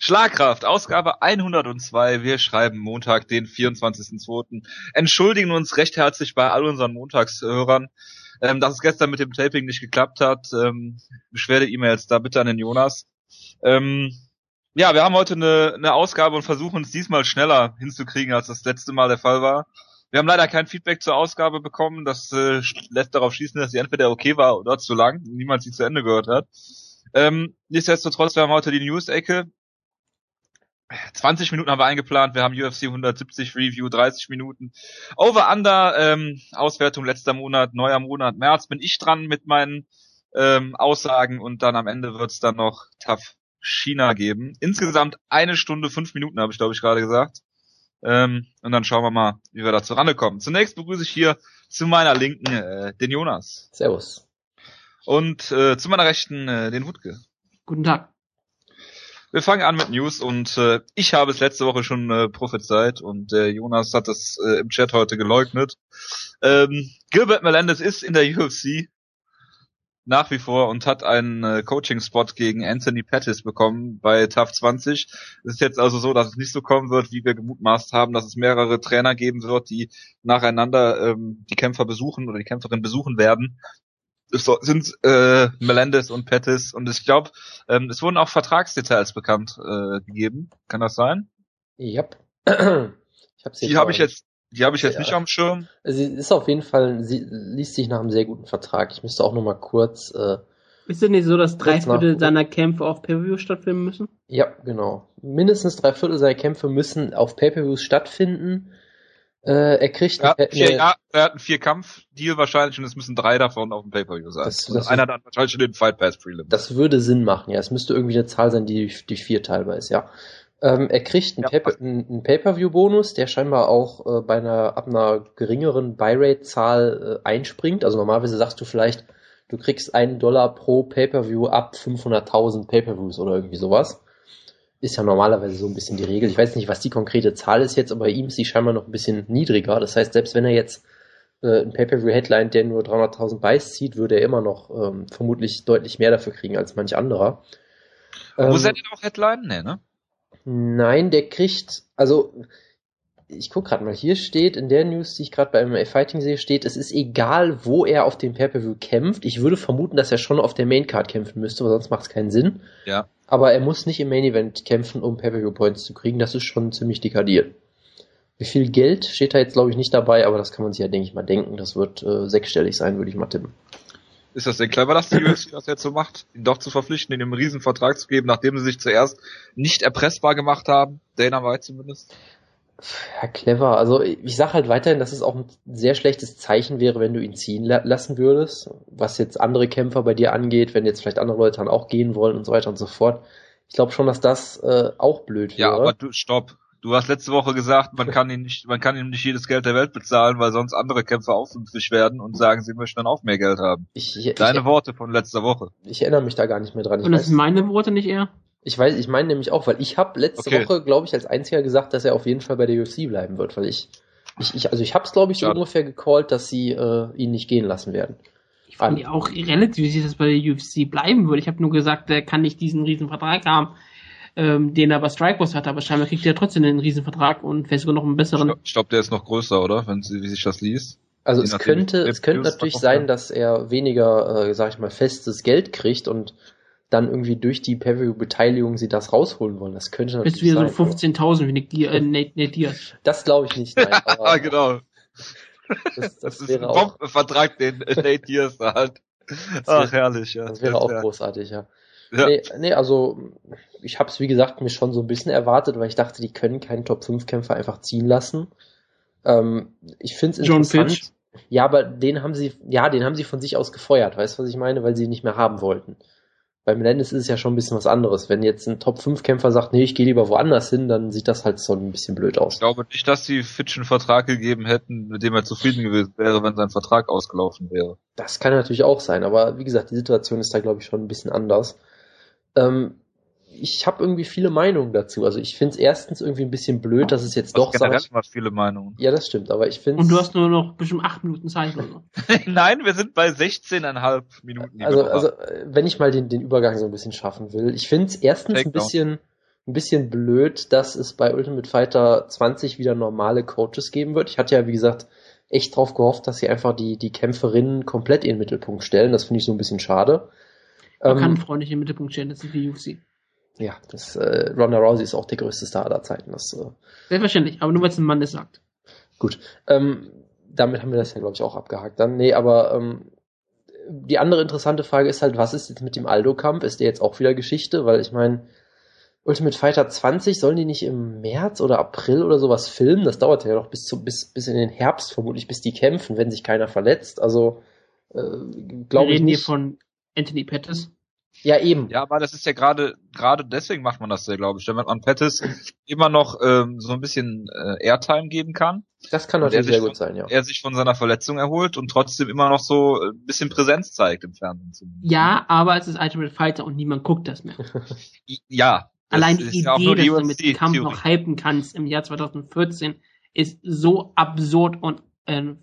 Schlagkraft, Ausgabe 102. Wir schreiben Montag, den 24.02. Entschuldigen uns recht herzlich bei all unseren Montagshörern, ähm, dass es gestern mit dem Taping nicht geklappt hat. Ähm, Beschwerde-E-Mails da bitte an den Jonas. Ähm, ja, wir haben heute eine, eine Ausgabe und versuchen es diesmal schneller hinzukriegen, als das letzte Mal der Fall war. Wir haben leider kein Feedback zur Ausgabe bekommen. Das äh, lässt darauf schließen, dass sie entweder okay war oder zu lang, niemand sie zu Ende gehört hat. Ähm, nichtsdestotrotz, wir haben heute die News-Ecke. 20 Minuten haben wir eingeplant, wir haben UFC 170 Review, 30 Minuten. Over Under, ähm, Auswertung letzter Monat, neuer Monat, März, bin ich dran mit meinen ähm, Aussagen und dann am Ende wird's dann noch Tough China geben. Insgesamt eine Stunde, fünf Minuten habe ich, glaube ich, gerade gesagt. Ähm, und dann schauen wir mal, wie wir da zurande kommen. Zunächst begrüße ich hier zu meiner Linken äh, den Jonas. Servus. Und äh, zu meiner Rechten äh, den Wutke. Guten Tag. Wir fangen an mit News und äh, ich habe es letzte Woche schon äh, prophezeit und der Jonas hat das äh, im Chat heute geleugnet. Ähm, Gilbert Melendez ist in der UFC nach wie vor und hat einen äh, Coaching-Spot gegen Anthony Pettis bekommen bei TAF 20. Es ist jetzt also so, dass es nicht so kommen wird, wie wir gemutmaßt haben, dass es mehrere Trainer geben wird, die nacheinander ähm, die Kämpfer besuchen oder die Kämpferin besuchen werden es sind äh, Melendez und Pettis und ich glaube, ähm, es wurden auch Vertragsdetails bekannt äh, gegeben. Kann das sein? Ja. Ich hab's die habe ich jetzt, die habe ich jetzt ja. nicht am Schirm. Sie ist auf jeden Fall, sie liest sich nach einem sehr guten Vertrag. Ich müsste auch noch mal kurz. Äh, ist es nicht so, dass drei Viertel seiner Kämpfe auf Pay-per-View stattfinden müssen? Ja, genau. Mindestens drei Viertel seiner Kämpfe müssen auf Pay-per-Views stattfinden. Äh, er kriegt ja, vier, ja, er hat einen Vier-Kampf-Deal wahrscheinlich und es müssen drei davon auf dem Pay-Per-View sein. Das, das einer dann wahrscheinlich schon den Fight Pass Prelim. Das würde Sinn machen, ja. Es müsste irgendwie eine Zahl sein, die die vier teilbar ist, ja. Ähm, er kriegt einen, ja, Pay einen Pay-Per-View-Bonus, der scheinbar auch äh, bei einer ab einer geringeren Buy-Rate-Zahl äh, einspringt. Also normalerweise sagst du vielleicht, du kriegst einen Dollar pro Pay-Per-View ab 500.000 Pay-Per-Views oder irgendwie sowas ist ja normalerweise so ein bisschen die Regel. Ich weiß nicht, was die konkrete Zahl ist jetzt, aber bei ihm ist sie scheinbar noch ein bisschen niedriger. Das heißt, selbst wenn er jetzt äh, ein Pay-Per-View-Headline, der nur 300.000 Buys zieht, würde er immer noch ähm, vermutlich deutlich mehr dafür kriegen als manch anderer. Ähm, Muss er denn auch Headline? Nee, ne? Nein, der kriegt, also ich guck gerade mal, hier steht in der News, die ich gerade bei MMA Fighting sehe, steht, es ist egal, wo er auf dem Pay-Per-View kämpft. Ich würde vermuten, dass er schon auf der Main-Card kämpfen müsste, weil sonst macht es keinen Sinn. Ja. Aber er muss nicht im Main-Event kämpfen, um Pay-Per-View-Points zu kriegen. Das ist schon ziemlich dekadiert. Wie viel Geld steht da jetzt, glaube ich, nicht dabei, aber das kann man sich ja, denke ich mal, denken. Das wird äh, sechsstellig sein, würde ich mal tippen. Ist das denn clever, dass die UFC das jetzt so macht, ihn doch zu verpflichten, ihn einen riesen Vertrag zu geben, nachdem sie sich zuerst nicht erpressbar gemacht haben? Dana White zumindest? Ja, clever. Also ich sage halt weiterhin, dass es auch ein sehr schlechtes Zeichen wäre, wenn du ihn ziehen la lassen würdest, was jetzt andere Kämpfer bei dir angeht, wenn jetzt vielleicht andere Leute dann auch gehen wollen und so weiter und so fort. Ich glaube schon, dass das äh, auch blöd wäre. Ja, aber du, stopp. Du hast letzte Woche gesagt, man kann ihn nicht, man kann ihm nicht jedes Geld der Welt bezahlen, weil sonst andere Kämpfer aufmüpfig werden und sagen, sie möchten dann auch mehr Geld haben. Ich, ich, Deine ich, Worte von letzter Woche. Ich erinnere mich da gar nicht mehr dran. und das sind meine Worte nicht eher? Ich weiß, ich meine nämlich auch, weil ich habe letzte okay. Woche, glaube ich, als einziger gesagt, dass er auf jeden Fall bei der UFC bleiben wird, weil ich, ich, ich also ich habe es, glaube ich, so ja. ungefähr gecallt, dass sie äh, ihn nicht gehen lassen werden. Ich fand ja auch relativ, dass bei der UFC bleiben würde. Ich habe nur gesagt, er kann nicht diesen riesen Vertrag haben, ähm, den er bei Strikeforce hat, aber scheinbar kriegt er trotzdem einen riesen Vertrag und vielleicht sogar noch einen besseren. Ich glaube, der ist noch größer, oder? Wenn sie, wie sich das liest. Also es könnte, es könnte natürlich sein, dass er weniger, äh, sag ich mal, festes Geld kriegt und dann irgendwie durch die Pay-Per-View-Beteiligung sie das rausholen wollen. Das könnte natürlich Bist wieder so 15.000 wie Nick Diaz, äh, Nate, Nate Diaz. Das glaube ich nicht, nein. Aber, genau. Das, das, das ist wäre ein Vertrag, den Nate Diaz hat. Ach, herrlich, ja. Das wäre auch ja. großartig, ja. ja. Nee, nee, also ich habe es, wie gesagt, mir schon so ein bisschen erwartet, weil ich dachte, die können keinen Top-5-Kämpfer einfach ziehen lassen. Ähm, ich finde es interessant. Pitch. Ja, aber den haben sie, ja, den haben sie von sich aus gefeuert, weißt du, was ich meine? Weil sie ihn nicht mehr haben wollten. Bei Melendez ist es ja schon ein bisschen was anderes. Wenn jetzt ein Top-5-Kämpfer sagt, nee, ich gehe lieber woanders hin, dann sieht das halt so ein bisschen blöd aus. Ich glaube nicht, dass sie Fitch einen Vertrag gegeben hätten, mit dem er zufrieden gewesen wäre, wenn sein Vertrag ausgelaufen wäre. Das kann natürlich auch sein, aber wie gesagt, die Situation ist da, glaube ich, schon ein bisschen anders. Ähm, ich habe irgendwie viele Meinungen dazu. Also ich finde es erstens irgendwie ein bisschen blöd, dass es jetzt doch generell sagt. viele Meinungen. Ja, das stimmt, aber ich finde Und du hast nur noch bestimmt acht Minuten Zeit. Nein, wir sind bei 16,5 Minuten. Also, also wenn ich mal den, den Übergang so ein bisschen schaffen will. Ich finde es erstens Take ein bisschen, ein bisschen blöd, dass es bei Ultimate Fighter 20 wieder normale Coaches geben wird. Ich hatte ja, wie gesagt, echt drauf gehofft, dass sie einfach die, die Kämpferinnen komplett in den Mittelpunkt stellen. Das finde ich so ein bisschen schade. Man ähm, kann freundlich im Mittelpunkt stellen, das ist die UFC. Ja, das, äh, Ronda Rousey ist auch der größte Star aller Zeiten. Das, äh, Selbstverständlich, aber nur weil es ein Mann ist sagt. Gut. Ähm, damit haben wir das ja, glaube ich, auch abgehakt dann. Nee, aber ähm, die andere interessante Frage ist halt, was ist jetzt mit dem Aldo-Kampf? Ist der jetzt auch wieder Geschichte? Weil ich meine, Ultimate Fighter 20 sollen die nicht im März oder April oder sowas filmen? Das dauert ja noch bis, zu, bis, bis in den Herbst vermutlich, bis die kämpfen, wenn sich keiner verletzt. Also, äh, glaube ich. Reden hier von Anthony Pettis? Ja, eben. Ja, aber das ist ja gerade gerade deswegen macht man das ja, glaube ich, damit man Pettis immer noch ähm, so ein bisschen äh, Airtime geben kann. Das kann natürlich sehr gut sein, ja. Er sich von seiner Verletzung erholt und trotzdem immer noch so ein bisschen Präsenz zeigt im Fernsehen. Zumindest. Ja, aber es ist Ultimate Fighter und niemand guckt das mehr. ja. Allein die Idee, ja dass du mit dem Kampf Theorie. noch hypen kannst im Jahr 2014, ist so absurd und äh, äh,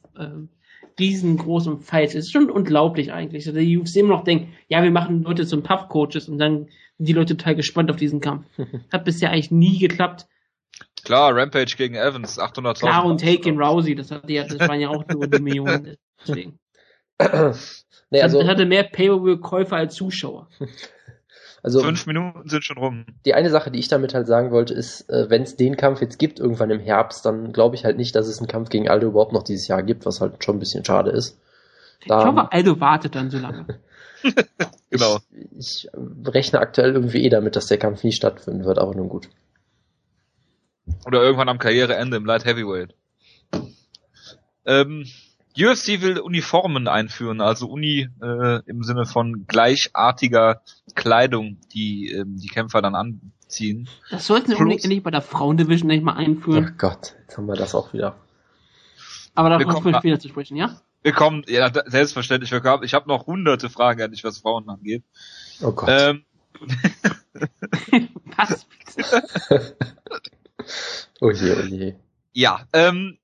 riesengroßen Fights. Es ist schon unglaublich eigentlich, dass der UFC immer noch denkt, ja, wir machen Leute zum Tough-Coaches und dann sind die Leute total gespannt auf diesen Kampf. Hat bisher eigentlich nie geklappt. Klar, Rampage gegen Evans, 800.000. Klar, und Take in Rousey, das, hat ja, das waren ja auch nur die Millionen. Deswegen. nee, also, das hatte mehr Pay-Per-View-Käufer als Zuschauer. Also fünf Minuten sind schon rum. Die eine Sache, die ich damit halt sagen wollte, ist, äh, wenn es den Kampf jetzt gibt irgendwann im Herbst, dann glaube ich halt nicht, dass es einen Kampf gegen Aldo überhaupt noch dieses Jahr gibt, was halt schon ein bisschen schade ist. Da, ich hoffe, Aldo wartet dann so lange. genau. Ich, ich rechne aktuell irgendwie eh damit, dass der Kampf nie stattfinden wird, aber nun gut. Oder irgendwann am Karriereende im Light Heavyweight. Ähm, UFC will Uniformen einführen, also Uni äh, im Sinne von gleichartiger Kleidung, die ähm, die Kämpfer dann anziehen. Das sollten wir unbedingt nicht bei der Frauendivision nicht mal einführen. Ach Gott, jetzt haben wir das auch wieder. Aber da kommen wir später zu sprechen, ja? Wir kommen, ja, selbstverständlich. Ich habe noch hunderte Fragen an dich, was Frauen angeht. Oh Gott. Ähm, was bitte? oh je, oh je. Ja, ähm,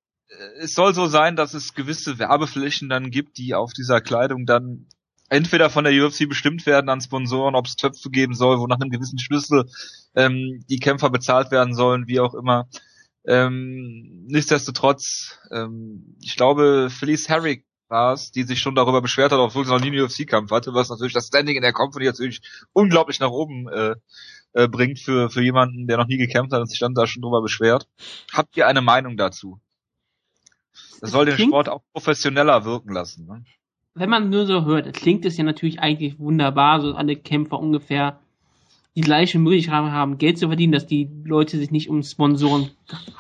es soll so sein, dass es gewisse Werbeflächen dann gibt, die auf dieser Kleidung dann entweder von der UFC bestimmt werden an Sponsoren, ob es Töpfe geben soll, wo nach einem gewissen Schlüssel ähm, die Kämpfer bezahlt werden sollen, wie auch immer. Ähm, nichtsdestotrotz, ähm, ich glaube, Felice Herrick war es, die sich schon darüber beschwert hat, obwohl sie noch nie einen UFC-Kampf hatte, was natürlich das Standing in der Company natürlich unglaublich nach oben äh, äh, bringt für, für jemanden, der noch nie gekämpft hat und sich dann da schon drüber beschwert. Habt ihr eine Meinung dazu? Das soll den Sport auch professioneller wirken lassen. Ne? Wenn man nur so hört, klingt es ja natürlich eigentlich wunderbar, so alle Kämpfer ungefähr die gleiche Möglichkeit haben, Geld zu verdienen, dass die Leute sich nicht um Sponsoren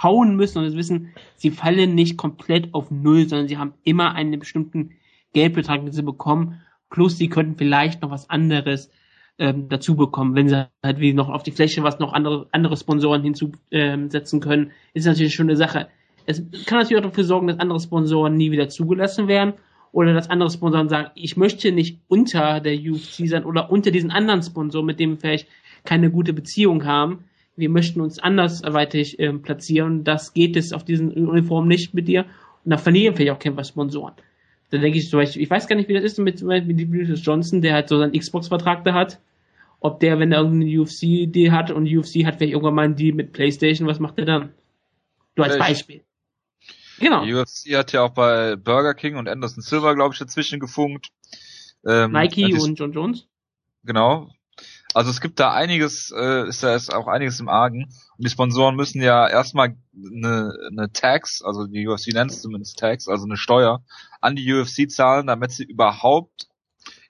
hauen müssen und wissen, sie fallen nicht komplett auf Null, sondern sie haben immer einen bestimmten Geldbetrag, den sie bekommen, plus sie könnten vielleicht noch was anderes ähm, dazu bekommen, wenn sie halt wie noch auf die Fläche was noch andere, andere Sponsoren hinzusetzen ähm, können, ist natürlich schon eine Sache es kann natürlich auch dafür sorgen, dass andere Sponsoren nie wieder zugelassen werden oder dass andere Sponsoren sagen, ich möchte nicht unter der UFC sein oder unter diesen anderen Sponsoren, mit dem wir vielleicht keine gute Beziehung haben. Wir möchten uns andersweitig äh, platzieren. Das geht es auf diesen Uniformen nicht mit dir. Und dann verlieren vielleicht auch Kämpfer-Sponsoren. Da denke ich zum Beispiel, ich weiß gar nicht, wie das ist mit, mit Demetrius Johnson, der halt so seinen Xbox-Vertrag da hat. Ob der, wenn er irgendeine UFC-Idee hat und UFC hat vielleicht irgendwann mal einen Deal mit PlayStation, was macht er dann? Du als Beispiel. Genau. Die UFC hat ja auch bei Burger King und Anderson Silver, glaube ich, dazwischen gefunkt. Ähm, Nike und John Jones. Genau. Also es gibt da einiges, äh, ist da ist auch einiges im Argen. Und die Sponsoren müssen ja erstmal eine, eine Tax, also die UFC nennt es zumindest Tax, also eine Steuer, an die UFC zahlen, damit sie überhaupt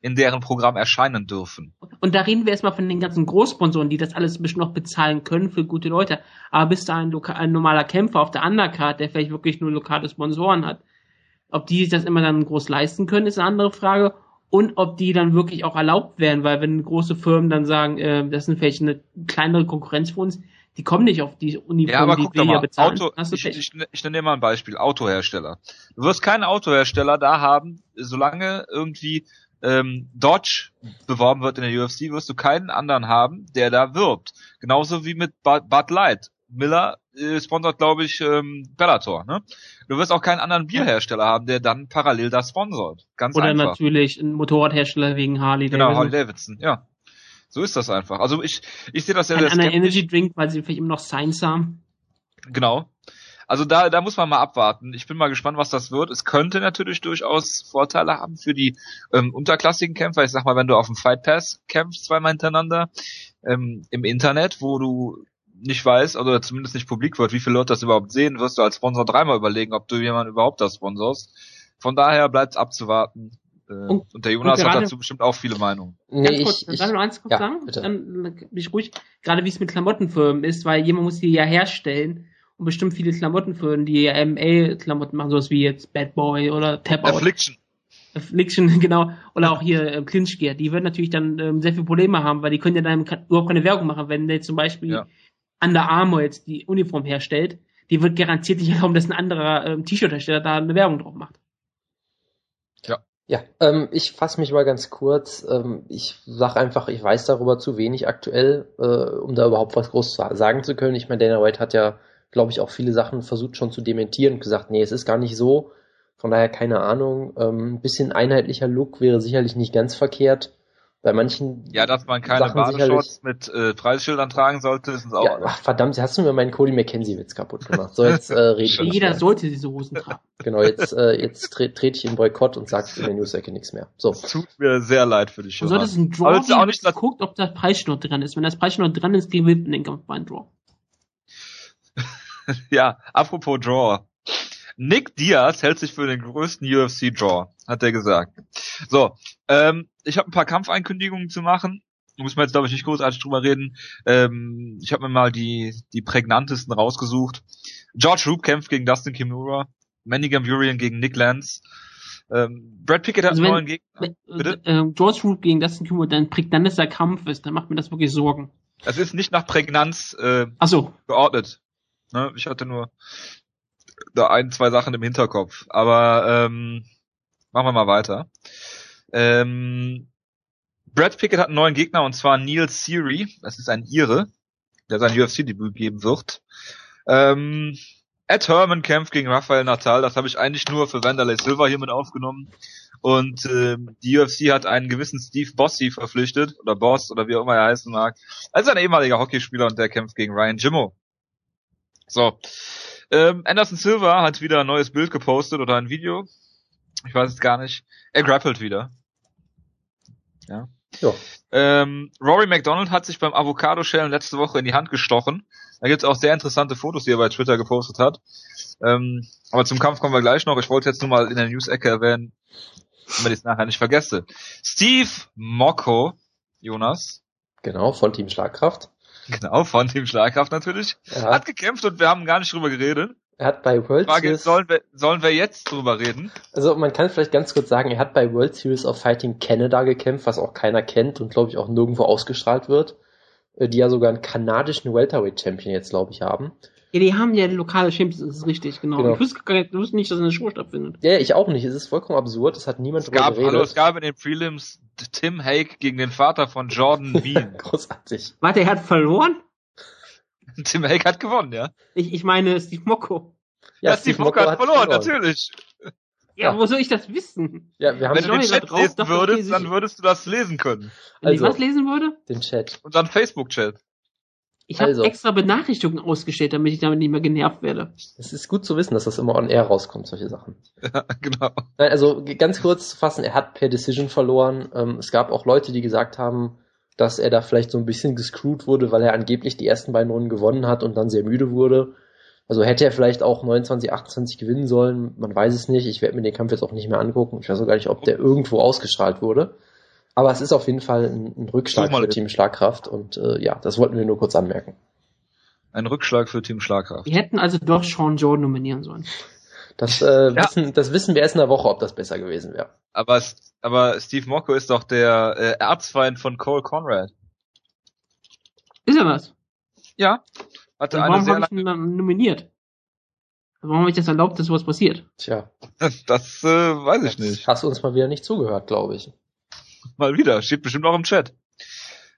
in deren Programm erscheinen dürfen. Und da reden wir erstmal von den ganzen Großsponsoren, die das alles bestimmt noch bezahlen können für gute Leute. Aber bist du ein, ein normaler Kämpfer auf der Undercard, der vielleicht wirklich nur lokale Sponsoren hat, ob die sich das immer dann groß leisten können, ist eine andere Frage. Und ob die dann wirklich auch erlaubt werden, weil wenn große Firmen dann sagen, äh, das sind vielleicht eine kleinere Konkurrenz für uns, die kommen nicht auf die Uniformen, ja, aber die wir hier bezahlen. Auto, ich, ich, ich nenne dir mal ein Beispiel, Autohersteller. Du wirst keinen Autohersteller da haben, solange irgendwie ähm, Dodge beworben wird in der UFC, wirst du keinen anderen haben, der da wirbt. Genauso wie mit Bud Light. Miller äh, sponsert, glaube ich, ähm, Bellator. Ne? Du wirst auch keinen anderen Bierhersteller haben, der dann parallel das sponsort. Ganz Oder einfach. natürlich ein Motorradhersteller wegen Harley Davidson. Genau, Harley Davidson, ja. So ist das einfach. Also ich, ich sehe das sehr, Ein sehr skeptisch. Energy Drink, weil sie vielleicht immer noch Science haben. Genau. Also da, da muss man mal abwarten. Ich bin mal gespannt, was das wird. Es könnte natürlich durchaus Vorteile haben für die ähm, unterklassigen Kämpfer. Ich sag mal, wenn du auf dem Fight Pass kämpfst, zweimal hintereinander, ähm, im Internet, wo du nicht weißt, oder zumindest nicht publik wird, wie viele Leute das überhaupt sehen, wirst du als Sponsor dreimal überlegen, ob du jemanden überhaupt das sponsorst. Von daher bleibt abzuwarten. Äh, Und- und, der Jonas und hat gerade- dazu bestimmt auch viele Meinungen. Nee, Ganz kurz, ich, darf ich, noch eins kurz ja, sagen? bitte. Dann, dann bin ich ruhig. Gerade wie es mit Klamottenfirmen ist, weil jemand muss die ja herstellen und bestimmt viele Klamottenfirmen, die ja MA-Klamotten machen, sowas wie jetzt Bad Boy oder Tap Out. Affliction. Affliction, genau, oder auch hier äh, Clinch Gear, die werden natürlich dann ähm, sehr viele Probleme haben, weil die können ja dann überhaupt keine Werbung machen, wenn der zum Beispiel Ja. Under Armour jetzt die Uniform herstellt, die wird garantiert nicht erlauben, dass ein anderer ähm, T-Shirt-Hersteller da eine Werbung drauf macht. Ja, ähm, ich fasse mich mal ganz kurz. Ähm, ich sag einfach, ich weiß darüber zu wenig aktuell, äh, um da überhaupt was groß zu sagen zu können. Ich meine, Dana White hat ja, glaube ich, auch viele Sachen versucht schon zu dementieren und gesagt, nee, es ist gar nicht so. Von daher keine Ahnung. Ähm, ein bisschen einheitlicher Look wäre sicherlich nicht ganz verkehrt. Bei manchen Ja, dass man keine Sachen Badeshorts mit äh, Preisschildern tragen sollte, ist uns auch Ja, ach, verdammt, hast du mir meinen Cody McKenzie-Witz kaputt gemacht. So, jetzt äh, rede ich Jeder mehr. sollte diese Hosen tragen. Genau, jetzt, äh, jetzt tre trete ich in Boykott und sag in der Newsecke nichts mehr. So. Tut mir sehr leid für dich, Du solltest ein Draw ist auch geben, nicht das- guckt, ob das Preisschnur dran ist. Wenn das Preisschnur dran ist, gewinnt man den Kampf bei einem Draw. Ja, apropos Draw. Nick Diaz hält sich für den größten UFC-Draw, hat er gesagt. So, ähm, ich habe ein paar Kampfeinkündigungen zu machen. Da muss man jetzt, glaube ich, nicht großartig drüber reden. Ähm, ich habe mir mal die, die prägnantesten rausgesucht. George Roop kämpft gegen Dustin Kimura. Manny Gamburian gegen Nick Lance. Ähm, Brad Pickett hat Also einen neuen Gegner. Bitte? äh, George Root gegen Dustin Kummer dann prägnantester Kampf ist, dann macht mir das wirklich Sorgen. Es ist nicht nach Prägnanz äh, Achso, geordnet. Ne? Ich hatte nur da ein, zwei Sachen im Hinterkopf. Aber ähm, machen wir mal weiter. Ähm, Brad Pickett hat einen neuen Gegner und zwar Neil Seary. Das ist ein Ire, der sein UFC-Debüt geben wird. Ähm, Ed Herman kämpft gegen Rafael Natal. Das habe ich eigentlich nur für Wanderlei Silva hier mit aufgenommen. Und ähm, die UFC hat einen gewissen Steve Bossy verpflichtet oder Boss oder wie auch immer er heißen mag. Er ist ein ehemaliger Hockeyspieler und der kämpft gegen Ryan Jimmo. So. Ähm, Anderson Silva hat wieder ein neues Bild gepostet oder ein Video. Ich weiß es gar nicht. Er grappelt wieder. Ja. Ja. Ähm, Rory McDonald hat sich beim Avocado-Schälen letzte Woche in die Hand gestochen. Da gibt's auch sehr interessante Fotos, die er bei Twitter gepostet hat. Ähm, aber zum Kampf kommen wir gleich noch. Ich wollte jetzt nur mal in der News-Ecke erwähnen, damit ich es nachher nicht vergesse. Steve Mocco, Jonas, Genau, von Team Schlagkraft. Genau, von Team Schlagkraft natürlich, Er hat gekämpft und wir haben gar nicht drüber geredet. er hat bei World Frage Series, sollen wir, sollen wir jetzt drüber reden? also man kann vielleicht ganz kurz sagen, er hat bei World Series of Fighting Canada gekämpft, was auch keiner kennt und glaube ich auch nirgendwo ausgestrahlt wird. Äh, Die ja sogar einen kanadischen Welterweight Champion jetzt, glaube ich, haben. Ja, die haben ja lokale Champions, das ist richtig, genau. Genau. Ich wusste, gar nicht, ich wusste nicht, dass eine Show stattfindet. Ja, ich auch nicht. Es ist vollkommen absurd. Es hat niemand Es gab, drüber hallo, es geredet. gab in den Prelims Tim Hake gegen den Vater von Jordan Bean. Großartig. Warte, er hat verloren? Tim Hake hat gewonnen, ja? Ich, ich meine Steve Mocco. Ja, Steve Mocco hat verloren, natürlich. Ja, Ja. wo soll ich das wissen? Ja, wir haben Wenn du den Chat drauf, lesen würdest, dann würdest du das lesen können. Wenn ich Also- was lesen würde? den Chat. Und dann Facebook-Chat. Ich habe Also. extra Benachrichtigungen ausgestellt, damit ich damit nicht mehr genervt werde. Es ist gut zu wissen, dass das immer on air rauskommt, solche Sachen. Ja, genau. Nein, also ganz kurz zu fassen, er hat per Decision verloren. Ähm, es gab auch Leute, die gesagt haben, dass er da vielleicht so ein bisschen gescrewt wurde, weil er angeblich die ersten beiden Runden gewonnen hat und dann sehr müde wurde. Also hätte er vielleicht auch 29, 28 gewinnen sollen, man weiß es nicht. Ich werde mir den Kampf jetzt auch nicht mehr angucken. Ich weiß auch gar nicht, ob der irgendwo ausgestrahlt wurde. Aber es ist auf jeden Fall ein, ein Rückschlag für. Team Schlagkraft und äh, ja, das wollten wir nur kurz anmerken. Ein Rückschlag für Team Schlagkraft. Wir hätten also doch Sean Jordan nominieren sollen. Das, äh, Ja. wissen, das wissen wir erst in der Woche, ob das besser gewesen wäre. Aber, aber Steve Mocco ist doch der äh, Erzfeind von Cole Conrad. Ist er was? Ja. Hatte eine warum habe ich ihn dann nominiert? Warum habe ich das erlaubt, dass sowas passiert? Tja, das äh, weiß ich nicht. hast du uns mal wieder nicht zugehört, glaube ich. Mal wieder, steht bestimmt auch im Chat.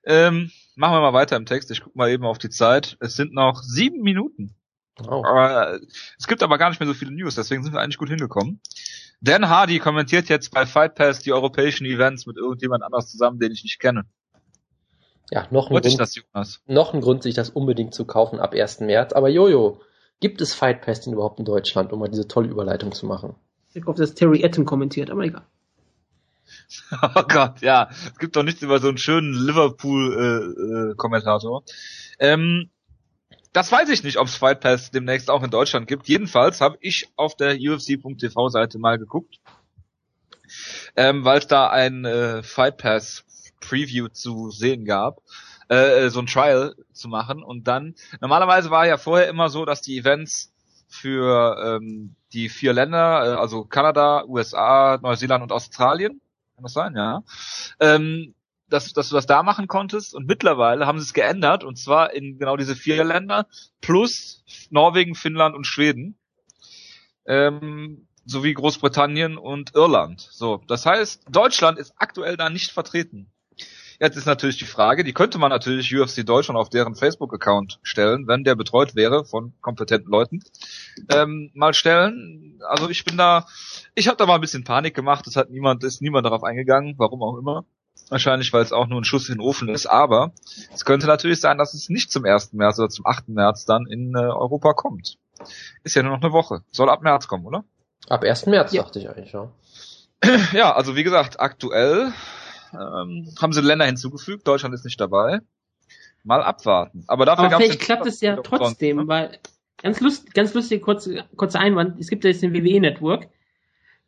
Ähm, machen wir mal weiter im Text. Ich guck mal eben auf die Zeit. Es sind noch sieben Minuten. Oh. Aber, äh, es gibt aber gar nicht mehr so viele News, deswegen sind wir eigentlich gut hingekommen. Dan Hardy kommentiert jetzt bei Fight Pass die europäischen Events mit irgendjemand anders zusammen, den ich nicht kenne. Ja, noch ein, Grund, das, Jonas? noch ein Grund, sich das unbedingt zu kaufen ab 1. März. Aber Jojo, gibt es Fight Pass denn überhaupt in Deutschland, um mal diese tolle Überleitung zu machen? Ich hoffe, dass Terry Etten kommentiert, aber egal. Oh Gott, ja. Es gibt doch nichts über so einen schönen Liverpool-Kommentator. ähm, das weiß ich nicht, ob es Fight Pass demnächst auch in Deutschland gibt. Jedenfalls habe ich auf der UFC.tv Seite mal geguckt, ähm, weil es da ein äh, Fight Pass Preview zu sehen gab, äh, so ein Trial zu machen und dann normalerweise war ja vorher immer so, dass die Events für ähm, die vier Länder, äh, also Kanada, USA, Neuseeland und Australien, kann das sein, ja, ähm, dass, dass du das da machen konntest und mittlerweile haben sie es geändert und zwar in genau diese vier Länder plus Norwegen, Finnland und Schweden ähm, sowie Großbritannien und Irland. So, das heißt, Deutschland ist aktuell da nicht vertreten. Jetzt ist natürlich die Frage, die könnte man natürlich UFC Deutschland auf deren Facebook-Account stellen, wenn der betreut wäre von kompetenten Leuten. Ähm, mal stellen. Also ich bin da, ich habe da mal ein bisschen Panik gemacht. Es hat niemand, ist niemand darauf eingegangen, warum auch immer. Wahrscheinlich, weil es auch nur ein Schuss in den Ofen ist. Aber es könnte natürlich sein, dass es nicht zum 1. März oder zum 8. März dann in äh, Europa kommt. Ist ja nur noch eine Woche. Soll ab März kommen, oder? Ab 1. März, Ja. dachte ich eigentlich, ja. Ja, also wie gesagt, aktuell ähm, haben sie Länder hinzugefügt. Deutschland ist nicht dabei. Mal abwarten. Aber dafür Aber vielleicht klappt es ja Sonst, trotzdem, ne? weil ganz lust, ganz lustig, kurze, kurzer Einwand, es gibt ja jetzt den WWE Network.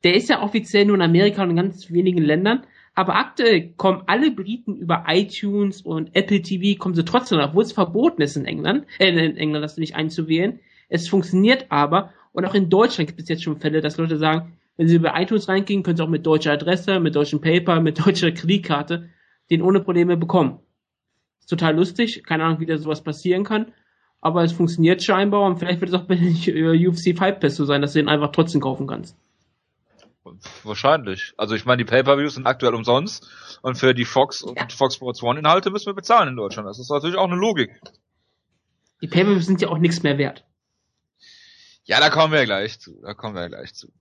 Der ist ja offiziell nur in Amerika und in ganz wenigen Ländern, aber aktuell kommen alle Briten über iTunes und Apple TV, kommen sie trotzdem, obwohl es verboten ist in England, äh, in England das nicht einzuwählen. Es funktioniert aber und auch in Deutschland gibt es jetzt schon Fälle, dass Leute sagen, wenn sie über iTunes reingehen, können sie auch mit deutscher Adresse, mit deutschem Paper, mit deutscher Kreditkarte den ohne Probleme bekommen. Ist total lustig, keine Ahnung, wie da sowas passieren kann, aber es funktioniert scheinbar und vielleicht wird es auch bei den äh, UFC Fight Pass so sein, dass du den einfach trotzdem kaufen kannst. Wahrscheinlich. Also ich meine, die Pay-Per-Views sind aktuell umsonst und für die Fox und Ja. Fox Sports One Inhalte müssen wir bezahlen in Deutschland. Das ist natürlich auch eine Logik. Die pay sind ja auch nichts mehr wert. Ja, da kommen wir ja gleich zu. Da kommen wir ja gleich zu.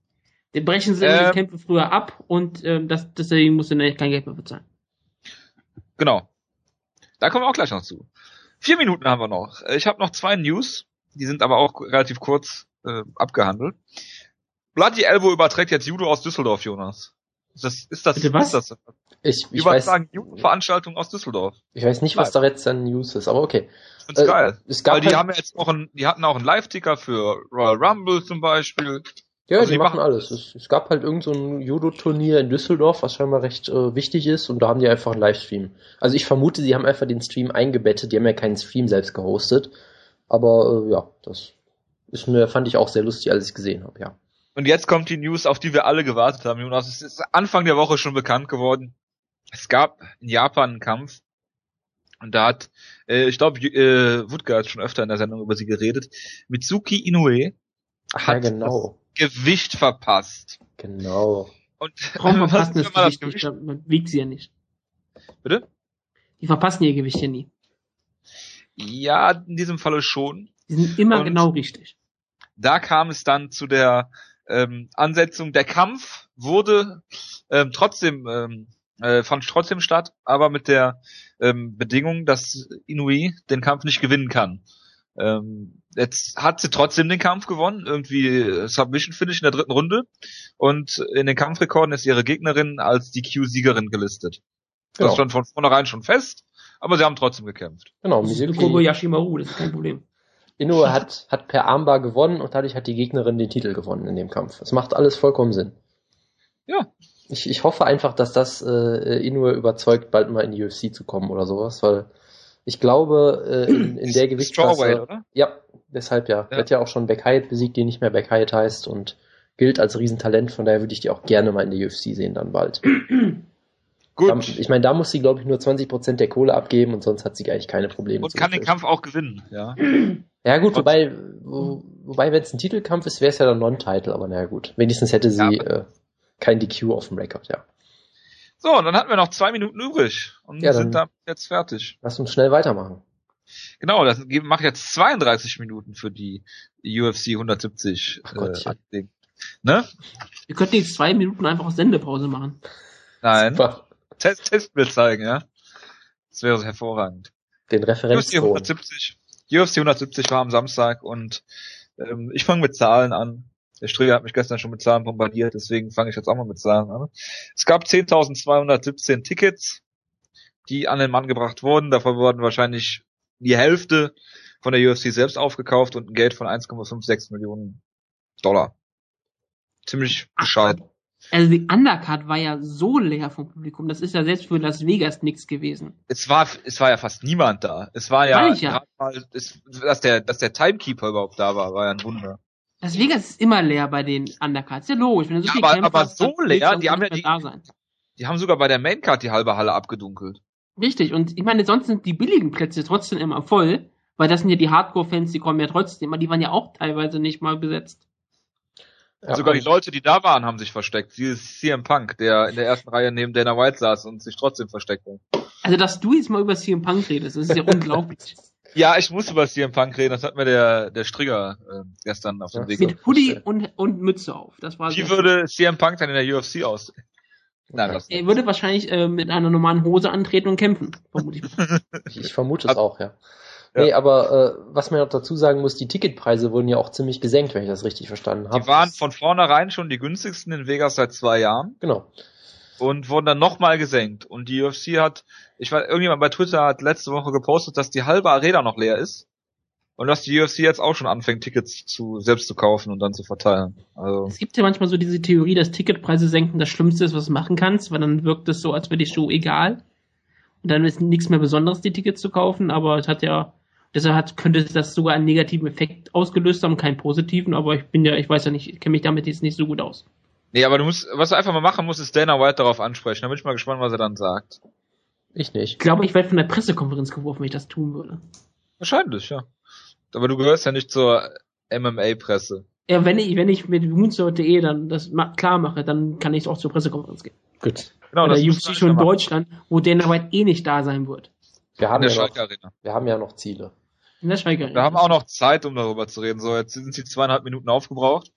Den brechen sie Ähm. die Kämpfe früher ab und ähm, das, deswegen musst du kein Geld mehr bezahlen. Genau. Da kommen wir auch gleich noch zu. Vier Minuten haben wir noch. Äh, Ich habe noch zwei News, die sind aber auch relativ kurz äh, abgehandelt. Bloody Elbow überträgt jetzt Judo aus Düsseldorf, Jonas. Ist das, ist das, Bitte was? Ist das, Ich, ich, weiß, übertragen Judo-Veranstaltungen aus Düsseldorf. ich weiß nicht, was da jetzt an News ist, aber okay. Ich find's Äh, geil. Es gab Weil die halt, haben ja jetzt auch einen, die hatten auch einen Live-Ticker für Royal Rumble zum Beispiel. Ja, also die die machen machen alles. Es, es gab halt irgend so ein Judo-Turnier in Düsseldorf, was scheinbar recht äh, wichtig ist, und da haben die einfach einen Livestream. Also ich vermute, sie haben einfach den Stream eingebettet, die haben ja keinen Stream selbst gehostet. Aber äh, ja, das ist mir, fand ich auch sehr lustig, als ich gesehen habe, ja. Und jetzt kommt die News, auf die wir alle gewartet haben, Jonas. Es ist Anfang der Woche schon bekannt geworden. Es gab in Japan einen Kampf. Und da hat, äh, ich glaube, äh, Wutger hat schon öfter in der Sendung über sie geredet. Mitsuki Inoue hat ja, genau. Das Gewicht verpasst. Genau. Und Warum verpassen das wenn man Gewicht nicht? Man wiegt sie ja nicht. Bitte? Die verpassen ihr Gewicht ja nie. Ja, in diesem Falle schon. Die sind immer Und- genau richtig. da kam es dann zu der ähm, Ansetzung. Der Kampf wurde ähm, trotzdem ähm, äh, fand trotzdem statt, aber mit der ähm, Bedingung, dass Inui den Kampf nicht gewinnen kann. Ähm, jetzt hat sie trotzdem den Kampf gewonnen, irgendwie äh, Submission Finish in der dritten Runde und in den Kampfrekorden ist ihre Gegnerin als die Q-Siegerin gelistet. Das Genau. stand von vornherein schon fest, aber sie haben trotzdem gekämpft. Genau, Das Mizuki Kobayashi Maru, das ist kein Problem. Inoue hat, hat per Armbar gewonnen und dadurch hat die Gegnerin den Titel gewonnen in dem Kampf. Es macht alles vollkommen Sinn. Ja. Ich, ich hoffe einfach, dass das äh, Inoue überzeugt, bald mal in die UFC zu kommen oder sowas, weil ich glaube, äh, in, in der Gewichtsklasse. Strawweight, oder? Ja, deshalb ja. Ja. Wird ja auch schon Beck Hyatt besiegt, die nicht mehr Beck Hyatt heißt und gilt als Riesentalent, von daher würde ich die auch gerne mal in der UFC sehen dann bald. Gut. Da, ich meine, da muss sie, glaube ich, nur 20% der Kohle abgeben und sonst hat sie eigentlich keine Probleme. und kann den. Kampf auch gewinnen, ja. Ja gut, wobei, wo, wobei wenn es ein Titelkampf ist, wäre es ja dann Non-Title, aber naja gut. Wenigstens hätte sie Ja, äh, kein DQ auf dem Rekord, ja. So, und dann hatten wir noch zwei Minuten übrig und Ja, sind dann- da jetzt fertig. Lass uns schnell weitermachen. Genau, das macht jetzt 32 Minuten für die UFC 170. Ach Gottchen. Ding. Ne? Wir könnten jetzt zwei Minuten einfach Sendepause machen. Nein. Super. Test, Testbild zeigen, ja. Das wäre hervorragend. Den UFC Referenzton. 170. UFC 170 war am Samstag und ähm, ich fange mit Zahlen an. Der Strigger hat mich gestern schon mit Zahlen bombardiert, deswegen fange ich jetzt auch mal mit Zahlen an. Es gab 10.217 Tickets, die an den Mann gebracht wurden. Davon wurden wahrscheinlich die Hälfte von der UFC selbst aufgekauft und ein Geld von 1,56 Millionen Dollar. Ziemlich bescheiden. Also die Undercard war ja so leer vom Publikum. Das ist ja selbst für Las Vegas nichts gewesen. Es war, es war ja fast niemand da. Es war ja, ja. mal, es, dass der, dass der Timekeeper überhaupt da war, war ja ein Wunder. Las Vegas ist immer leer bei den Undercards. Ja logisch. Wenn du so Ja, viele aber- Kämpfer aber hast, so leer, die haben ja nicht die- mehr da sein. Die haben sogar bei der Maincard die halbe Halle abgedunkelt. Richtig. Und ich meine, sonst sind die billigen Plätze trotzdem immer voll, weil das sind ja die Hardcore-Fans, die kommen ja trotzdem. Aber die waren ja auch teilweise nicht mal besetzt. Ja, Sogar die Leute, die da waren, haben sich versteckt. Wie CM Punk, der in der ersten Reihe neben Dana White saß und sich trotzdem versteckt hat. Also, dass du jetzt mal über CM Punk redest, das ist ja unglaublich. Ja, ich muss über CM Punk reden. Das hat mir der, der Strigger äh, gestern auf dem Ja, Weg. mit- Mit Hoodie und, und Mütze auf. Das war Wie sehr würde CM Punk dann in der UFC aussehen? Nein, das Er würde wahrscheinlich äh, mit einer normalen Hose antreten und kämpfen, vermute. Ich, ich vermute es auch, ja. Ja. Nee, aber äh, was man noch dazu sagen muss, die Ticketpreise wurden ja auch ziemlich gesenkt, wenn ich das richtig verstanden habe. Die waren von vornherein schon die günstigsten in Vegas seit zwei Jahren Genau. Und wurden dann nochmal gesenkt. Und die UFC hat, ich weiß, irgendjemand bei Twitter hat letzte Woche gepostet, dass die halbe Arena noch leer ist. Und dass die UFC jetzt auch schon anfängt, Tickets zu selbst zu kaufen und dann zu verteilen. Also Es gibt ja manchmal so diese Theorie, dass Ticketpreise senken das Schlimmste ist, was du machen kannst, weil dann wirkt es so, als wäre die Show egal. Und dann ist nichts mehr Besonderes, die Tickets zu kaufen, aber es hat ja, deshalb hat, könnte das sogar einen negativen Effekt ausgelöst haben, keinen positiven, aber ich bin ja, ich weiß ja nicht, ich kenne mich damit jetzt nicht so gut aus. Nee, aber du musst, was du einfach mal machen musst, ist Dana White darauf ansprechen. Da bin ich mal gespannt, was er dann sagt. Ich Ich nicht. glaube, ich werde von der Pressekonferenz geworfen, wenn ich das tun würde. Wahrscheinlich, ja. Aber du gehörst ja nicht zur MMA-Presse. Ja, wenn ich, wenn ich mit Moonsault.de dann das ma- klar mache, dann kann ich auch zur Pressekonferenz gehen. Gut. Genau, Oder UFC schon in. Deutschland, wo Dana White eh nicht da sein wird. Wir haben, ja noch, wir haben ja noch Ziele. In der Schweigerin. Wir haben auch noch Zeit, um darüber zu reden. So, jetzt sind die zweieinhalb Minuten aufgebraucht.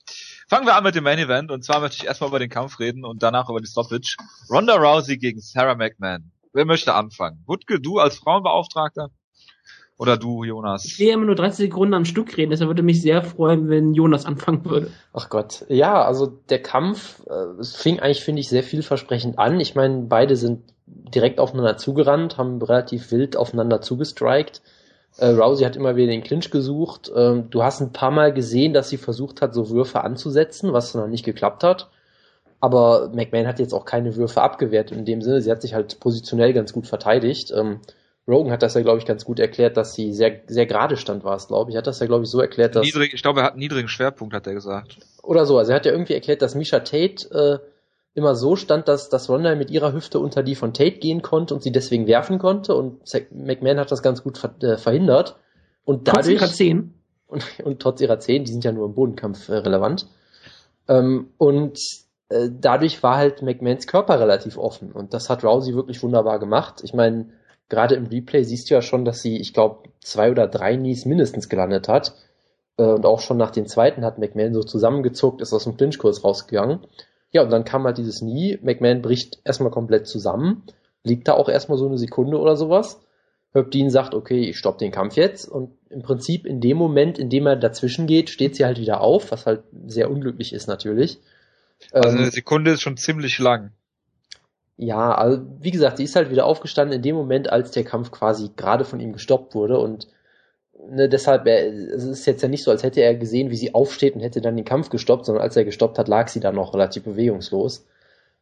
Fangen wir an mit dem Main Event. Und zwar möchte ich erstmal über den Kampf reden und danach über die Stoppage. Ronda Rousey gegen Sarah McMahon. Wer möchte anfangen? Wutke, du als Frauenbeauftragter? Oder du, Ich Jonas? will ja immer nur 30 Sekunden am Stück reden, deshalb würde mich sehr freuen, wenn Jonas anfangen würde. Ach Gott. Ja, also der Kampf, äh, fing eigentlich, finde ich, sehr vielversprechend an. Ich meine, beide sind direkt aufeinander zugerannt, haben relativ wild aufeinander zugestrikt. Äh, Rousey hat immer wieder den Clinch gesucht. Ähm, du hast ein paar Mal gesehen, dass sie versucht hat, so Würfe anzusetzen, was dann nicht geklappt hat. Aber McMahon hat jetzt auch keine Würfe abgewehrt in dem Sinne. Sie hat sich halt positionell ganz gut verteidigt. Ähm, Rogan hat das ja, glaube ich, ganz gut erklärt, dass sie sehr, sehr gerade stand, war es, glaube ich. Hat das ja, glaube ich, so erklärt, dass. Niedrig, ich glaube, er hat einen niedrigen Schwerpunkt, hat er gesagt. Oder so. Also er hat ja irgendwie erklärt, dass Misha Tate äh, immer so stand, dass, dass Ronda mit ihrer Hüfte unter die von Tate gehen konnte und sie deswegen werfen konnte. Und McMahon hat das ganz gut ver äh, verhindert. Und Trotz dadurch. ihrer 10. Und, und trotz ihrer Zehen, die sind ja nur im Bodenkampf äh, relevant. Ähm, und äh, dadurch war halt McMahons Körper relativ offen. Und das hat Rousey wirklich wunderbar gemacht. Ich meine, gerade im Replay siehst du ja schon, dass sie, ich glaube, zwei oder drei Knees mindestens gelandet hat. Äh, und auch schon nach den zweiten hat McMahon so zusammengezuckt, ist aus dem Clinchkurs rausgegangen. Ja, und dann kam halt dieses Knie. McMahon bricht erstmal komplett zusammen. Liegt da auch erstmal so eine Sekunde oder sowas. Herb Dean sagt, okay, ich stopp den Kampf jetzt. Und im Prinzip in dem Moment, in dem er dazwischen geht, steht sie halt wieder auf, was halt sehr unglücklich ist natürlich. Also Ähm, eine Sekunde ist schon ziemlich lang. ja, also wie gesagt, sie ist halt wieder aufgestanden in dem Moment, als der Kampf quasi gerade von ihm gestoppt wurde und ne, deshalb, er, es ist jetzt ja nicht so, als hätte er gesehen, wie sie aufsteht und hätte dann den Kampf gestoppt, sondern als er gestoppt hat, lag sie dann noch relativ bewegungslos.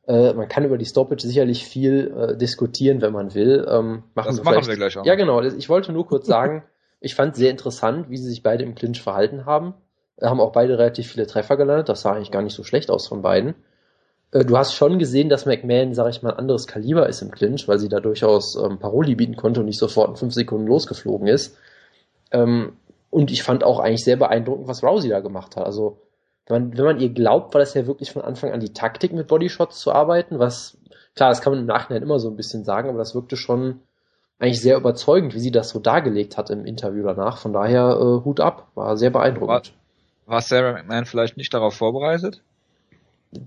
Äh, man kann über die Stoppage sicherlich viel äh, diskutieren, wenn man will. Ähm, machen Das wir machen wir gleich auch. Ja, genau. Ich wollte nur kurz sagen, ich fand sehr interessant, wie sie sich beide im Clinch verhalten haben. Äh, Haben auch beide relativ viele Treffer gelandet. Das sah eigentlich gar nicht so schlecht aus von beiden. Äh, Du hast schon gesehen, dass McMahon, sag ich mal, ein anderes Kaliber ist im Clinch, weil sie da durchaus ähm, Paroli bieten konnte und nicht sofort in fünf Sekunden losgeflogen ist. Ähm, und ich fand auch eigentlich sehr beeindruckend, was Rousey da gemacht hat. Also, wenn man, wenn man ihr glaubt, war das ja wirklich von Anfang an die Taktik, mit Bodyshots zu arbeiten, was, klar, das kann man im Nachhinein immer so ein bisschen sagen, aber das wirkte schon eigentlich sehr überzeugend, wie sie das so dargelegt hat im Interview danach. Von daher äh, Hut ab, war sehr beeindruckend. War Sarah McMahon vielleicht nicht darauf vorbereitet?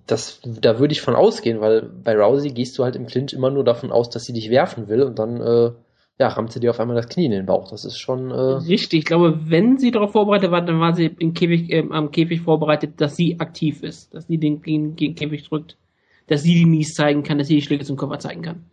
Das, da würde ich von ausgehen, weil bei Rousey gehst du halt im Clinch immer nur davon aus, dass sie dich werfen will und dann äh, ja, rammt sie dir auf einmal das Knie in den Bauch. Das ist schon. Äh Richtig, ich glaube, wenn sie darauf vorbereitet war, dann war sie im Käfig, äh, am Käfig vorbereitet, dass sie aktiv ist, dass sie den, den, den Käfig drückt, dass sie die Mies zeigen kann, dass sie die Schläge zum Körper zeigen kann.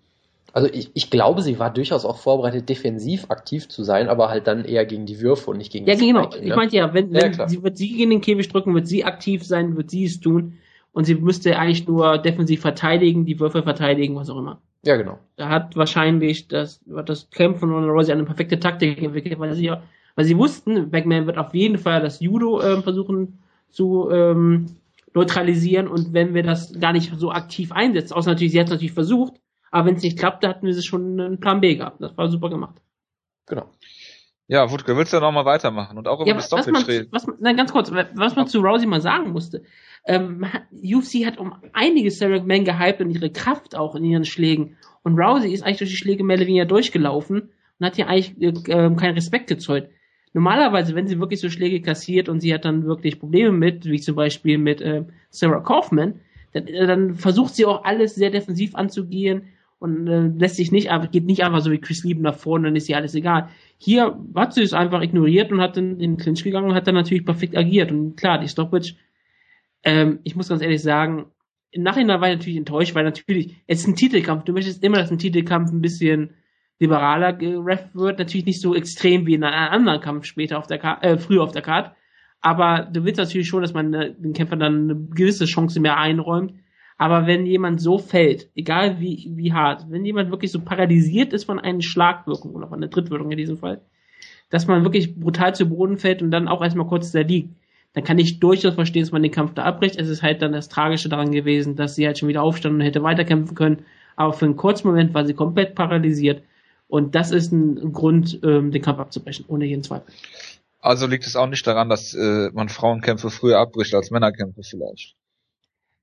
Also ich, ich glaube, sie war durchaus auch vorbereitet, defensiv aktiv zu sein, aber halt dann eher gegen die Würfe und nicht gegen Ja, das genau. Striking, Ich ne? meinte ja, wenn, Ja, wenn klar. sie wird sie gegen den Käfig drücken, wird sie aktiv sein, wird sie es tun und sie müsste eigentlich nur defensiv verteidigen, die Würfe verteidigen, was auch immer. Ja, genau. Da hat wahrscheinlich das, das Camp von Ronda Rousey eine perfekte Taktik entwickelt, weil sie, ja- weil sie wussten, McMahon wird auf jeden Fall das Judo ähm, versuchen zu ähm, neutralisieren und wenn wir das gar nicht so aktiv einsetzen, außer natürlich, sie hat es natürlich versucht, aber wenn es nicht klappt, da hatten wir sie schon einen Plan B gehabt. Das war super gemacht. Genau. Ja, Wutke, willst du noch mal weitermachen und auch über Ja, was Stoppage reden? was na, ganz kurz, was man zu Rousey mal sagen musste. Ähm, UFC hat um einige Sarah McMahon gehypt und ihre Kraft auch in ihren Schlägen. Und Rousey ist eigentlich durch die Schläge mehr oder weniger durchgelaufen und hat hier eigentlich äh, ähm, keinen Respekt gezollt. Normalerweise, wenn sie wirklich so Schläge kassiert und sie hat dann wirklich Probleme mit, wie zum Beispiel mit äh, Sarah Kaufman, dann, äh, dann versucht sie auch alles sehr defensiv anzugehen und äh, lässt sich nicht, geht nicht einfach so wie Chris Lieben nach vorne, dann ist ihr alles egal. Hier hat sie es einfach ignoriert und hat in den Clinch gegangen und hat dann natürlich perfekt agiert. Und klar, die Stoppage, ähm, ich muss ganz ehrlich sagen, im Nachhinein war ich natürlich enttäuscht, weil natürlich, es ist ein Titelkampf, du möchtest immer, dass ein Titelkampf ein bisschen liberaler gerefft wird, natürlich nicht so extrem wie in einem anderen Kampf später auf der Karte, äh, früher auf der Karte, aber du willst natürlich schon, dass man äh, den Kämpfer dann eine gewisse Chance mehr einräumt. Aber wenn jemand so fällt, egal wie, wie hart, wenn jemand wirklich so paralysiert ist von einer Schlagwirkung oder von einer Trittwirkung in diesem Fall, dass man wirklich brutal zu Boden fällt und dann auch erstmal kurz da liegt, dann kann ich durchaus verstehen, dass man den Kampf da abbricht. Es ist halt dann das Tragische daran gewesen, dass sie halt schon wieder aufstand und hätte weiterkämpfen können. Aber für einen kurzen Moment war sie komplett paralysiert. Und das ist ein Grund, ähm, den Kampf abzubrechen, ohne jeden Zweifel. Also liegt es auch nicht daran, dass äh, man Frauenkämpfe früher abbricht als Männerkämpfe vielleicht.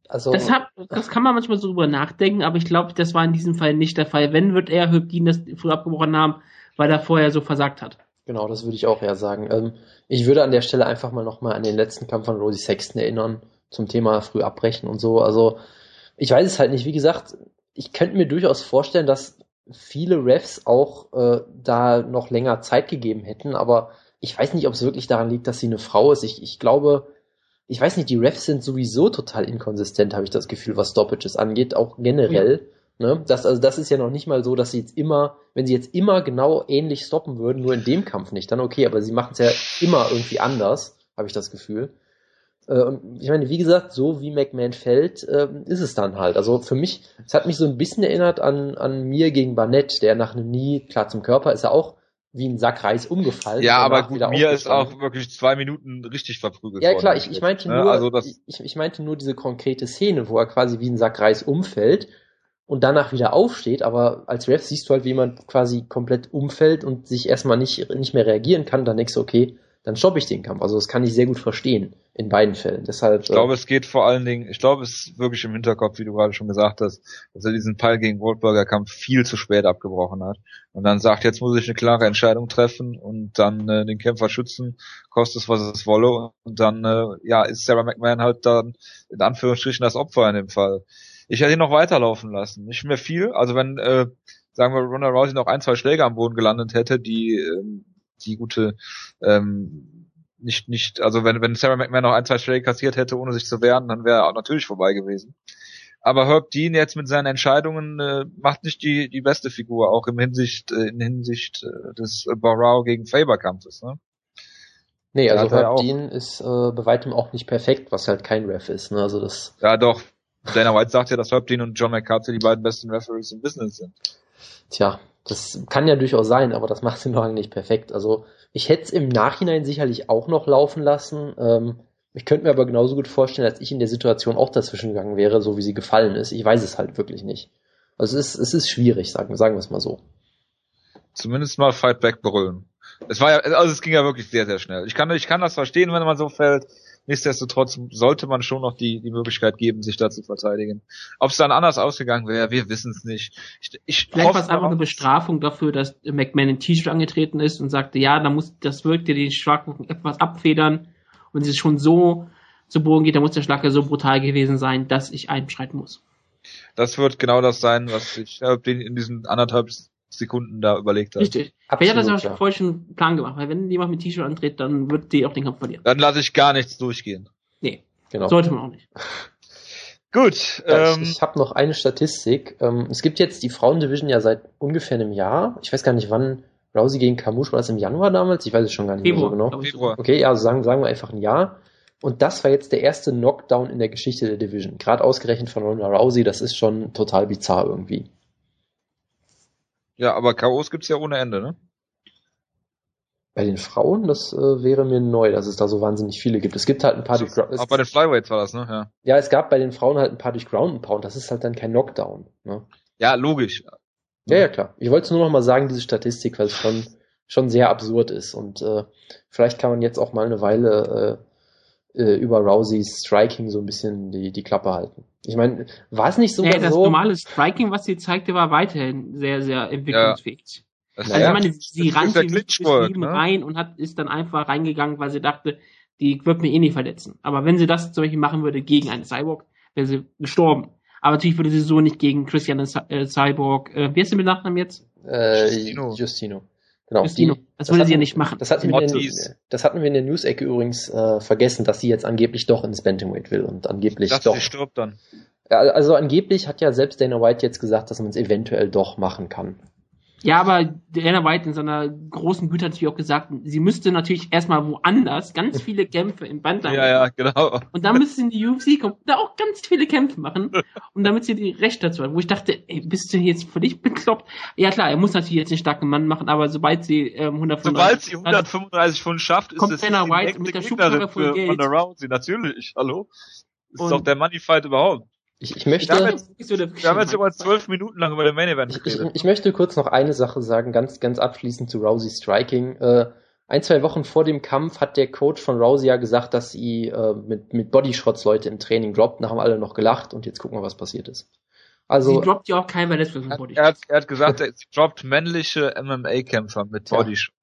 Also Das, hat, das kann man manchmal so drüber nachdenken, aber ich glaube, das war in diesem Fall nicht der Fall. Wenn, wird er Hübdin das früher abgebrochen haben, weil er vorher so versagt hat. Genau, das würde ich auch eher sagen. Ähm, ich würde an der Stelle einfach mal nochmal an den letzten Kampf von Rosie Sexton erinnern, zum Thema früh abbrechen und so. Also, ich weiß es halt nicht. Wie gesagt, ich könnte mir durchaus vorstellen, dass viele Refs auch äh, da noch länger Zeit gegeben hätten, aber ich weiß nicht, ob es wirklich daran liegt, dass sie eine Frau ist. Ich, ich glaube, ich weiß nicht, die Refs sind sowieso total inkonsistent, habe ich das Gefühl, was Stoppages angeht, auch generell. Ne? Das, also das ist ja noch nicht mal so, dass sie jetzt immer, wenn sie jetzt immer genau ähnlich stoppen würden, nur in dem Kampf nicht, dann okay, aber sie machen es ja immer irgendwie anders, habe ich das Gefühl. Äh, Und ich meine, wie gesagt, so wie McMahon fällt, ähm, ist es dann halt. Also für mich, es hat mich so ein bisschen erinnert an, an mir gegen Barnett, der nach einem Nie, klar zum Körper ist er auch wie ein Sack Reis umgefallen. Ja, aber gut, mir ist auch wirklich zwei Minuten richtig verprügelt Ja, klar, ich, ich meinte Ne? nur, Also ich, ich meinte nur diese konkrete Szene, wo er quasi wie ein Sack Reis umfällt und danach wieder aufsteht, aber als Ref siehst du halt, wie jemand quasi komplett umfällt und sich erstmal nicht, nicht mehr reagieren kann, dann denkst du, okay, dann stoppe ich den Kampf. Also das kann ich sehr gut verstehen in beiden Fällen. Deshalb, ich glaube, es geht vor allen Dingen, ich glaube, es ist wirklich im Hinterkopf, wie du gerade schon gesagt hast, dass er diesen Pile gegen Goldberger Kampf viel zu spät abgebrochen hat. Und dann sagt, jetzt muss ich eine klare Entscheidung treffen und dann äh, den Kämpfer schützen, kostet es, was es wolle. Und dann, äh, ja, ist Sarah McMahon halt dann in Anführungsstrichen das Opfer in dem Fall. Ich hätte ihn noch weiterlaufen lassen. Nicht mehr viel. Also wenn, äh, sagen wir, Ronda Rousey noch ein, zwei Schläge am Boden gelandet hätte, die, ähm, die gute, ähm, nicht, nicht, also wenn, wenn Sarah McMahon noch ein, zwei Schläge kassiert hätte, ohne sich zu wehren, dann wäre er auch natürlich vorbei gewesen. Aber Herb Dean jetzt mit seinen Entscheidungen äh, macht nicht die, die beste Figur, auch im Hinsicht, äh, in Hinsicht äh, des äh, Barrow gegen Faber Kampfes, ne? nee, also er Herb Dean ist äh, bei weitem auch nicht perfekt, was halt kein Ref ist. Ne? Also das, Ja, doch. Dana White sagt ja, dass Herb Dean und John McCarthy die beiden besten Referees im Business sind. Tja, das kann ja durchaus sein, aber das macht ihn noch lange nicht perfekt. Also ich hätte es im Nachhinein sicherlich auch noch laufen lassen. Ähm, ich könnte mir aber genauso gut vorstellen, dass ich in der Situation auch dazwischen gegangen wäre, so wie sie gefallen ist. Ich weiß es halt wirklich nicht. Also es ist, es ist schwierig, sagen, sagen wir es mal so. Zumindest mal Fight Back brüllen. Es war ja, also es ging ja wirklich sehr, sehr schnell. Ich kann, ich kann das verstehen, wenn man so fällt. Nichtsdestotrotz sollte man schon noch die, die Möglichkeit geben, sich da zu verteidigen. Ob es dann anders ausgegangen wäre, wir wissen es nicht. Ich, ich Vielleicht war es einfach eine Bestrafung dafür, dass McMahon in T-Shirt angetreten ist und sagte, ja, da muss, das wirkt dir die Schlagwirkung etwas abfedern. Und wenn es schon so zu Boden geht, dann muss der Schlag ja so brutal gewesen sein, dass ich einschreiten muss. Das wird genau das sein, was ich äh, den in diesen anderthalb Sekunden da überlegt hat. Richtig. Wer hat das auch vorher schon einen Plan gemacht, weil wenn jemand mit T-Shirt antritt, dann wird die auch den Kampf verlieren. Dann lasse ich gar nichts durchgehen. Nee, genau. Sollte man auch nicht. Gut. Ja, ähm, ich ich habe noch eine Statistik. Ähm, es gibt jetzt die Frauendivision ja seit ungefähr einem Jahr. Ich weiß gar nicht, wann Rousey gegen Kamush war das im Januar damals? Ich weiß es schon gar nicht Februar, mehr so genau. Februar. Okay, ja, also sagen, sagen wir einfach ein Jahr. Und das war jetzt der erste Knockdown in der Geschichte der Division. Gerade ausgerechnet von Ronda Rousey, das ist schon total bizarr irgendwie. Ja, aber K.O.s gibt's ja ohne Ende, ne? Bei den Frauen, das äh, wäre mir neu, dass es da so wahnsinnig viele gibt. Es gibt halt ein paar durch Ground. Auch bei den Flyweights war das, ne? Ja. ja, es gab bei den Frauen halt ein paar durch Ground and Pound. Das ist halt dann kein Knockdown. Ne? Ja, logisch. Ja, ja, klar. Ich wollte nur noch mal sagen, diese Statistik, weil es schon, schon sehr absurd ist. Und äh, vielleicht kann man jetzt auch mal eine Weile äh, äh, über Rouseys Striking so ein bisschen die, die Klappe halten. Ich meine, war es nicht so? Ja, das so? normale Striking, was sie zeigte, war weiterhin sehr, sehr entwicklungsfähig. Ja. Also naja, ich meine, sie rannte mit ne? rein und hat, ist dann einfach reingegangen, weil sie dachte, die wird mir eh nicht verletzen. Aber wenn sie das zum Beispiel machen würde gegen einen Cyborg, wäre sie gestorben. Aber natürlich würde sie so nicht gegen Christian äh, Cyborg, äh, wie heißt sie mit Nachnamen jetzt? Äh, Justino. Justino. Genau. Justino. Die, das, das würde sie ja nicht machen. Das hatten, wir in, das hatten wir in der News-Ecke übrigens äh, vergessen, dass sie jetzt angeblich doch ins Bantamweight will und angeblich dass doch. Sie stirbt dann. Also angeblich hat ja selbst Dana White jetzt gesagt, dass man es eventuell doch machen kann. Ja, aber Dana White in seiner großen Güte hat natürlich auch gesagt, sie müsste natürlich erstmal woanders ganz viele Kämpfe im Band Ja, ja, genau. Und dann müsste sie in die UFC kommen, da auch ganz viele Kämpfe machen. Und damit sie die Rechte dazu hat. Wo ich dachte, ey, bist du jetzt völlig bekloppt? Ja klar, er muss natürlich jetzt den starken Mann machen, aber sobald sie ähm, 135 Sobald sie 135 Pfund schafft, ist kommt es Dana White mit der Schubkarre voll Geld. Rousey, natürlich, hallo. Das ist doch der Money Fight überhaupt. Ich, ich möchte. Wir haben jetzt, wir haben jetzt über zwölf Minuten lang über den Main Event geredet. Ich, ich, ich, möchte kurz noch eine Sache sagen, ganz, ganz abschließend zu Rousey Striking. Äh, ein, zwei Wochen vor dem Kampf hat der Coach von Rousey ja gesagt, dass sie äh, mit, mit Bodyshots Leute im Training droppt. Da haben alle noch gelacht und jetzt gucken wir, was passiert ist. Also, sie droppt ja auch kein Verletzung von Bodyshots. Er hat, er hat gesagt, sie droppt männliche MMA-Kämpfer mit Bodyshots.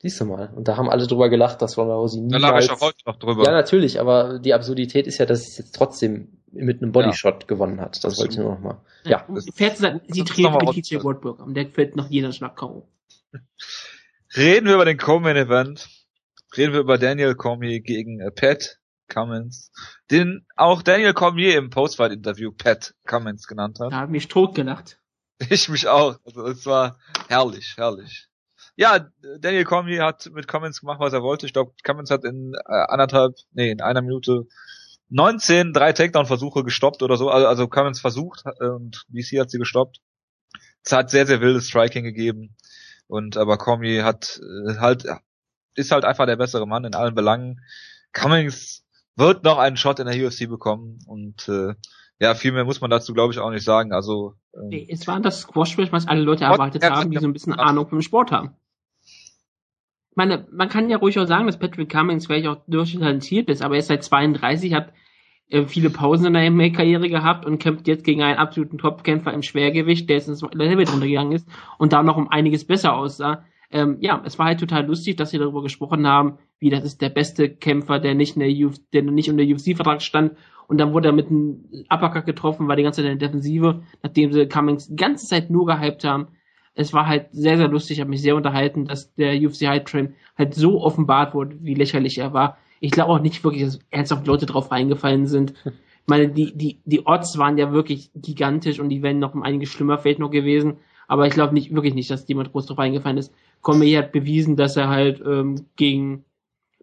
Siehst du mal. Und da haben alle drüber gelacht, dass Ronda Rousey nie. Da lag ich auch heute noch drüber. Ja, natürlich, aber die Absurdität ist ja, dass es jetzt trotzdem mit einem Bodyshot ja. gewonnen hat. Das wollte ich nur noch mal. Ja. ja. Sagen, sie trainiert mit TJ Wardburg und der fällt noch jeder Schlag K.O. Reden wir über den Co-Main Event. Reden wir über Daniel Cormier gegen äh, Pat Cummins, den auch Daniel Cormier im Postfight-Interview Pat Cummins genannt hat. Da hat mich tot gelacht. Ich mich auch. Also es war herrlich, herrlich. Ja, Daniel Cormier hat mit Cummins gemacht, was er wollte. Ich glaube, Cummins hat in äh, anderthalb, nee, in einer Minute 19 drei Takedown-Versuche gestoppt oder so. Also, also Cummins versucht äh, und DC hat sie gestoppt. Es hat sehr, sehr wildes Striking gegeben. Und aber Cormier hat äh, halt, ist halt einfach der bessere Mann in allen Belangen. Cummins wird noch einen Shot in der UFC bekommen und äh, ja, viel mehr muss man dazu, glaube ich, auch nicht sagen. Also ähm, nee, es war das Squash-Spiel, was alle Leute erwartet haben, die so ein bisschen Ahnung vom Sport haben. Meine, man kann ja ruhig auch sagen, dass Patrick Cummings vielleicht auch durchaus talentiert ist, aber er ist seit 32, hat äh, viele Pausen in der MMA-Karriere gehabt und kämpft jetzt gegen einen absoluten Topkämpfer im Schwergewicht, der jetzt ins Level runtergegangen ist und da noch um einiges besser aussah. Ähm, ja, es war halt total lustig, dass sie darüber gesprochen haben, wie das ist der beste Kämpfer, der nicht in der Uf der nicht unter UFC-Vertrag stand und dann wurde er mit einem Uppercut getroffen, war die ganze Zeit in der Defensive, nachdem sie Cummings die ganze Zeit nur gehypt haben. Es war halt sehr, sehr lustig, hat mich sehr unterhalten, dass der UFC High Train halt so offenbart wurde, wie lächerlich er war. Ich glaube auch nicht wirklich, dass ernsthaft Leute drauf reingefallen sind. Ich meine, die, die, die Odds waren ja wirklich gigantisch und die wären noch um einiges schlimmer vielleicht noch gewesen. Aber ich glaube nicht, wirklich nicht, dass jemand groß drauf reingefallen ist. Cormier hat bewiesen, dass er halt ähm, gegen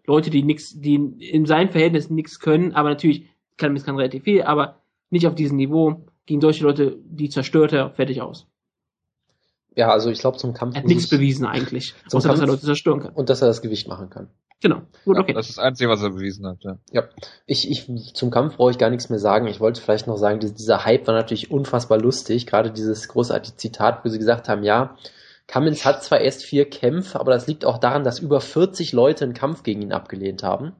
Leute, die nix, die in seinem Verhältnis nichts können, aber natürlich kann kann relativ viel, aber nicht auf diesem Niveau, gegen solche Leute, die zerstört er, fertig aus. Ja, also ich glaube zum Kampf. Er hat nichts bewiesen eigentlich, außer dass er Leute zerstören kann. Und dass er das Gewicht machen kann. Genau. Gut, okay. Ja, das ist das Einzige, was er bewiesen hat, ja. Ja. Ich, ich, zum Kampf brauche ich gar nichts mehr sagen. Ich wollte vielleicht noch sagen, dieser Hype war natürlich unfassbar lustig. Gerade dieses großartige Zitat, wo sie gesagt haben, ja, Cummins hat zwar erst vier Kämpfe, aber das liegt auch daran, dass über 40 Leute einen Kampf gegen ihn abgelehnt haben.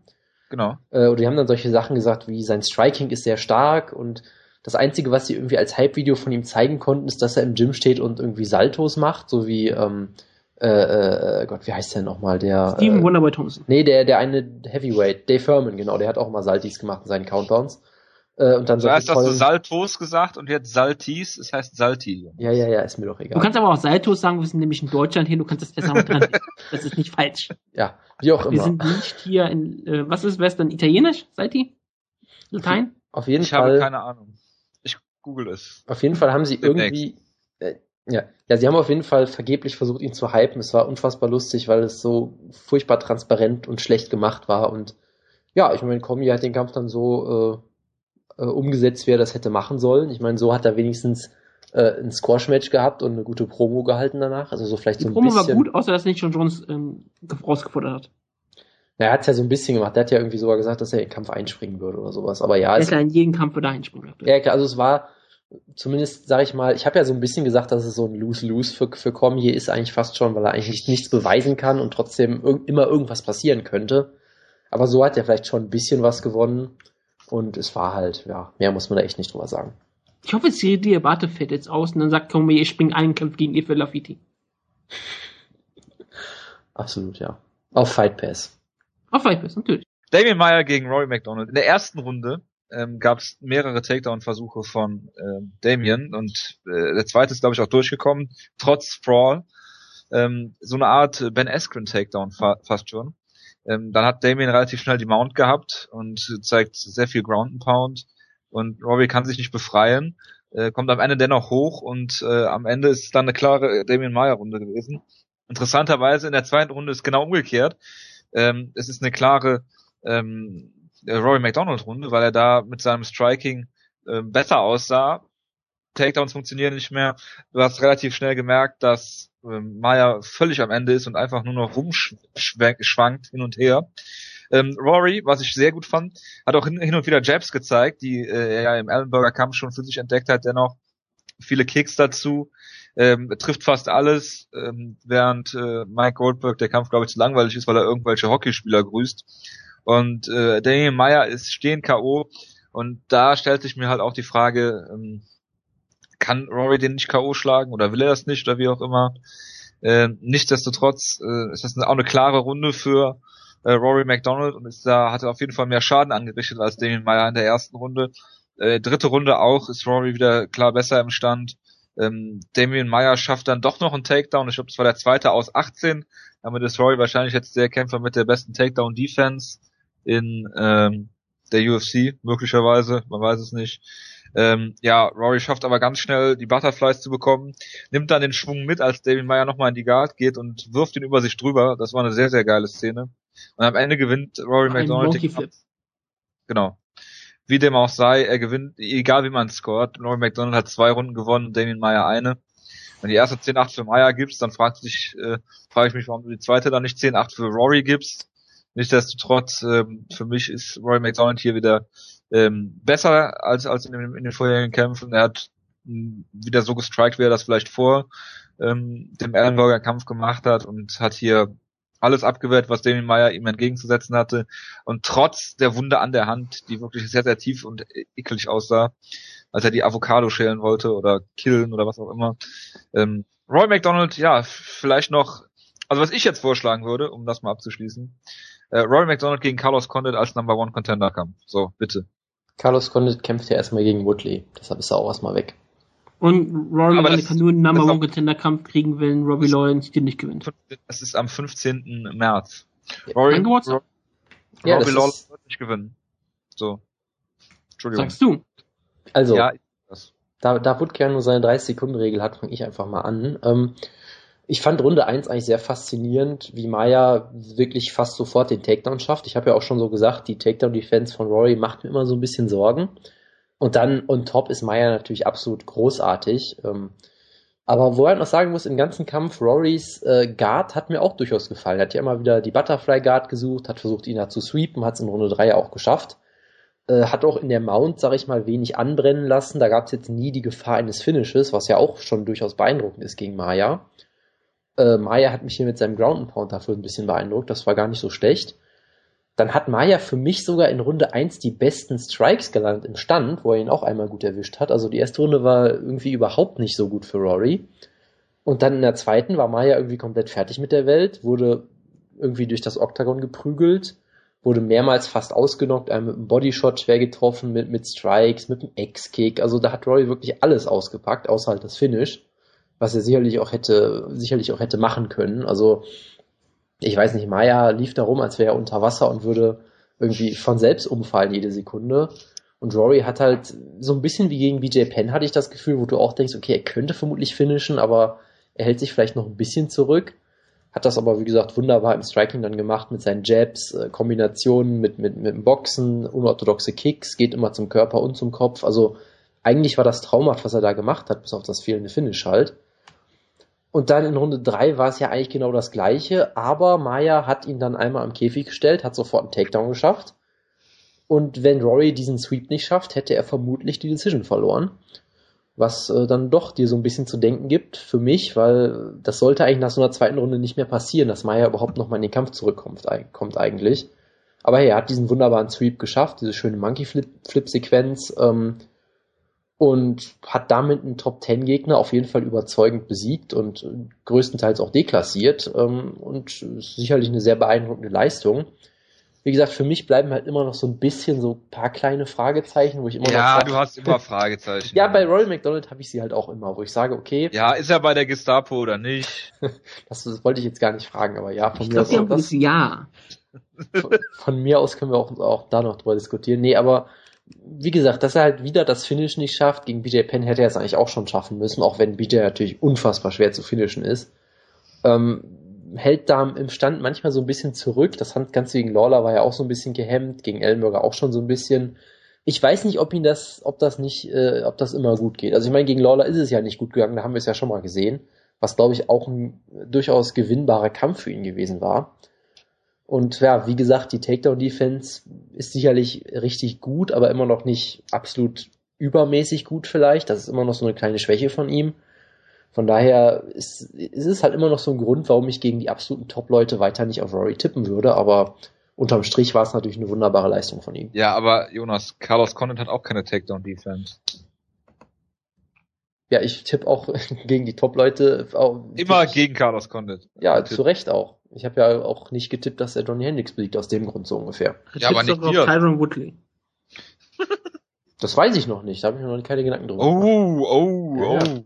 Genau. Äh, und die haben dann solche Sachen gesagt, wie sein Striking ist sehr stark und das Einzige, was sie irgendwie als Hype-Video von ihm zeigen konnten, ist, dass er im Gym steht und irgendwie Saltos macht, so wie ähm, äh, äh, Gott, wie heißt der nochmal? Der Steven äh, Wonderboy Thompson. Nee, der, der eine Heavyweight, Dave Furman, genau, der hat auch mal Saltis gemacht in seinen Countdowns. Äh, und dann Zuerst sollte hast du Saltos gesagt und jetzt Saltis, es heißt Salti. Ja, ja, ja, ist mir doch Du egal. kannst aber auch Saltos sagen, wir sind nämlich in Deutschland hier, du kannst das besser mit dran. Das ist nicht falsch. Ja, wie auch Wir immer. sind nicht hier in, äh, was ist Western? Italienisch? Seid ihr? Latein? Auf jeden Ich habe Fall. keine Ahnung. Google es. Auf jeden Fall haben sie irgendwie, äh, ja, ja, sie haben auf jeden Fall vergeblich versucht, ihn zu hypen. Es war unfassbar lustig, weil es so furchtbar transparent und schlecht gemacht war. Und ja, ich meine, Komi hat den Kampf dann so äh, äh, umgesetzt, wie er das hätte machen sollen. Ich meine, so hat er wenigstens äh, ein Squash-Match gehabt und eine gute Promo gehalten danach. Also so vielleicht Die so ein Promo war bisschen. gut, außer dass nicht schon Jones ähm, rausgefordert hat. Na, er hat es ja so ein bisschen gemacht. Er hat ja irgendwie sogar gesagt, dass er in den Kampf einspringen würde oder sowas. Aber ja, Er es, ist ja in jeden Kampf wieder einspringen. Ja, klar, also es war zumindest, sag ich mal, ich habe ja so ein bisschen gesagt, dass es so ein Lose-Lose für, für Cormier ist eigentlich fast schon, weil er eigentlich nichts beweisen kann und trotzdem irg immer irgendwas passieren könnte. Aber so hat er vielleicht schon ein bisschen was gewonnen und es war halt, ja, mehr muss man da echt nicht drüber sagen. Ich hoffe, jetzt die Debatte fällt jetzt aus und dann sagt Cormier, ich springe einen Kampf gegen Efe Lafiti. Absolut, ja. Auf Fight Pass. Auf Vipers, natürlich. Damien Meyer gegen Rory McDonald. In der ersten Runde ähm, gab es mehrere Takedown-Versuche von ähm, Damien und äh, der zweite ist, glaube ich, auch durchgekommen, trotz Sprawl. Ähm, so eine Art äh, Ben Askren Takedown fa fast schon. Ähm, dann hat Damien relativ schnell die Mount gehabt und zeigt sehr viel Ground and Pound und Rory kann sich nicht befreien, äh, kommt am Ende dennoch hoch und äh, am Ende ist dann eine klare Damien Meyer Runde gewesen. Interessanterweise in der zweiten Runde ist genau umgekehrt. Ähm, es ist eine klare ähm, äh, Rory McDonald Runde, weil er da mit seinem Striking äh, besser aussah. Takedowns funktionieren nicht mehr. Du hast relativ schnell gemerkt, dass ähm, Maya völlig am Ende ist und einfach nur noch rumschwankt hin und her. Ähm, Rory, was ich sehr gut fand, hat auch hin, hin und wieder Jabs gezeigt, die äh, er ja im Ellenberger Kampf schon für sich entdeckt hat, dennoch viele Kicks dazu, ähm, trifft fast alles, ähm, während äh, Mike Goldberg der Kampf, glaube ich, zu langweilig ist, weil er irgendwelche Hockeyspieler grüßt. Und äh, Daniel Meyer ist stehen K.O. Und da stellt sich mir halt auch die Frage, ähm, kann Rory den nicht K.O. schlagen oder will er das nicht oder wie auch immer. Äh, nichtsdestotrotz äh, ist das auch eine klare Runde für äh, Rory McDonald und ist da hat er auf jeden Fall mehr Schaden angerichtet als Damien Meyer in der ersten Runde. Äh, dritte Runde auch ist Rory wieder klar besser im Stand. Ähm, Damien Meyer schafft dann doch noch einen Takedown. Ich glaube, das war der zweite aus 18. Damit ist Rory wahrscheinlich jetzt der Kämpfer mit der besten Takedown-Defense in ähm, der UFC, möglicherweise, man weiß es nicht. Ähm, ja, Rory schafft aber ganz schnell die Butterflies zu bekommen, nimmt dann den Schwung mit, als Damien Meyer nochmal in die Guard geht und wirft ihn über sich drüber. Das war eine sehr, sehr geile Szene. Und am Ende gewinnt Rory McDonald. Genau. Wie dem auch sei, er gewinnt, egal wie man scoret. Rory McDonald hat zwei Runden gewonnen, Damien Meyer eine. Wenn die erste 10-8 für Meyer gibst, dann fragt sich, äh, frage ich mich, warum du die zweite dann nicht 10-8 für Rory gibst. Nichtsdestotrotz, ähm, für mich ist Rory McDonald hier wieder ähm, besser als, als in, den, in den vorherigen Kämpfen. Er hat mh, wieder so gestrikt, wie er das vielleicht vor ähm, dem Ellenberger Kampf gemacht hat und hat hier alles abgewehrt, was Damien Meyer ihm entgegenzusetzen hatte. Und trotz der Wunde an der Hand, die wirklich sehr, sehr tief und eklig aussah, als er die Avocado schälen wollte oder killen oder was auch immer. Ähm, Roy McDonald, ja, vielleicht noch, also was ich jetzt vorschlagen würde, um das mal abzuschließen, äh, Roy McDonald gegen Carlos Condit als Number One Contender Kampf. So, bitte. Carlos Condit kämpft ja erstmal gegen Woodley, deshalb ist er auch erstmal weg. Und Rory Aber McDonald das- kann nur einen Number das- One Contender Kampf kriegen, wenn Robbie Lawrence den nicht gewinnt. Es ist am 15. März. Rory, Mein Geburtstag. Ro Ja, Robbie das Lawler ist- wird nicht gewinnen. So. Entschuldigung. Sagst du? Also, Ja, ich- das. da, da Woodke ja nur seine 30-Sekunden-Regel hat, fange ich einfach mal an. Ähm, ich fand Runde 1 eigentlich sehr faszinierend, wie Maya wirklich fast sofort den Takedown schafft. Ich habe ja auch schon so gesagt, die Takedown-Defense von Rory macht mir immer so ein bisschen Sorgen. Und dann on top ist Maya natürlich absolut großartig. Ähm, aber wo er noch sagen muss, im ganzen Kampf, Rorys äh, Guard hat mir auch durchaus gefallen. Er hat ja immer wieder die Butterfly Guard gesucht, hat versucht, ihn da zu sweepen, hat es in Runde 3 ja auch geschafft. Äh, hat auch in der Mount, sag ich mal, wenig anbrennen lassen. Da gab es jetzt nie die Gefahr eines Finishes, was ja auch schon durchaus beeindruckend ist gegen Maya. Äh, Maya hat mich hier mit seinem Ground and Pound dafür ein bisschen beeindruckt. Das war gar nicht so schlecht. Dann hat Maya für mich sogar in Runde 1 die besten Strikes gelandet im Stand, wo er ihn auch einmal gut erwischt hat. Also die erste Runde war irgendwie überhaupt nicht so gut für Rory. Und dann in der zweiten war Maya irgendwie komplett fertig mit der Welt, wurde irgendwie durch das Oktagon geprügelt, wurde mehrmals fast ausgenockt, einmal mit einem Bodyshot schwer getroffen, mit, mit Strikes, mit einem X-Kick. Also da hat Rory wirklich alles ausgepackt, außer halt das Finish, was er sicherlich auch hätte, sicherlich auch hätte machen können. Also ich weiß nicht, Maya lief da rum, als wäre er unter Wasser und würde irgendwie von selbst umfallen jede Sekunde. Und Rory hat halt so ein bisschen wie gegen BJ Penn hatte ich das Gefühl, wo du auch denkst, okay, er könnte vermutlich finishen, aber er hält sich vielleicht noch ein bisschen zurück. Hat das aber, wie gesagt, wunderbar im Striking dann gemacht mit seinen Jabs, äh, Kombinationen mit, mit, mit dem Boxen, unorthodoxe Kicks, geht immer zum Körper und zum Kopf. Also eigentlich war das traumhaft, was er da gemacht hat, bis auf das fehlende Finish halt. Und dann in Runde 3 war es ja eigentlich genau das gleiche, aber Maya hat ihn dann einmal am Käfig gestellt, hat sofort einen Takedown geschafft. Und wenn Rory diesen Sweep nicht schafft, hätte er vermutlich die Decision verloren. Was äh, dann doch dir so ein bisschen zu denken gibt für mich, weil das sollte eigentlich nach so einer zweiten Runde nicht mehr passieren, dass Maya überhaupt nochmal in den Kampf zurückkommt kommt eigentlich. Aber hey, er hat diesen wunderbaren Sweep geschafft, diese schöne Monkey-Flip-Sequenz. Ähm, und hat damit einen Top Ten Gegner auf jeden Fall überzeugend besiegt und größtenteils auch deklassiert ähm, und sicherlich eine sehr beeindruckende Leistung. Wie gesagt, für mich bleiben halt immer noch so ein bisschen so ein paar kleine Fragezeichen, wo ich immer ja, noch sag, du hast immer Fragezeichen. ja, bei Royal McDonald habe ich sie halt auch immer, wo ich sage, okay. Ja, ist er bei der Gestapo oder nicht? das, das wollte ich jetzt gar nicht fragen, aber ja, von ich mir aus. Glaub, das, ja. Von, von, mir aus können wir auch, auch da noch drüber diskutieren. Nee, aber wie gesagt, dass er halt wieder das Finish nicht schafft, gegen BJ Penn hätte er es eigentlich auch schon schaffen müssen, auch wenn BJ natürlich unfassbar schwer zu finishen ist. Ähm, hält da im Stand manchmal so ein bisschen zurück. Das Ganze gegen Lawler war ja auch so ein bisschen gehemmt, gegen Ellenberger auch schon so ein bisschen. Ich weiß nicht, ob ihn das, ob das nicht, äh, ob das immer gut geht. Also ich meine, gegen Lawler ist es ja nicht gut gegangen, da haben wir es ja schon mal gesehen, was glaube ich auch ein durchaus gewinnbarer Kampf für ihn gewesen war. Und ja, wie gesagt, die Takedown-Defense ist sicherlich richtig gut, aber immer noch nicht absolut übermäßig gut vielleicht. Das ist immer noch so eine kleine Schwäche von ihm. Von daher ist, ist es halt immer noch so ein Grund, warum ich gegen die absoluten Top-Leute weiter nicht auf Rory tippen würde, aber unterm Strich war es natürlich eine wunderbare Leistung von ihm. Ja, aber Jonas, Carlos Condit hat auch keine Takedown-Defense. Ja, ich tippe auch gegen die Top-Leute. Immer gegen Carlos Condit. Ja, zu Recht auch. Ich habe ja auch nicht getippt, dass er Johnny Hendricks besiegt, aus dem Grund so ungefähr. Ja, aber nicht dir. Tyron Woodley. Das weiß ich noch nicht, da habe ich mir noch keine Gedanken drüber Oh, gemacht. oh, oh. Ja.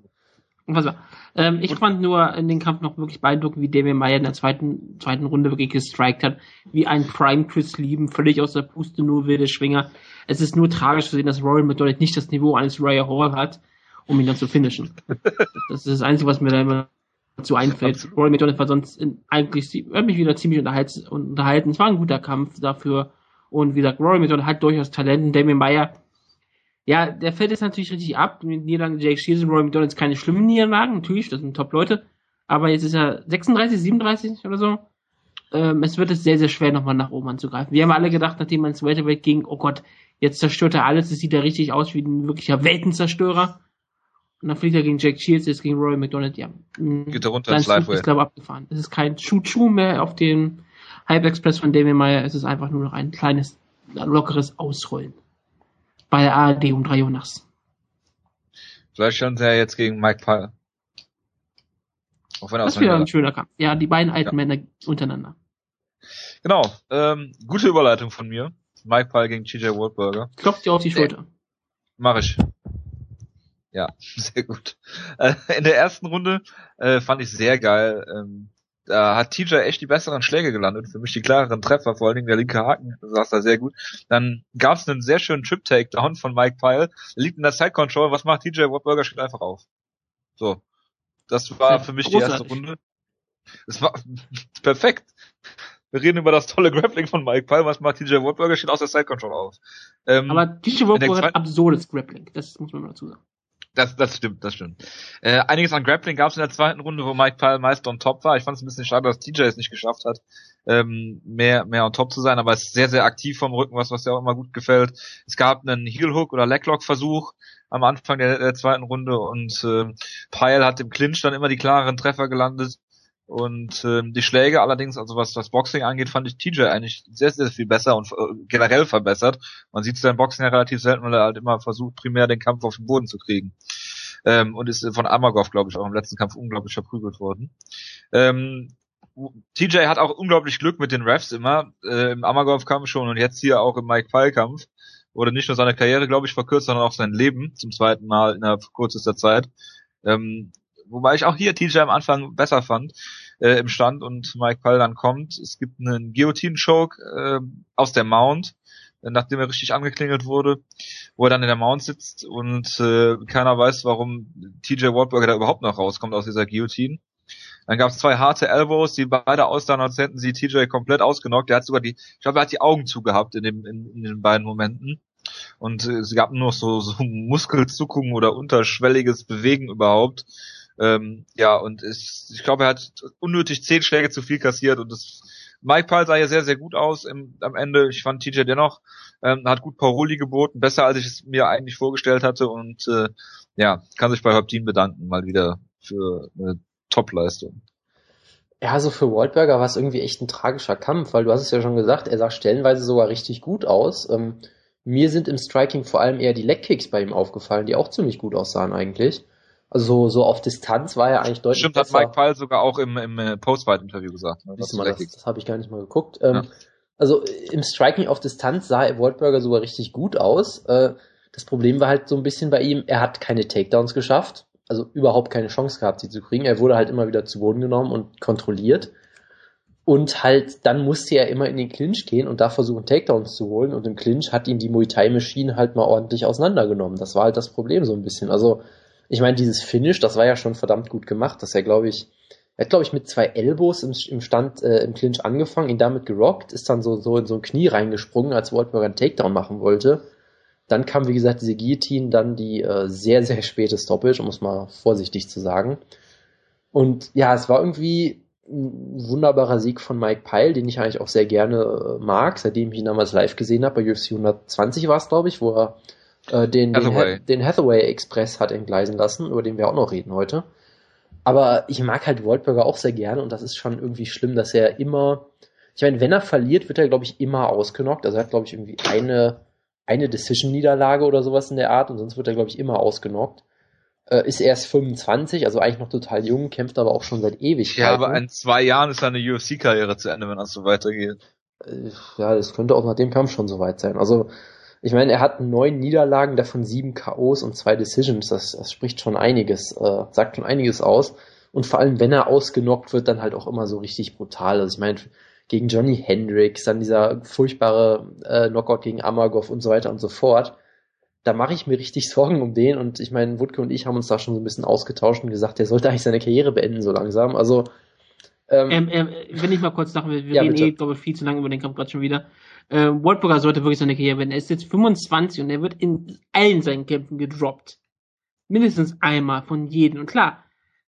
Was war? Ähm, ich fand nur in den Kampf noch wirklich beeindruckend, wie Damien Meyer in der zweiten, zweiten Runde wirklich gestrikt hat, wie ein Prime Chris Lieben, völlig aus der Puste, nur wilde Schwinger. Es ist nur tragisch zu sehen, dass Royal McDonald nicht das Niveau eines Royal Hall hat, um ihn dann zu finishen. Das ist das Einzige, was mir da immer dazu einfällt. Rory McDonald war sonst in, eigentlich, mich wieder ziemlich unterhalten. Es war ein guter Kampf dafür. Und wie gesagt, Rory McDonald hat durchaus Talent. Damien Meyer, ja, der fällt jetzt natürlich richtig ab. Mit Niederlagen Jake Shields und Rory McDonald keine schlimmen Niederlagen, natürlich, das sind Top-Leute. Aber jetzt ist er 36, 37 oder so. Ähm, es wird es sehr, sehr schwer, nochmal nach oben anzugreifen. Wir haben alle gedacht, nachdem man ins Welterweight ging, oh Gott, jetzt zerstört er alles. Es sieht ja richtig aus wie ein wirklicher Weltenzerstörer. Und dann fliegt er gegen Jack Shields, jetzt gegen Roy McDonald, ja. Geht er runter ins Liveway. ist, glaube abgefahren. Es ist kein Choo-Choo mehr auf dem Hype Express von Damien Meyer. Es ist einfach nur noch ein kleines, lockeres Ausrollen. Bei der ARD um drei Uhr nachts. Vielleicht schon sehr jetzt gegen Mike Pyle. Auch wenn er das ist wieder ein schöner Kampf. Ja, die beiden alten ja. Männer untereinander. Genau. Ähm, gute Überleitung von mir. Mike Pyle gegen TJ Waldberger. Klopft dir auf die Schulter. Äh, mach ich. Ja, sehr gut. Äh, in der ersten Runde äh, fand ich sehr geil. Ähm, da hat TJ echt die besseren Schläge gelandet, für mich die klareren Treffer, vor allen Dingen der linke Haken saß da sehr gut. Dann gab es einen sehr schönen Chip-Takedown von Mike Pyle, liegt in der Side-Control, was macht TJ Wattburger? Steht einfach auf. So. Das war für mich Großartig. die erste Runde. Das war perfekt. Wir reden über das tolle Grappling von Mike Pyle, was macht TJ Wattburger? Steht aus der Side-Control auf. Ähm, Aber TJ Wattburger hat absurdes Grappling, das muss man mal dazu sagen. Das, das stimmt, das stimmt. Äh, einiges an Grappling gab es in der zweiten Runde, wo Mike Pyle meist on top war. Ich fand es ein bisschen schade, dass TJ es nicht geschafft hat, ähm, mehr, mehr on top zu sein, aber es ist sehr, sehr aktiv vom Rücken, was, was ja auch immer gut gefällt. Es gab einen Heel Hook oder Leglock Versuch am Anfang der, der zweiten Runde und äh, Pyle hat im Clinch dann immer die klareren Treffer gelandet. Und ähm, die Schläge allerdings, also was das Boxing angeht, fand ich TJ eigentlich sehr, sehr viel besser und äh, generell verbessert. Man sieht es ja im Boxen ja relativ selten, weil er halt immer versucht, primär den Kampf auf den Boden zu kriegen. Ähm, und ist von Amagov, glaube ich, auch im letzten Kampf unglaublich verprügelt worden. Ähm, TJ hat auch unglaublich Glück mit den Refs immer, äh, im Amagov-Kampf schon und jetzt hier auch im Mike Pyle-Kampf. Wurde nicht nur seine Karriere, glaube ich, verkürzt, sondern auch sein Leben zum zweiten Mal innerhalb kürzester Zeit. Ähm, wobei ich auch hier TJ am Anfang besser fand äh, im Stand und Mike Pyle dann kommt. Es gibt einen Guillotine-Choke äh, aus der Mount, äh, nachdem er richtig angeklingelt wurde, wo er dann in der Mount sitzt und äh, keiner weiß, warum TJ Wardberger da überhaupt noch rauskommt aus dieser Guillotine. Dann gab es zwei harte Elbows, die beide aussahen, als hätten sie TJ komplett ausgenockt. Der hat sogar die, ich glaube, er hat die Augen zugehabt in, dem, in, in den beiden Momenten. Und äh, es gab nur so, so Muskelzuckungen oder unterschwelliges Bewegen überhaupt. Ähm, ja, und es, ich glaube, er hat unnötig zehn Schläge zu viel kassiert und das Mike Pyle sah ja sehr, sehr gut aus im, am Ende. Ich fand TJ dennoch, ähm, hat gut Paroli geboten, besser als ich es mir eigentlich vorgestellt hatte und äh, ja, kann sich bei Hoptin bedanken, mal wieder für eine Top-Leistung. Ja, also für Waldberger war es irgendwie echt ein tragischer Kampf, weil du hast es ja schon gesagt, er sah stellenweise sogar richtig gut aus. Ähm, mir sind im Striking vor allem eher die Leg-Kicks bei ihm aufgefallen, die auch ziemlich gut aussahen eigentlich. Also so auf Distanz war er eigentlich deutlich Stimmt, besser. hat Mike Pyle sogar auch im, im äh, Post-Fight-Interview gesagt. Ne, das, das, das habe ich gar nicht mal geguckt. Ähm, ja. Also im Striking auf Distanz sah Waldberger sogar richtig gut aus. Äh, das Problem war halt so ein bisschen bei ihm, er hat keine Takedowns geschafft. Also überhaupt keine Chance gehabt, sie zu kriegen. Er wurde halt immer wieder zu Boden genommen und kontrolliert. Und halt, dann musste er immer in den Clinch gehen und da versuchen, Takedowns zu holen. Und im Clinch hat ihn die Muay Thai Machine halt mal ordentlich auseinandergenommen. Das war halt das Problem so ein bisschen. Also, ich meine, dieses Finish, das war ja schon verdammt gut gemacht, dass er, glaube ich, er hat, glaube ich, mit zwei Elbows im, im Stand, äh, im Clinch angefangen, ihn damit gerockt, ist dann so, so in so ein Knie reingesprungen, als Waldberg einen Takedown machen wollte. Dann kam, wie gesagt, diese Guillotine, dann die äh, sehr, sehr späte Stoppage, um es mal vorsichtig zu sagen. Und ja, es war irgendwie ein wunderbarer Sieg von Mike Pyle, den ich eigentlich auch sehr gerne äh, mag, seitdem ich ihn damals live gesehen habe. Bei UFC 120 war es, glaube ich, wo er äh, den, Hathaway. den, den Hathaway Express hat entgleisen lassen, über den wir auch noch reden heute. Aber ich mag halt Waldberger auch sehr gerne und das ist schon irgendwie schlimm, dass er immer, ich meine, wenn er verliert, wird er, glaube ich, immer ausgenockt. Also er hat, glaube ich, irgendwie eine, eine Decision-Niederlage oder sowas in der Art und sonst wird er, glaube ich, immer ausgenockt. Äh, ist erst 25, also eigentlich noch total jung, kämpft aber auch schon seit ewig. Ja, aber in zwei Jahren ist seine UFC-Karriere zu Ende, wenn das so weitergeht. Äh, ja, das könnte auch nach dem Kampf schon so weit sein. Also ich meine, er hat neun Niederlagen, davon sieben KOs und zwei Decisions. Das, das spricht schon einiges, äh, sagt schon einiges aus. Und vor allem, wenn er ausgenockt wird, dann halt auch immer so richtig brutal. Also ich meine, gegen Johnny Hendricks, dann dieser furchtbare äh, Knockout gegen Amagov und so weiter und so fort. Da mache ich mir richtig Sorgen um den. Und ich meine, Wutke und ich haben uns da schon so ein bisschen ausgetauscht und gesagt, der sollte eigentlich seine Karriere beenden so langsam. Also ähm, ähm, ähm, wenn ich mal kurz sagen will, wir ja, reden bitte. eh, glaube ich, viel zu lange über den Kampf gerade schon wieder. Äh, Waldburger sollte wirklich seine Karriere beenden. Er ist jetzt 25 und er wird in allen seinen Kämpfen gedroppt. Mindestens einmal von jedem. Und klar,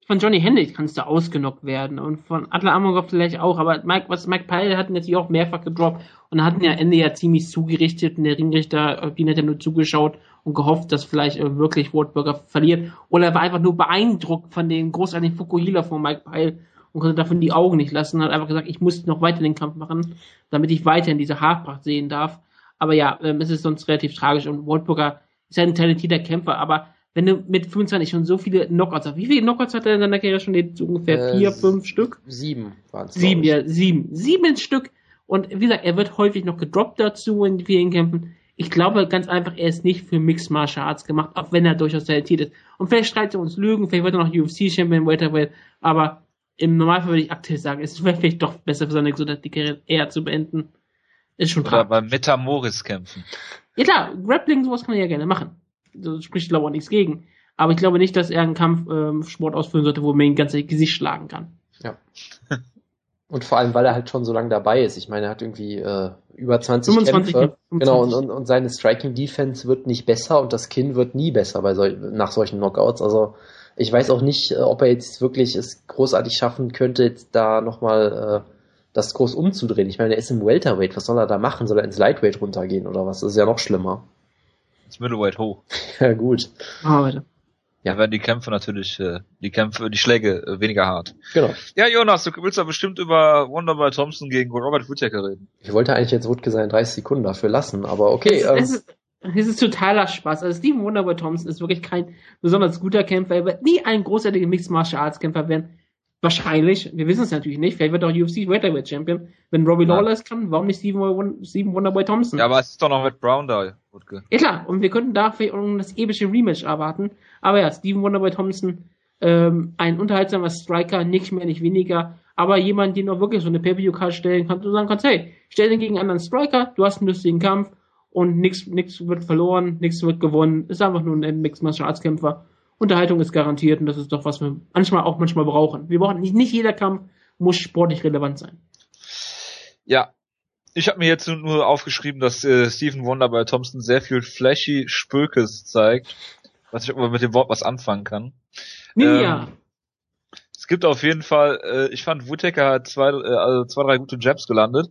von Johnny Hendricks kannst du ausgenockt werden und von Adler Amorov vielleicht auch, aber Mike, was Mike Pyle hat natürlich auch mehrfach gedroppt und hat ihn ja Ende ja ziemlich zugerichtet und der Ringrichter, die hat ja nur zugeschaut und gehofft, dass vielleicht äh, wirklich Waldburger verliert oder er war einfach nur beeindruckt von dem großartigen Fukuhila von Mike Pyle und konnte davon die Augen nicht lassen, hat einfach gesagt, ich muss noch weiter den Kampf machen, damit ich weiter in diese Haarpracht sehen darf. Aber ja, ähm, es ist sonst relativ tragisch und Waldburger ist ein talentierter Kämpfer, aber wenn du mit 25 schon so viele Knockouts hast, wie viele Knockouts hat er in seiner Karriere schon? So ungefähr äh, vier, fünf Stück? Sieben waren es. Sieben, ja, sieben. Sieben Stück. Und wie gesagt, er wird häufig noch gedroppt dazu in vielen Kämpfen. Ich glaube ganz einfach, er ist nicht für Mixed Martial Arts gemacht, auch wenn er durchaus talentiert ist. Und vielleicht streitet er uns Lügen, vielleicht wird er noch UFC-Champion, Welterweight, aber im Normalfall würde ich aktuell sagen, es wäre vielleicht doch besser für seine Gesundheit, die Karriere eher zu beenden. Ist schon Oder beim Metamoris kämpfen. Ja klar, Grappling, sowas kann er ja gerne machen. Da spricht, glaube ich, auch nichts gegen. Aber ich glaube nicht, dass er einen Kampfsport ähm, ausführen sollte, wo man ihn ganz Gesicht schlagen kann. Ja. Und vor allem, weil er halt schon so lange dabei ist. Ich meine, er hat irgendwie äh, über 20 25 Kämpfe. 25. Genau, und, und, und seine Striking Defense wird nicht besser und das Kinn wird nie besser bei sol nach solchen Knockouts. Also ich weiß auch nicht, äh, ob er jetzt wirklich es großartig schaffen könnte, jetzt da nochmal äh, das groß umzudrehen. Ich meine, er ist im Welterweight, was soll er da machen? Soll er ins Lightweight runtergehen oder was? Das ist ja noch schlimmer. Ins Middleweight hoch. ja, gut. Ah, bitte. Ja, werden die Kämpfe natürlich, äh, die Kämpfe, die Schläge äh, weniger hart. Genau. Ja, Jonas, du willst ja bestimmt über Wonderboy Thompson gegen Robert Whittaker reden. Ich wollte eigentlich jetzt Wutke seine 30 Sekunden dafür lassen, aber okay. Es, ähm, es, ist, es ist totaler Spaß. Also Steven Wonderboy Thompson ist wirklich kein besonders guter Kämpfer. Er wird nie ein großartiger Mixed Martial Arts Kämpfer werden. Wahrscheinlich. Wir wissen es natürlich nicht. Vielleicht wird er auch UFC Welterweight Champion. Wenn Robbie Ja. Lawler es kann, warum nicht Steven Wonderboy Thompson? Ja, aber es ist doch noch Matt Brown da, Wutke. Ja klar, und wir könnten da vielleicht das epische Rematch erwarten. Aber ja, Steven Wonderboy Thompson, ähm, ein unterhaltsamer Striker, nicht mehr, nicht weniger, aber jemand, den auch wirklich so eine Pay-Per-View-Card stellen kannst und sagen kannst, hey, stell den gegen einen anderen Striker, du hast einen lustigen Kampf und nichts nix wird verloren, nichts wird gewonnen, ist einfach nur ein Mixed Martial Arts Kämpfer. Unterhaltung ist garantiert und das ist doch was wir manchmal auch manchmal brauchen. Wir brauchen nicht, nicht jeder Kampf muss sportlich relevant sein. Ja. Ich habe mir jetzt nur aufgeschrieben, dass äh, Stephen Wonderboy Thompson sehr viel flashy Spökes zeigt. Was ich aber mit dem Wort was anfangen kann. Ninja! Ähm, Es gibt auf jeden Fall, äh, ich fand Whittaker hat zwei, äh, also zwei, drei gute Jabs gelandet.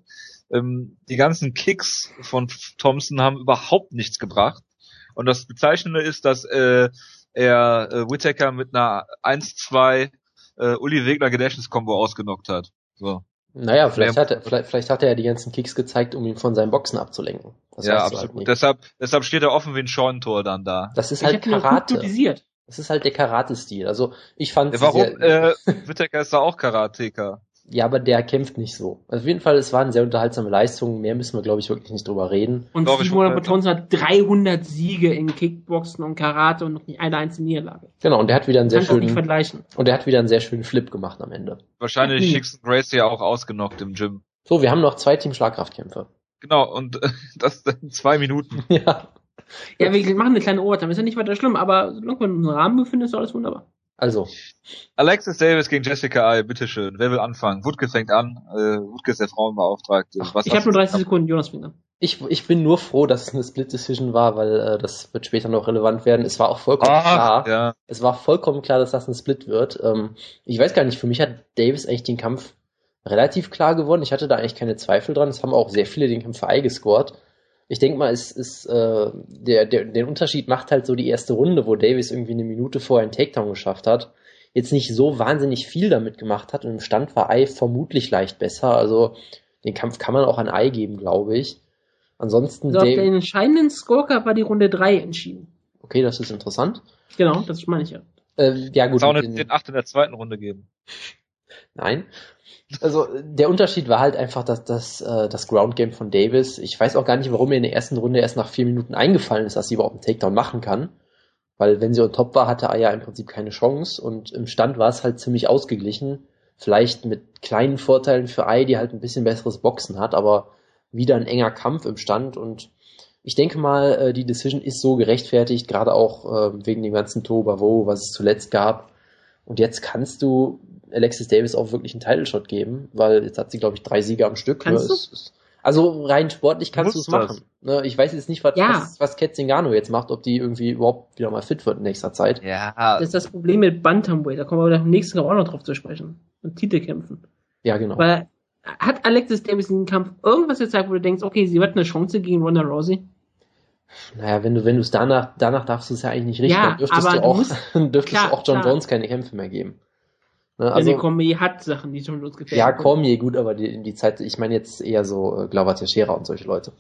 Ähm, die ganzen Kicks von Thompson haben überhaupt nichts gebracht. Und das Bezeichnende ist, dass äh, er äh, Whittaker mit einer 1-2 äh, Uli Wegner Gedächtniskombo ausgenockt hat. So. Naja, vielleicht Ja. hat, er, vielleicht, vielleicht hat er ja die ganzen Kicks gezeigt, um ihn von seinem Boxen abzulenken. Das ja, du absolut. halt deshalb, deshalb steht er offen wie ein Scheunentor dann da. Das ist ich halt Karate. Das ist halt der Karate-Stil. Also ich fand Ja, warum? sehr, Äh, Whittaker ist da auch Karateka. Ja, aber der kämpft nicht so. Also auf jeden Fall, es waren sehr unterhaltsame Leistungen. Mehr müssen wir, glaube ich, wirklich nicht drüber reden. Und wollte- Thompson hat 300 Siege in Kickboxen und Karate und noch nicht eine einzige Niederlage. Genau, und der hat wieder einen sehr Kannst schönen vergleichen. und der hat wieder einen sehr schönen Flip gemacht am Ende. Wahrscheinlich Mhm. Hickson Gracie ja auch ausgenockt im Gym. So, wir haben noch zwei Team Schlagkraftkämpfe. Genau, und äh, das in zwei Minuten. ja. Ja, wir machen eine kleine Overtime. Ist ja nicht weiter schlimm, aber solange man einen Rahmen befindet, ist alles wunderbar. Also, Alexis Davis gegen Jessica Ai, bitteschön. Wer will anfangen? Wutke fängt an. Äh, Wutke ist der Frauenbeauftragte. Was Ich habe nur du- 30 Sekunden, Jonas fängt an. ich, ich bin nur froh, dass es eine Split Decision war, weil äh, das wird später noch relevant werden. Es war auch vollkommen Ah, klar. ja. Es war vollkommen klar, dass das ein Split wird. Ähm, ich weiß gar nicht, für mich hat Davis eigentlich den Kampf relativ klar gewonnen. Ich hatte da eigentlich keine Zweifel dran. Es haben auch sehr viele den Kampf für Ei gescored. Ich denke mal, es ist äh, der, der, den Unterschied macht halt so die erste Runde, wo Davis irgendwie eine Minute vorher einen Takedown geschafft hat. Jetzt nicht so wahnsinnig viel damit gemacht hat und im Stand war Ei vermutlich leicht besser. Also den Kampf kann man auch an Ei geben, glaube ich. Ansonsten, Also auf den entscheidenden Scorecard war die Runde 3 entschieden. okay, das ist interessant. Genau, das meine ich ja. Äh, ja gut, Soll auch den 8 in der zweiten Runde geben. Nein. Also der Unterschied war halt einfach dass das, äh, das Ground Game von Davis. Ich weiß auch gar nicht, warum mir in der ersten Runde erst nach vier Minuten eingefallen ist, dass sie überhaupt einen Takedown machen kann. Weil wenn sie on top war, hatte Aya im Prinzip keine Chance und im Stand war es halt ziemlich ausgeglichen. Vielleicht mit kleinen Vorteilen für Ai, die halt ein bisschen besseres Boxen hat, aber wieder ein enger Kampf im Stand und ich denke mal, äh, die Decision ist so gerechtfertigt, gerade auch äh, wegen dem ganzen Tohuwabohu, was es zuletzt gab. Und jetzt kannst du Alexis Davis auch wirklich einen Title Shot geben, weil jetzt hat sie, glaube ich, drei Siege am Stück. Kannst ne? du? Also rein sportlich kannst du es machen. Ne? Ich weiß jetzt nicht, was, Ja. was, was Kat Zingano jetzt macht, ob die irgendwie überhaupt wieder mal fit wird in nächster Zeit. Ja. Das ist das Problem mit Bantamweight. Da kommen wir beim nächsten Kampf auch noch drauf zu sprechen. Und Titelkämpfen. Ja, genau. Weil hat Alexis Davis in dem Kampf irgendwas gezeigt, wo du denkst, okay, sie hat eine Chance gegen Ronda Rousey? Naja, wenn du, wenn du es danach, danach darfst du es ja eigentlich nicht richten, Ja, dann dürftest aber du du auch, musst- dürftest klar, du auch John klar. Jones keine Kämpfe mehr geben. Ne? Also, Danny Cormier hat Sachen, die schon uns gefällt. ja, Cormier, gut, aber die, die Zeit, ich meine jetzt eher so äh, Glauber Teixeira und solche Leute.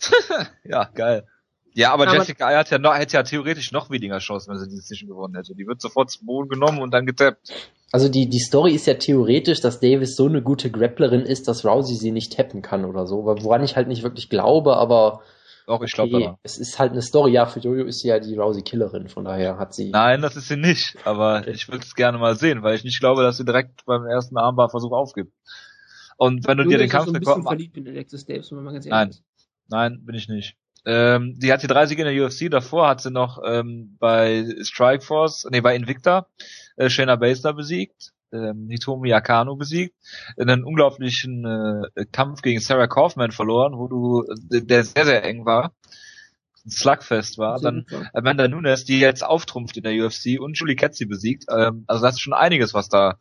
ja, geil. Ja, aber, Aber- Jessica Ai hat ja, noch, hätte ja theoretisch noch weniger Chancen, wenn sie die Decision gewonnen hätte. Die wird sofort zum Boden genommen und dann getappt. Also die, die Story ist ja theoretisch, dass Davis so eine gute Grapplerin ist, dass Rousey sie nicht tappen kann oder so, woran ich halt nicht wirklich glaube, aber Doch, ich glaube okay, es ist halt eine Story. Ja, für Jojo ist sie ja die Rousey-Killerin, von daher hat sie... Nein, das ist sie nicht. Aber ich würde es gerne mal sehen, weil ich nicht glaube, dass sie direkt beim ersten Armbarversuch aufgibt. Und wenn du Du dir den Kampf so ein bisschen Kopf- verliebt in Alexis Davis, wenn man ganz Nein. ehrlich ist. Nein, bin ich nicht. Ähm, die hat die drei Siege in der UFC, davor hat sie noch ähm, bei Strikeforce, nee, bei Invicta äh, Shayna Baszler besiegt, ähm, Hitomi Akano besiegt, einen unglaublichen äh, Kampf gegen Sarah Kaufman verloren, wo du, äh, der sehr, sehr eng war, ein Slugfest war, dann. Amanda Nunes, die jetzt auftrumpft in der UFC und Julie Ketzi besiegt, ähm, also das ist schon einiges, was da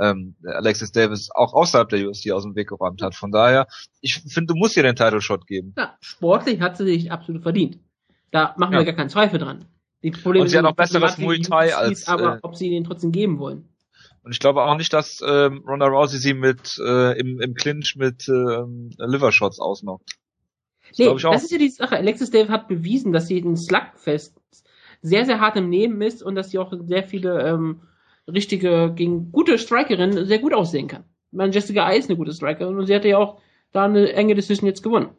ähm, Alexis Davis auch außerhalb der UFC aus dem Weg geräumt hat. Von daher, ich finde, du musst ihr den Title Shot geben. Ja, sportlich hat sie sich absolut verdient. Da machen Ja. wir gar keinen Zweifel dran. Die Probleme Und sie hat auch besseres Muay Thai als, aber äh, ob sie den trotzdem geben wollen. Und ich glaube auch nicht, dass ähm, Ronda Rousey sie mit äh, im, im Clinch mit ähm, Livershots ausnockt. Das Nee, das ist ja die Sache. Alexis Davis hat bewiesen, dass sie in Slugfest sehr, sehr hart im Nehmen ist und dass sie auch sehr viele ähm, richtige, gegen gute Strikerin sehr gut aussehen kann. Ich meine, Jessica Eye ist eine gute Strikerin und sie hatte ja auch da eine enge Decision jetzt gewonnen.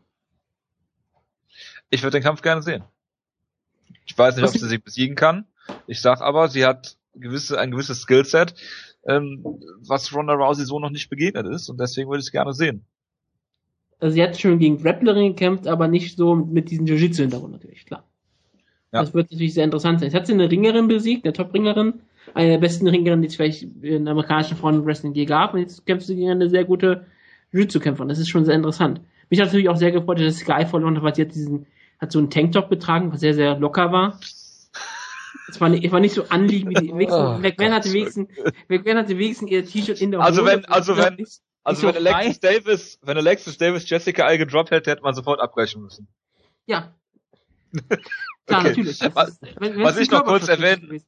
Ich würde den Kampf gerne sehen. Ich weiß nicht, Was ob sie sich besiegen kann. Ich sag aber, sie hat gewisse, ein gewisses Skillset, ähm, was Ronda Rousey so noch nicht begegnet ist und deswegen würde ich es gerne sehen. Also sie hat schon gegen Grapplerin gekämpft, aber nicht so mit diesem Jiu-Jitsu-Hintergrund natürlich, klar. Ja. Das wird natürlich sehr interessant sein. Jetzt hat sie eine Ringerin besiegt, eine Top-Ringerin, eine der besten Ringerinnen, die es vielleicht in der amerikanischen Frauenwrestling je gab, und jetzt kämpft sie gegen eine sehr gute Jiu-Jitsu-Kämpferin. Das ist schon sehr interessant. Mich hat natürlich auch sehr gefreut, dass Sky verloren hat, weil sie hat diesen, hat so einen Tanktop getragen, was sehr, sehr locker war. Es war nicht, es war nicht so anliegend wie die wenigstens, Oh McMahon hatte wenigstens, McMahon hatte wenigstens ihr T-Shirt in der Also Hose. wenn- also wenn- Nicht- Also nicht wenn so Alexis Davis, wenn Alexis Davis Jessica Eye gedroppt hätte, hätte man sofort abbrechen müssen. Ja. Klar, Okay. natürlich. Das Was- ist- wenn- wenn was ich noch kurz erwähnen-.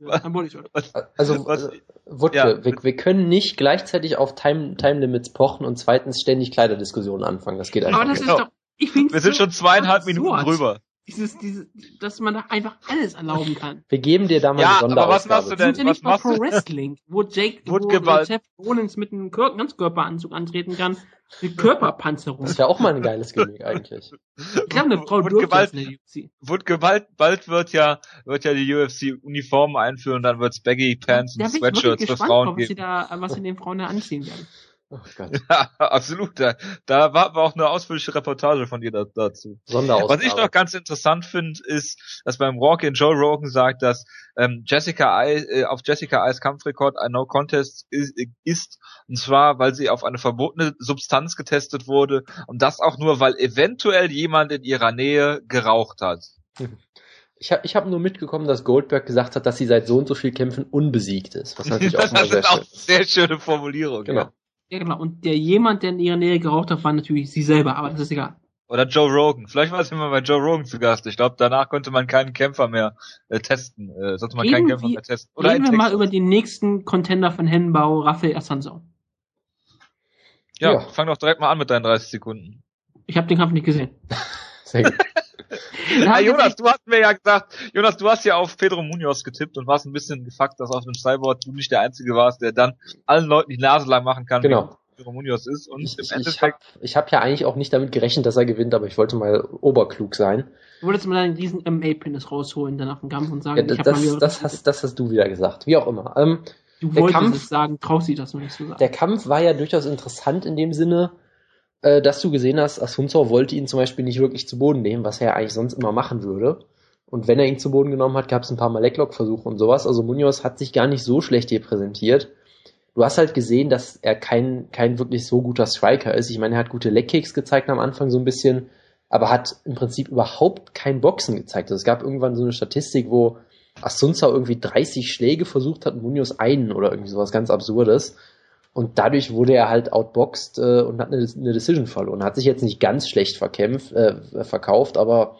Also, Was- äh, Wutke, Ja. wir, wir können nicht gleichzeitig auf Time, Time Limits pochen und zweitens ständig Kleiderdiskussionen anfangen. Das geht einfach Aber das nicht. Genau. ist doch, ich Wir sind schon zweieinhalb Minuten absurd, drüber. Dieses, dieses, dass man da einfach alles erlauben kann. Wir geben dir da mal Ja, eine aber was Sonderausgabe. machst du Wir sind denn- ja nicht was bei machst Pro du- Wrestling, wo Jake, wo Seth Rollins mit einem Kör Ganzkörperanzug antreten kann, mit Körperpanzerung. Das wäre auch mal ein geiles Gimmick eigentlich. Ich glaube, eine Frau dürfte Gewalt- in der UFC. Wird gewalt, bald wird ja, wird ja die UFC Uniformen einführen, dann wird's Baggy Pants Da und bin ich wirklich Sweatshirts für gespannt, Frauen drauf, was sie geben. da, was sie den Frauen da anziehen werden. Oh Gott. Ja, absolut. Da, da war aber auch eine ausführliche Reportage von dir da, dazu. Sonderausgabe. Was ich noch ganz interessant finde, ist, dass beim Walk in Joe Rogan sagt, dass ähm, Jessica Eye, äh, auf Jessica Eyes Kampfrekord ein No Contest ist, ist, und zwar, weil sie auf eine verbotene Substanz getestet wurde und das auch nur, weil eventuell jemand in ihrer Nähe geraucht hat. Ich habe ich hab nur mitgekommen, dass Goldberg gesagt hat, dass sie seit so und so viel Kämpfen unbesiegt ist. Was natürlich auch das mal sehr ist auch schön. sehr schöne Formulierung. Genau. Ja. Ja, genau. Und der jemand, der in ihrer Nähe geraucht hat, war natürlich sie selber, aber das ist egal. Oder Joe Rogan. Vielleicht war es immer bei Joe Rogan zu Gast. Ich glaube, danach konnte man keinen Kämpfer mehr äh, testen. Äh, sollte man keinen Reden Kämpfer wir- mehr testen. Oder Reden wir mal über den nächsten Contender von Hennenbau, Raphael Assanzau. Ja, Ja. fang doch direkt mal an mit deinen 30 Sekunden. Ich habe den Kampf nicht gesehen. Sehr gut. Ja, Jonas, du hast mir ja gesagt, Jonas, du hast ja auf Pedro Munoz getippt und warst ein bisschen gefuckt, dass auf dem Cyborg du nicht der Einzige warst, der dann allen Leuten die Nase lang machen kann, Genau. wie Pedro Munoz ist. Und Ich, im ich, ich habe Endeffekt, hab ja eigentlich auch nicht damit gerechnet, dass er gewinnt, aber ich wollte mal oberklug sein. Du wolltest mal einen riesen MA-Penis rausholen dann auf dem Kampf und sagen, Ja, ich hab das, das, hast, das hast du wieder gesagt. Wie auch immer. Ähm, Du wolltest Kampf- es sagen, traust dich das noch nicht zu sagen. der Kampf war ja durchaus interessant in dem Sinne, äh, dass du gesehen hast, Asunzao wollte ihn zum Beispiel nicht wirklich zu Boden nehmen, was er eigentlich sonst immer machen würde. Und wenn er ihn zu Boden genommen hat, gab es ein paar Mal Lecklock-Versuche und sowas. Also Munoz hat sich gar nicht so schlecht hier präsentiert. Du hast halt gesehen, dass er kein, kein wirklich so guter Striker ist. Ich meine, er hat gute Leckkicks gezeigt am Anfang so ein bisschen, aber hat im Prinzip überhaupt kein Boxen gezeigt. Also es gab irgendwann so eine Statistik, wo Asunzao irgendwie 30 Schläge versucht hat, Munoz einen oder irgendwie sowas ganz Absurdes. Und dadurch wurde er halt outboxed äh, und hat eine, eine Decision verloren. Hat sich jetzt nicht ganz schlecht verkämpft, äh, verkauft, aber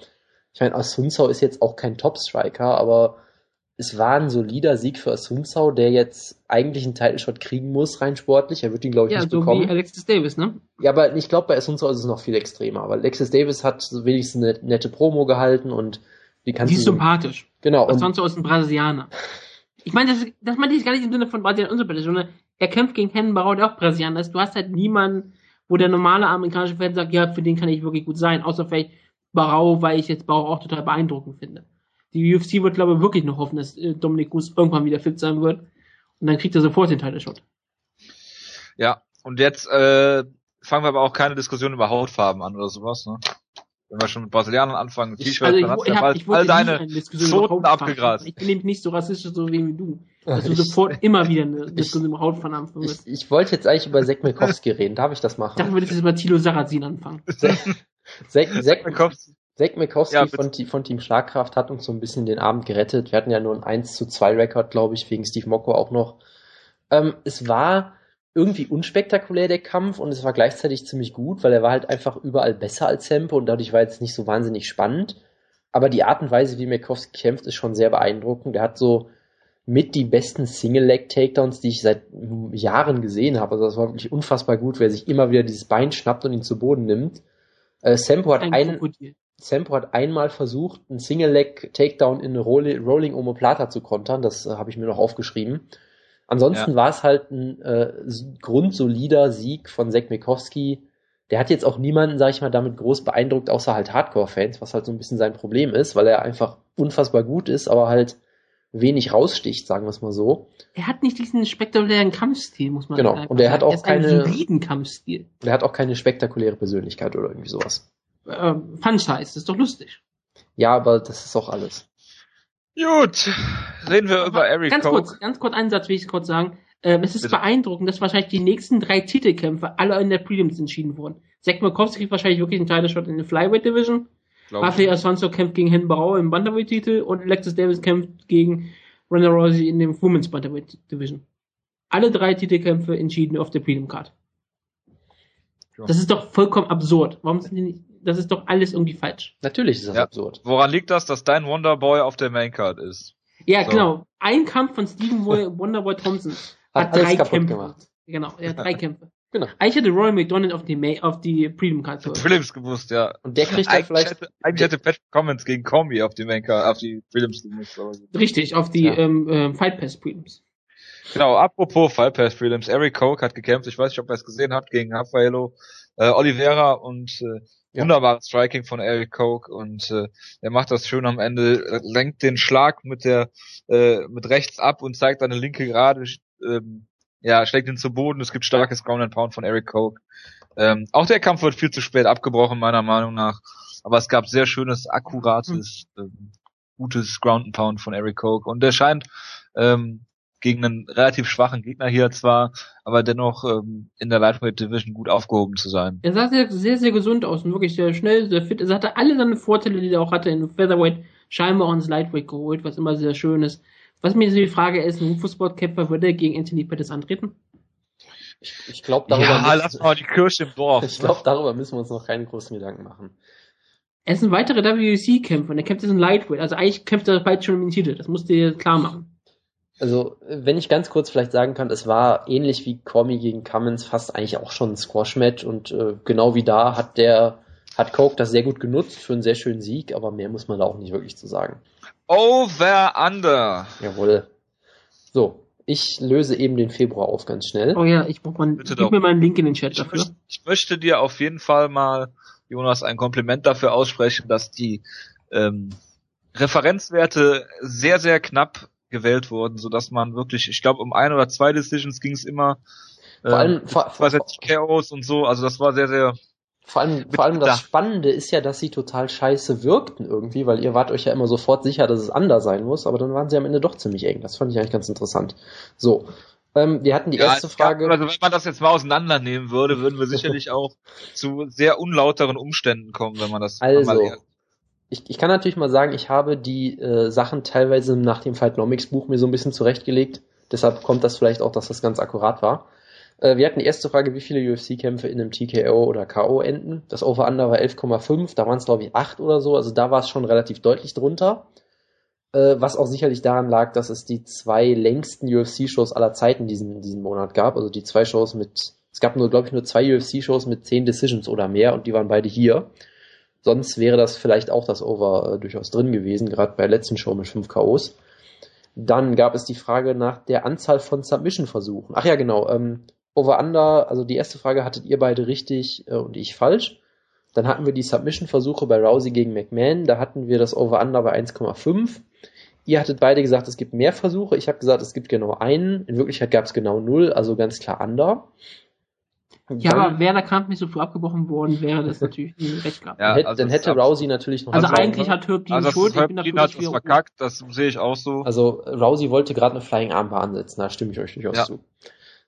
ich meine, Asunzao ist jetzt auch kein Top-Striker, aber es war ein solider Sieg für Asunzao, der jetzt eigentlich einen Title-Shot kriegen muss, rein sportlich. Er wird ihn, glaube ich, ja, nicht so bekommen. wie Alexis Davis, ne? Ja, aber ich glaube, bei Asunzao ist es noch viel extremer, weil Alexis Davis hat wenigstens eine nette Promo gehalten und die kannst Die ist sympathisch. Genau, so ist ein Brasilianer. Ich meine, das, das meinte ich gar nicht im Sinne von Brasilianer unsympathisch, sondern er kämpft gegen Hennenbauer, der auch Brasilianer ist. Du hast halt niemanden, wo der normale amerikanische Fan sagt, ja, für den kann ich wirklich gut sein, außer vielleicht Barau, weil ich jetzt Barau auch total beeindruckend finde. Die UFC wird, glaube ich, wirklich noch hoffen, dass äh, Dominik Gus irgendwann wieder fit sein wird. Und dann kriegt er sofort den Title-Shot. ja. Und jetzt äh, fangen wir aber auch keine Diskussion über Hautfarben an oder sowas, ne? Wenn wir schon mit Brasilianern anfangen, T-Shirts, Also dann ich, ja bald all deine Zoten abgegrast. Ich bin eben nicht so rassistisch so wie du. Dass du ich, sofort immer wieder eine Diskussion über Hautfarben anfangen ich, ich wollte jetzt eigentlich über Zack Mikowski reden. Darf ich das Ich machen? dachte, du würdest jetzt über Tilo Sarrazin anfangen. Dann Zack Mikowski Ja, von, von Team Schlagkraft hat uns so ein bisschen den Abend gerettet. Wir hatten ja nur ein 1 zu 2 Rekord, glaube ich, wegen Steve Mocco auch noch. Ähm, es war irgendwie unspektakulär, der Kampf, und es war gleichzeitig ziemlich gut, weil er war halt einfach überall besser als Sempo und dadurch war jetzt nicht so wahnsinnig spannend. Aber die Art und Weise, wie Mikowski kämpft, ist schon sehr beeindruckend. Er hat so mit die besten Single-Leg-Takedowns, die ich seit Jahren gesehen habe. Also das war wirklich unfassbar gut, wer sich immer wieder dieses Bein schnappt und ihn zu Boden nimmt. Äh, Sempo hat Ein einen. Sempo hat einmal versucht, einen Single-Leg-Takedown in eine Roll Rolling Omoplata zu kontern. Das äh, habe ich mir noch aufgeschrieben. Ansonsten ja. war es halt ein äh, grundsolider Sieg von Zek Mikowski. Der hat jetzt auch niemanden, sag ich mal, damit groß beeindruckt, außer halt Hardcore-Fans, was halt so ein bisschen sein Problem ist, weil er einfach unfassbar gut ist, aber halt wenig raussticht, sagen wir es mal so. Er hat nicht diesen spektakulären Kampfstil, muss man genau. sagen. Genau, und er hat auch er keine Kampfstil. Er hat auch keine spektakuläre Persönlichkeit oder irgendwie sowas. Äh, Franchise, ist doch lustig. Ja, aber das ist auch alles. Gut, reden wir über Eric Ganz Coke. kurz, ganz kurz einen Satz will ich kurz sagen. Ähm, es ist Bitte. beeindruckend, dass wahrscheinlich die nächsten drei Titelkämpfe alle in der Prelims entschieden wurden. Zack Markowski kriegt wahrscheinlich wirklich einen Title Shot in der Flyweight Division. Rafael Alfonso kämpft gegen Hen Barau im Bantamweight-Titel und Alexis Davis kämpft gegen Ronda Rousey in dem Women's Bantamweight Division. Alle drei Titelkämpfe entschieden auf der Prelim Card. Ja. Das ist doch vollkommen absurd. Warum sind die nicht, das ist doch alles irgendwie falsch. Natürlich ist das ja. absurd. Woran liegt das, dass dein Wonderboy auf der Main Card ist? Ja, so. genau. Ein Kampf von Stephen Wonderboy Thompson hat, hat drei Kämpfe gemacht. Genau, er hat drei Kämpfe. Genau. Eigentlich hätte Roy McDonald auf die, May, auf die Prelim Card Prelims gewusst, ja. Und der kriegt dann vielleicht. Hätte, eigentlich hätte Patrick Comments gegen Combi auf die Main Card, auf die Prelims gemusst. Richtig, auf die ja. ähm, äh, Fight Pass Prelims. Genau, apropos Fight Pass Prelims, Eric Koch hat gekämpft, ich weiß nicht, ob er es gesehen hat, gegen Rafaelo äh, Oliveira und äh, ja. wunderbares Striking von Eric Koch und äh, er macht das schön am Ende, lenkt den Schlag mit der äh, mit rechts ab und zeigt eine linke gerade ähm, ja, schlägt ihn zu Boden. Es gibt starkes Ground and Pound von Eric Koch. Ähm, auch der Kampf wird viel zu spät abgebrochen, meiner Meinung nach. Aber es gab sehr schönes, akkurates, ähm, gutes Ground and Pound von Eric Koch. Und der scheint ähm, gegen einen relativ schwachen Gegner hier zwar, aber dennoch ähm, in der Lightweight Division gut aufgehoben zu sein. Er sah sehr, sehr, sehr gesund aus und wirklich sehr schnell, sehr fit. Er hatte alle seine Vorteile, die er auch hatte in Featherweight, scheinbar auch ins Lightweight geholt, was immer sehr schön ist. Was mir so die Frage ist, ein Fußballkämpfer würde er gegen Anthony Pettis antreten? Ich, ich glaube, darüber. Ja, lass mal die Kirche im Dorf. Ich glaube, darüber müssen wir uns noch keine großen Gedanken machen. Er ist ein weiterer WC-Kämpfer und er kämpft jetzt in Lightweight. Also eigentlich kämpft er bald schon um den Titel. Das musst du dir klar machen. Also, wenn ich ganz kurz vielleicht sagen kann, es war ähnlich wie Comi gegen Cummins fast eigentlich auch schon ein Squash-Match und äh, genau wie da hat der, hat Coke das sehr gut genutzt für einen sehr schönen Sieg, aber mehr muss man da auch nicht wirklich zu sagen. Over Under. Jawohl. So, ich löse eben den Februar auf ganz schnell. Oh ja, ich brauch mal, Bitte gib doch. mir mal einen Link in den Chat ich dafür. Möchte, ich möchte dir auf jeden Fall mal, Jonas, ein Kompliment dafür aussprechen, dass die ähm, Referenzwerte sehr, sehr knapp gewählt wurden, so dass man wirklich, ich glaube, um ein oder zwei Decisions ging es immer. Vor allem, äh, vor, vor, Chaos und so, also das war sehr, sehr vor allem, vor allem das Spannende ist ja, dass sie total scheiße wirkten irgendwie, weil ihr wart euch ja immer sofort sicher, dass es anders sein muss, aber dann waren sie am Ende doch ziemlich eng. Das fand ich eigentlich ganz interessant. So. Ähm, wir hatten die ja, erste Frage. also wenn man das jetzt mal auseinandernehmen würde, würden wir sicherlich auch zu sehr unlauteren Umständen kommen, wenn man das also, mal ich, ich kann natürlich mal sagen, ich habe die äh, Sachen teilweise nach dem Fightnomics Buch mir so ein bisschen zurechtgelegt. Deshalb kommt das vielleicht auch, dass das ganz akkurat war. Äh, wir hatten die erste Frage, wie viele UFC-Kämpfe in einem TKO oder KO enden. Das Over-Under war 11,5, da waren es glaube ich 8 oder so, also da war es schon relativ deutlich drunter. Äh, was auch sicherlich daran lag, dass es die zwei längsten UFC-Shows aller Zeiten diesen, diesen Monat gab. Also die zwei Shows mit, es gab nur, glaube ich, nur zwei UFC-Shows mit 10 Decisions oder mehr und die waren beide hier. Sonst wäre das vielleicht auch das Over äh, durchaus drin gewesen, gerade bei der letzten Show mit 5 KOs. Dann gab es die Frage nach der Anzahl von Submission-Versuchen. Ach ja, genau. Ähm, Over-Under, also die erste Frage hattet ihr beide richtig äh, und ich falsch. Dann hatten wir die Submission-Versuche bei Rousey gegen McMahon. Da hatten wir das Over-Under bei 1,5. Ihr hattet beide gesagt, es gibt mehr Versuche. Ich habe gesagt, es gibt genau einen. In Wirklichkeit gab es genau null, also ganz klar Under. Ja, aber wäre der Kampf nicht so früh abgebrochen worden, wäre das natürlich recht gehabt. Ja, also dann hätte Rousey natürlich noch. Also eigentlich hat Herb die also Schuld. Ich bin dafür, hat das verkackt, das sehe ich auch so. Also Rousey wollte gerade eine Flying Armbar ansetzen, da stimme ich euch durchaus ja. zu.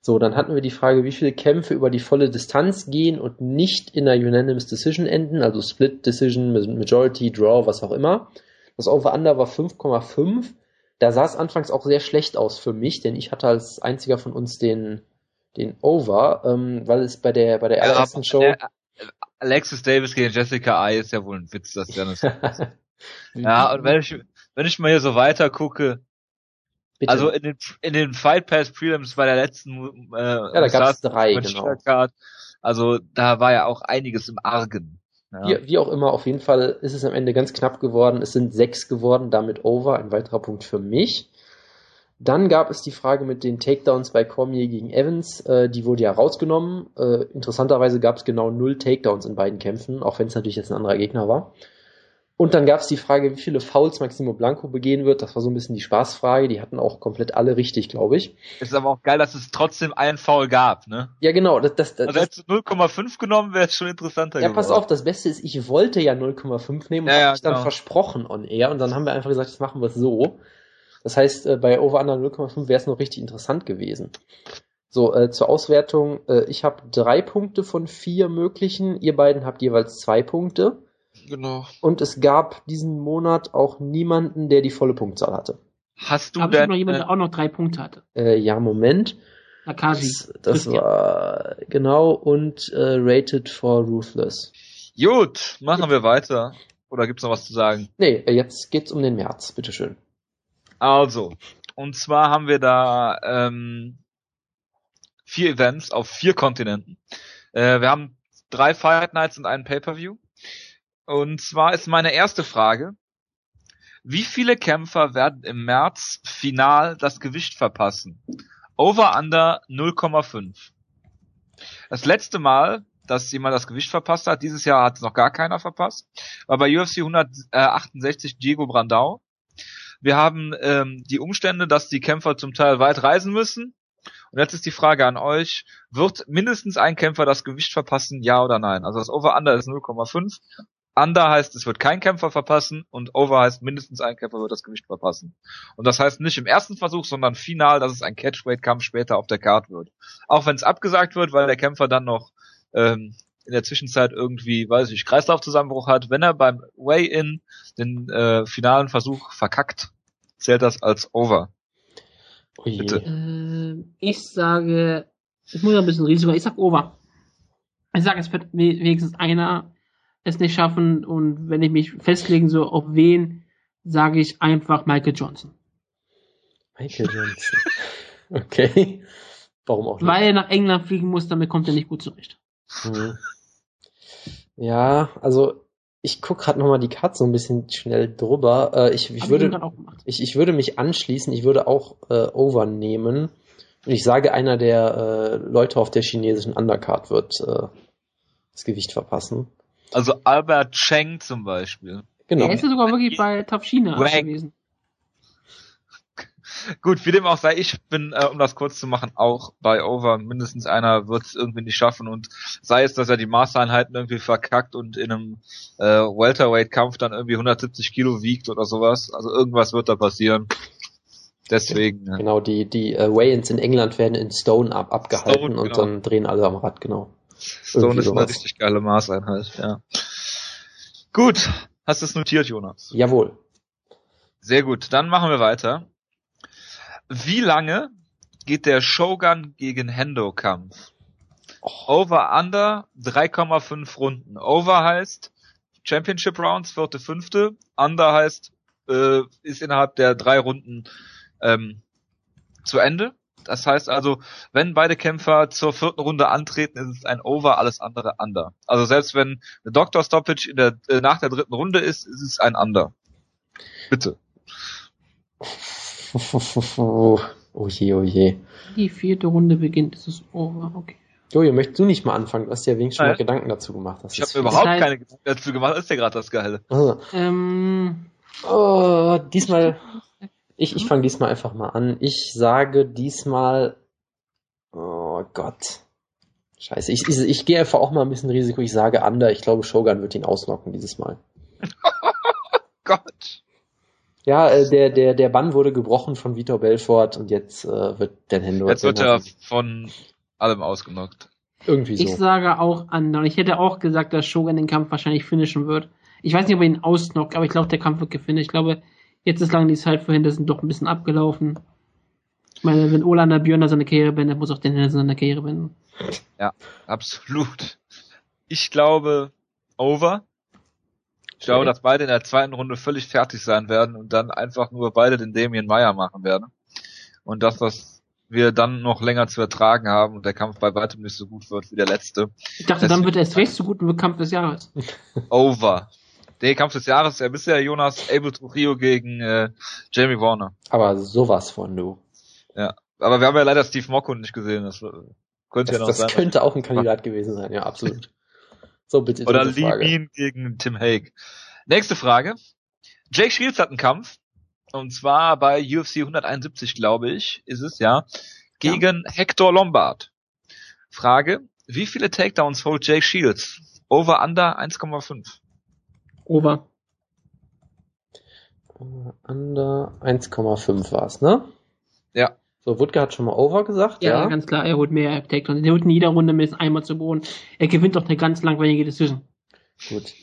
So, dann hatten wir die Frage, wie viele Kämpfe über die volle Distanz gehen und nicht in einer Unanimous Decision enden, also Split Decision, Majority, Draw, was auch immer. Das Over-Under war 5,5. Da sah es anfangs auch sehr schlecht aus für mich, denn ich hatte als einziger von uns den, den Over, ähm, weil es bei der, bei der ja, allerersten Show... Der, Alexis Davis gegen Jessica I ist ja wohl ein Witz, dass der das Ja, und wenn ich, wenn ich mal hier so weiter gucke, Bitte. Also in den, in den Fight Pass Prelims bei der letzten äh, ja, da gab es drei, genau. Also da war ja auch einiges im Argen. Ja. Wie, wie, auch immer, auf jeden Fall ist es am Ende ganz knapp geworden. Es sind sechs geworden, damit over, ein weiterer Punkt für mich. Dann gab es die Frage mit den Takedowns bei Cormier gegen Evans. Äh, die wurde ja rausgenommen. Äh, interessanterweise gab es genau null Takedowns in beiden Kämpfen, auch wenn es natürlich jetzt ein anderer Gegner war. Und dann gab es die Frage, wie viele Fouls Maximo Blanco begehen wird. Das war so ein bisschen die Spaßfrage. Die hatten auch komplett alle richtig, glaube ich. Es ist aber auch geil, dass es trotzdem einen Foul gab, ne? Ja, genau. Das, das, das, Also hättest du 0,5 genommen, wäre es schon interessanter ja, geworden. pass auf, das Beste ist, ich wollte ja 0,5 nehmen und Ja, ja, ja, habe ich dann genau. versprochen on air und dann haben wir einfach gesagt, das machen wir so. Das heißt, äh, bei Over Under 0,5 wäre es noch richtig interessant gewesen. So, äh, zur Auswertung, äh, ich habe drei Punkte von vier möglichen, ihr beiden habt jeweils zwei Punkte. Genau. Und es gab diesen Monat auch niemanden, der die volle Punktzahl hatte. Hast du Gab es denn, noch jemand, äh, der auch noch drei Punkte hatte? Äh, ja, Moment. Nakasi. Das, das war genau und äh, Rated for Ruthless. Gut, machen wir weiter. Oder gibt's noch was zu sagen? Nee, äh, jetzt geht's um den März, bitteschön. Also, und zwar haben wir da ähm, vier Events auf vier Kontinenten. Äh, wir haben drei Fight Nights und einen Pay-per-View. Und zwar ist meine erste Frage: Wie viele Kämpfer werden im März final das Gewicht verpassen? Over Under 0,5. Das letzte Mal, dass jemand das Gewicht verpasst hat, dieses Jahr hat es noch gar keiner verpasst, war bei UFC 168 Diego Brandao. Wir haben ähm, die Umstände, dass die Kämpfer zum Teil weit reisen müssen. Und jetzt ist die Frage an euch, wird mindestens ein Kämpfer das Gewicht verpassen, ja oder nein? Also das Over-Under ist 0,5. Under heißt, es wird kein Kämpfer verpassen und Over heißt, mindestens ein Kämpfer wird das Gewicht verpassen. Und das heißt nicht im ersten Versuch, sondern final, dass es ein Catchweight-Kampf später auf der Card wird. Auch wenn es abgesagt wird, weil der Kämpfer dann noch ähm, in der Zwischenzeit irgendwie, weiß ich, Kreislaufzusammenbruch hat. Wenn er beim Weigh-In den äh, finalen Versuch verkackt, zählt das als Over. Oh. Bitte. Äh, ich sage, ich muss ein bisschen Risiko, ich sag Over. Ich sage, es wird we- wenigstens einer es nicht schaffen und wenn ich mich festlegen soll, auf wen, sage ich einfach Michael Johnson. Michael Johnson. okay. Warum auch nicht? Weil er nach England fliegen muss, damit kommt er nicht gut zurecht. Hm. Ja, also ich guck gerade nochmal die Karte so ein bisschen schnell drüber. Äh, ich, ich, Hab würde, ich, ich würde mich anschließen, ich würde auch äh, Over nehmen. Und ich sage, einer der äh, Leute auf der chinesischen Undercard wird äh, das Gewicht verpassen. Also Albert Cheng zum Beispiel. Genau. Er ist ja sogar wirklich bei Top China Wang. gewesen. Gut, wie dem auch sei, ich bin, äh, um das kurz zu machen, auch bei Over. Mindestens einer wird es irgendwie nicht schaffen und sei es, dass er die Maßeinheiten irgendwie verkackt und in einem äh, Welterweight-Kampf dann irgendwie 170 Kilo wiegt oder sowas. Also irgendwas wird da passieren. Deswegen. Ja. Genau, die, die äh, Weigh-ins in England werden in Stone ab, abgehalten Stone, und genau. dann drehen alle am Rad, genau. Stone ist eine richtig geile Maßeinheit, ja. Gut, hast du es notiert, Jonas? Jawohl. Sehr gut, dann machen wir weiter. Wie lange geht der Shogun gegen Hendo Kampf? Over Under 3,5 Runden. Over heißt Championship Rounds, vierte, fünfte. Under heißt, äh, ist innerhalb der drei Runden ähm, zu Ende. Das heißt also, wenn beide Kämpfer zur vierten Runde antreten, ist es ein Over, alles andere Under. Also selbst wenn eine Doctor Stoppage in der, äh, nach der dritten Runde ist, ist es ein Under. Bitte. oh je, oh je. Die vierte Runde beginnt, ist es over, okay. Jojo, möchtest du nicht mal anfangen? Du hast ja wenigstens schon mal. Gedanken dazu gemacht. Das Ich habe überhaupt heißt- keine Gedanken dazu gemacht, das ist ja gerade das Geile. Also, Ähm, oh, diesmal, ich, ich fange diesmal einfach mal an. Ich sage diesmal, oh Gott. Scheiße, ich, ich, ich gehe einfach auch mal ein bisschen Risiko. Ich sage Under. Ich glaube, Shogun wird ihn auslocken dieses Mal. Gott. Ja, äh, der, der, der Bann wurde gebrochen von Vitor Belfort und jetzt äh, wird Dan Hendo Jetzt wird er von allem ausgenockt. irgendwie ich so. sage auch Under. Ich hätte auch gesagt, dass Shogun den Kampf wahrscheinlich finishen wird. Ich weiß nicht, ob er ihn ausnockt, aber ich glaube, der Kampf wird gefinisht. Ich glaube, jetzt ist lange die Zeit für Henderson doch ein bisschen abgelaufen. Ich meine, wenn Olander Björner seine Karriere beendet, muss auch den Henderson seine Karriere beenden. Absolut. Ich glaube, over. Ich glaube, dass beide in der zweiten Runde völlig fertig sein werden und dann einfach nur beide den Damien Meyer machen werden. Und dass das wir dann noch länger zu ertragen haben und der Kampf bei weitem nicht so gut wird wie der letzte. Ich dachte, Das- dann wird er erst recht so gut wird Kampf des Jahres. Over. Der Kampf des Jahres ja bisher Jonas Abel Trujillo gegen äh, Jamie Warner. Aber sowas von du. Ja. Aber wir haben ja leider Steve Mockhund nicht gesehen. Das äh, könnte Das, ja noch das sein. könnte auch ein Kandidat gewesen sein, ja, absolut. So, bitte. Oder Lee Frage. Mean gegen Tim Hague. Nächste Frage. Jake Shields hat einen Kampf. Und zwar bei UFC 171, glaube ich, ist es, ja. Gegen Hector Lombard. Frage. Wie viele Takedowns holt Jake Shields? Over under 1,5. Over. Under 1,5 war's, ne? Ja. So, Wutke hat schon mal Over gesagt, Ja, ja. ganz klar, er holt mehr Takedowns. Er holt in jeder Runde mindestens einmal zu Boden. Er gewinnt doch eine ganz langweilige Decision. Gut.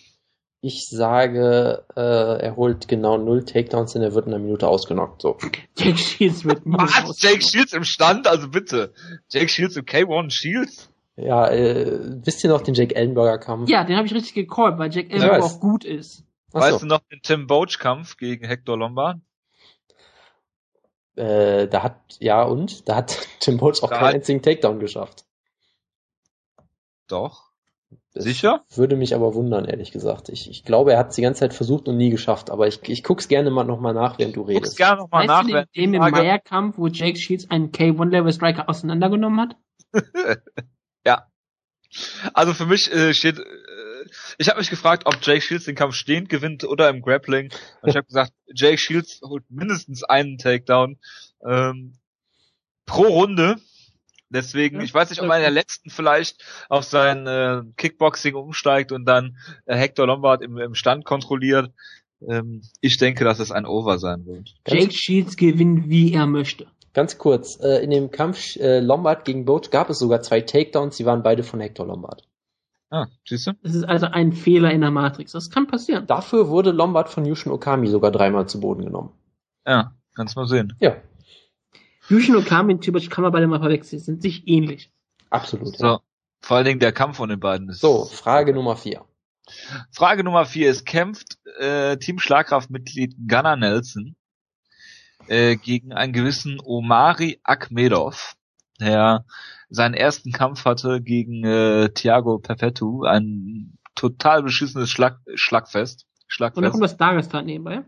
Ich sage, äh, er holt genau null Takedowns, denn er wird in einer Minute ausgenockt. So. Jake Shields wird Was? Jake Shields im Stand? Also bitte. Jake Shields im K1 Shields? Ja, äh, wisst ihr noch den Jake Ellenberger Kampf? Ja, den habe ich richtig gecallt, weil Jack Ellenberger auch gut ist. Weißt Achso, du noch den Tim Boach Kampf gegen Hector Lombard? äh, da hat, ja und? Da hat Tim Boach auch Da keinen hat- einzigen Takedown geschafft. Doch. Das Sicher? Würde mich aber wundern, ehrlich gesagt. Ich, ich glaube, er hat es die ganze Zeit versucht und nie geschafft, aber ich, ich guck's gerne mal nochmal nach, während du Guck's redest. gerne nochmal Weißt nach, du den im Frage- Meyer-Kampf, wo Jake Shields einen K1-Level-Striker auseinandergenommen hat? Ja. Also für mich äh, steht, äh, ich habe mich gefragt, ob Jake Shields den Kampf stehend gewinnt oder im Grappling. Und ich habe gesagt, Jake Shields holt mindestens einen Takedown ähm, pro Runde. Deswegen, Ja, ich weiß nicht, ob er in der letzten vielleicht auf sein äh, Kickboxing umsteigt und dann äh, Hector Lombard im, im Stand kontrolliert. Ähm, ich denke, dass es ein Over sein wird. Jake Shields gewinnt, wie er möchte. Ganz kurz, äh, in dem Kampf äh, Lombard gegen Boach gab es sogar zwei Takedowns, die waren beide von Hector Lombard. Ah, siehst du? Das ist also ein Fehler in der Matrix. Das kann passieren. Dafür wurde Lombard von Yushin Okami sogar dreimal zu Boden genommen. Ja, kannst mal sehen. Ja, Yushin Okami und Tiboc kann man beide mal verwechseln. Sind sich ähnlich. absolut. So. Ja. Vor allen Dingen der Kampf von den beiden ist. So, Frage Nummer vier. Frage Nummer vier. Es kämpft äh, Team Schlagkraftmitglied Gunnar Nelson äh, gegen einen gewissen Omari Akmedov, der seinen ersten Kampf hatte gegen äh, Thiago Perpetu, ein total beschissenes Schlag Schlagfest. Und dann Schlagfest. kommt das Dagestan nebenbei.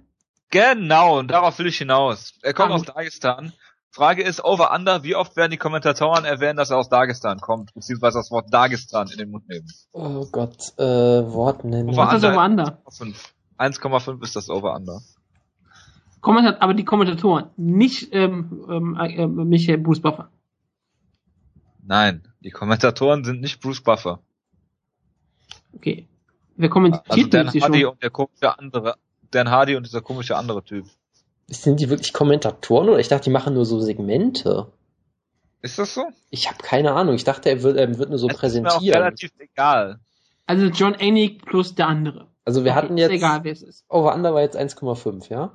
Genau, und darauf will ich hinaus. Er kommt Ah, aus Dagestan. Frage ist, over under, wie oft werden die Kommentatoren erwähnen, dass er aus Dagestan kommt, beziehungsweise das Wort Dagestan in den Mund nehmen? Oh Gott, äh. Over Was ist das under. aber under? 1,5. 1,5 ist das over under. Kommentat, aber die Kommentatoren, nicht ähm, ähm, äh, Michael Bruce Buffer. Nein, die Kommentatoren sind nicht Bruce Buffer. Okay. Wer kommentiert Also denn Dan Hardy schon? und der komische andere, Dan Hardy und dieser komische andere Typ. Sind die wirklich Kommentatoren oder ich dachte, die machen nur so Segmente? Ist das so? Ich habe keine Ahnung. Ich dachte, er wird, er wird nur so Es ist mir auch präsentieren. relativ egal. Also John Anik plus der andere. Also wir Okay, hatten ist jetzt egal, wer es ist. Over Under war jetzt 1,5, ja?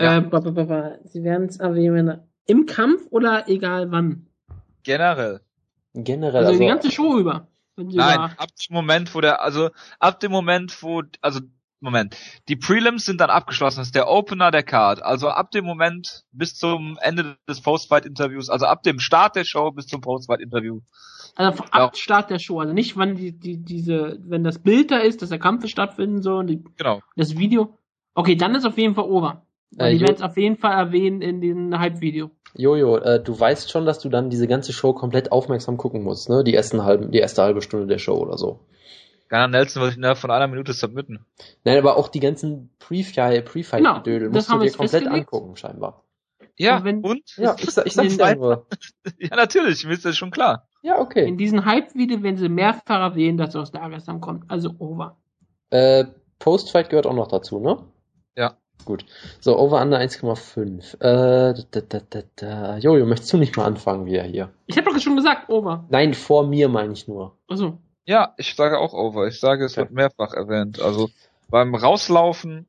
Ja. Äh, ba, ba, ba. Sie werden es erwähnen. Im Kampf oder egal wann? Generell. Generell. Also, Also, die ganze Show über. Nein, über- ab dem Moment, wo der, also ab dem Moment, wo, also Moment, die Prelims sind dann abgeschlossen, das ist der Opener der Card. Also ab dem Moment bis zum Ende des Post-Fight-Interviews, also ab dem Start der Show bis zum Post-Fight-Interview. Also Ja. ab Start der Show. Also nicht, wann die, die, diese, wenn das Bild da ist, dass der Kampf stattfinden soll und die, Genau. das Video. Okay, dann ist auf jeden Fall over. Äh, die Jo- werden es auf jeden Fall erwähnen in dem Hype-Video. Jojo, äh, du weißt schon, dass du dann diese ganze Show komplett aufmerksam gucken musst, ne? Die ersten halben, die erste halbe Stunde der Show oder so. Gunnar Nelson wird innerhalb von einer Minute submitten. Nein, aber auch die ganzen Pre-Fight, Pre-Fight-Gedödel Genau, das musst du dir jetzt komplett angucken, scheinbar. Ja, Und wenn- und? Ja, ich, ich sag's dir nur. Ja, natürlich, mir ist das schon klar. Ja, okay. In diesem Hype-Video werden sie mehrfach erwähnen, dass er aus Dagestan kommt. Also over. Äh, Post-Fight gehört auch noch dazu, ne? Ja. Gut. So, Over Under 1,5. Äh, da, da, da, da. Jojo, möchtest du nicht mal anfangen wieder hier? Ich habe doch schon gesagt, over. Nein, vor mir meine ich nur. Also, Ja, ich sage auch over. Ich sage, es Okay. wird mehrfach erwähnt. Also beim Rauslaufen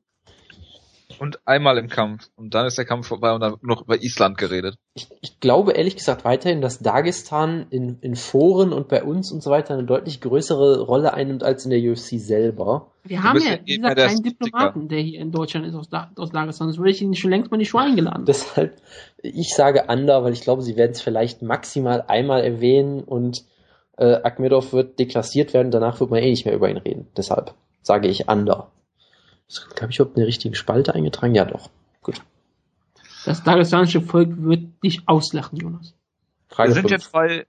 und einmal im Kampf. Und dann ist der Kampf vorbei und dann wird noch über Island geredet. Ich, ich glaube ehrlich gesagt weiterhin, dass Dagestan in, in Foren und bei uns und so weiter eine deutlich größere Rolle einnimmt als in der UFC selber. wir haben ja, wie gesagt, keinen Skeptiker. Diplomaten, der hier in Deutschland ist aus, da aus Dagestan. Das würde ich ihn schon längst mal in die Show eingeladen. Deshalb, ich sage Under, weil ich glaube, sie werden es vielleicht maximal einmal erwähnen und äh, Akmedov wird deklassiert werden, danach wird man eh nicht mehr über ihn reden. Deshalb sage ich Under. Habe ich überhaupt eine richtige Spalte eingetragen? Ja, doch. Gut. Das dagestanische Volk wird dich auslachen, Jonas. Frage Wir sind fünf. jetzt bei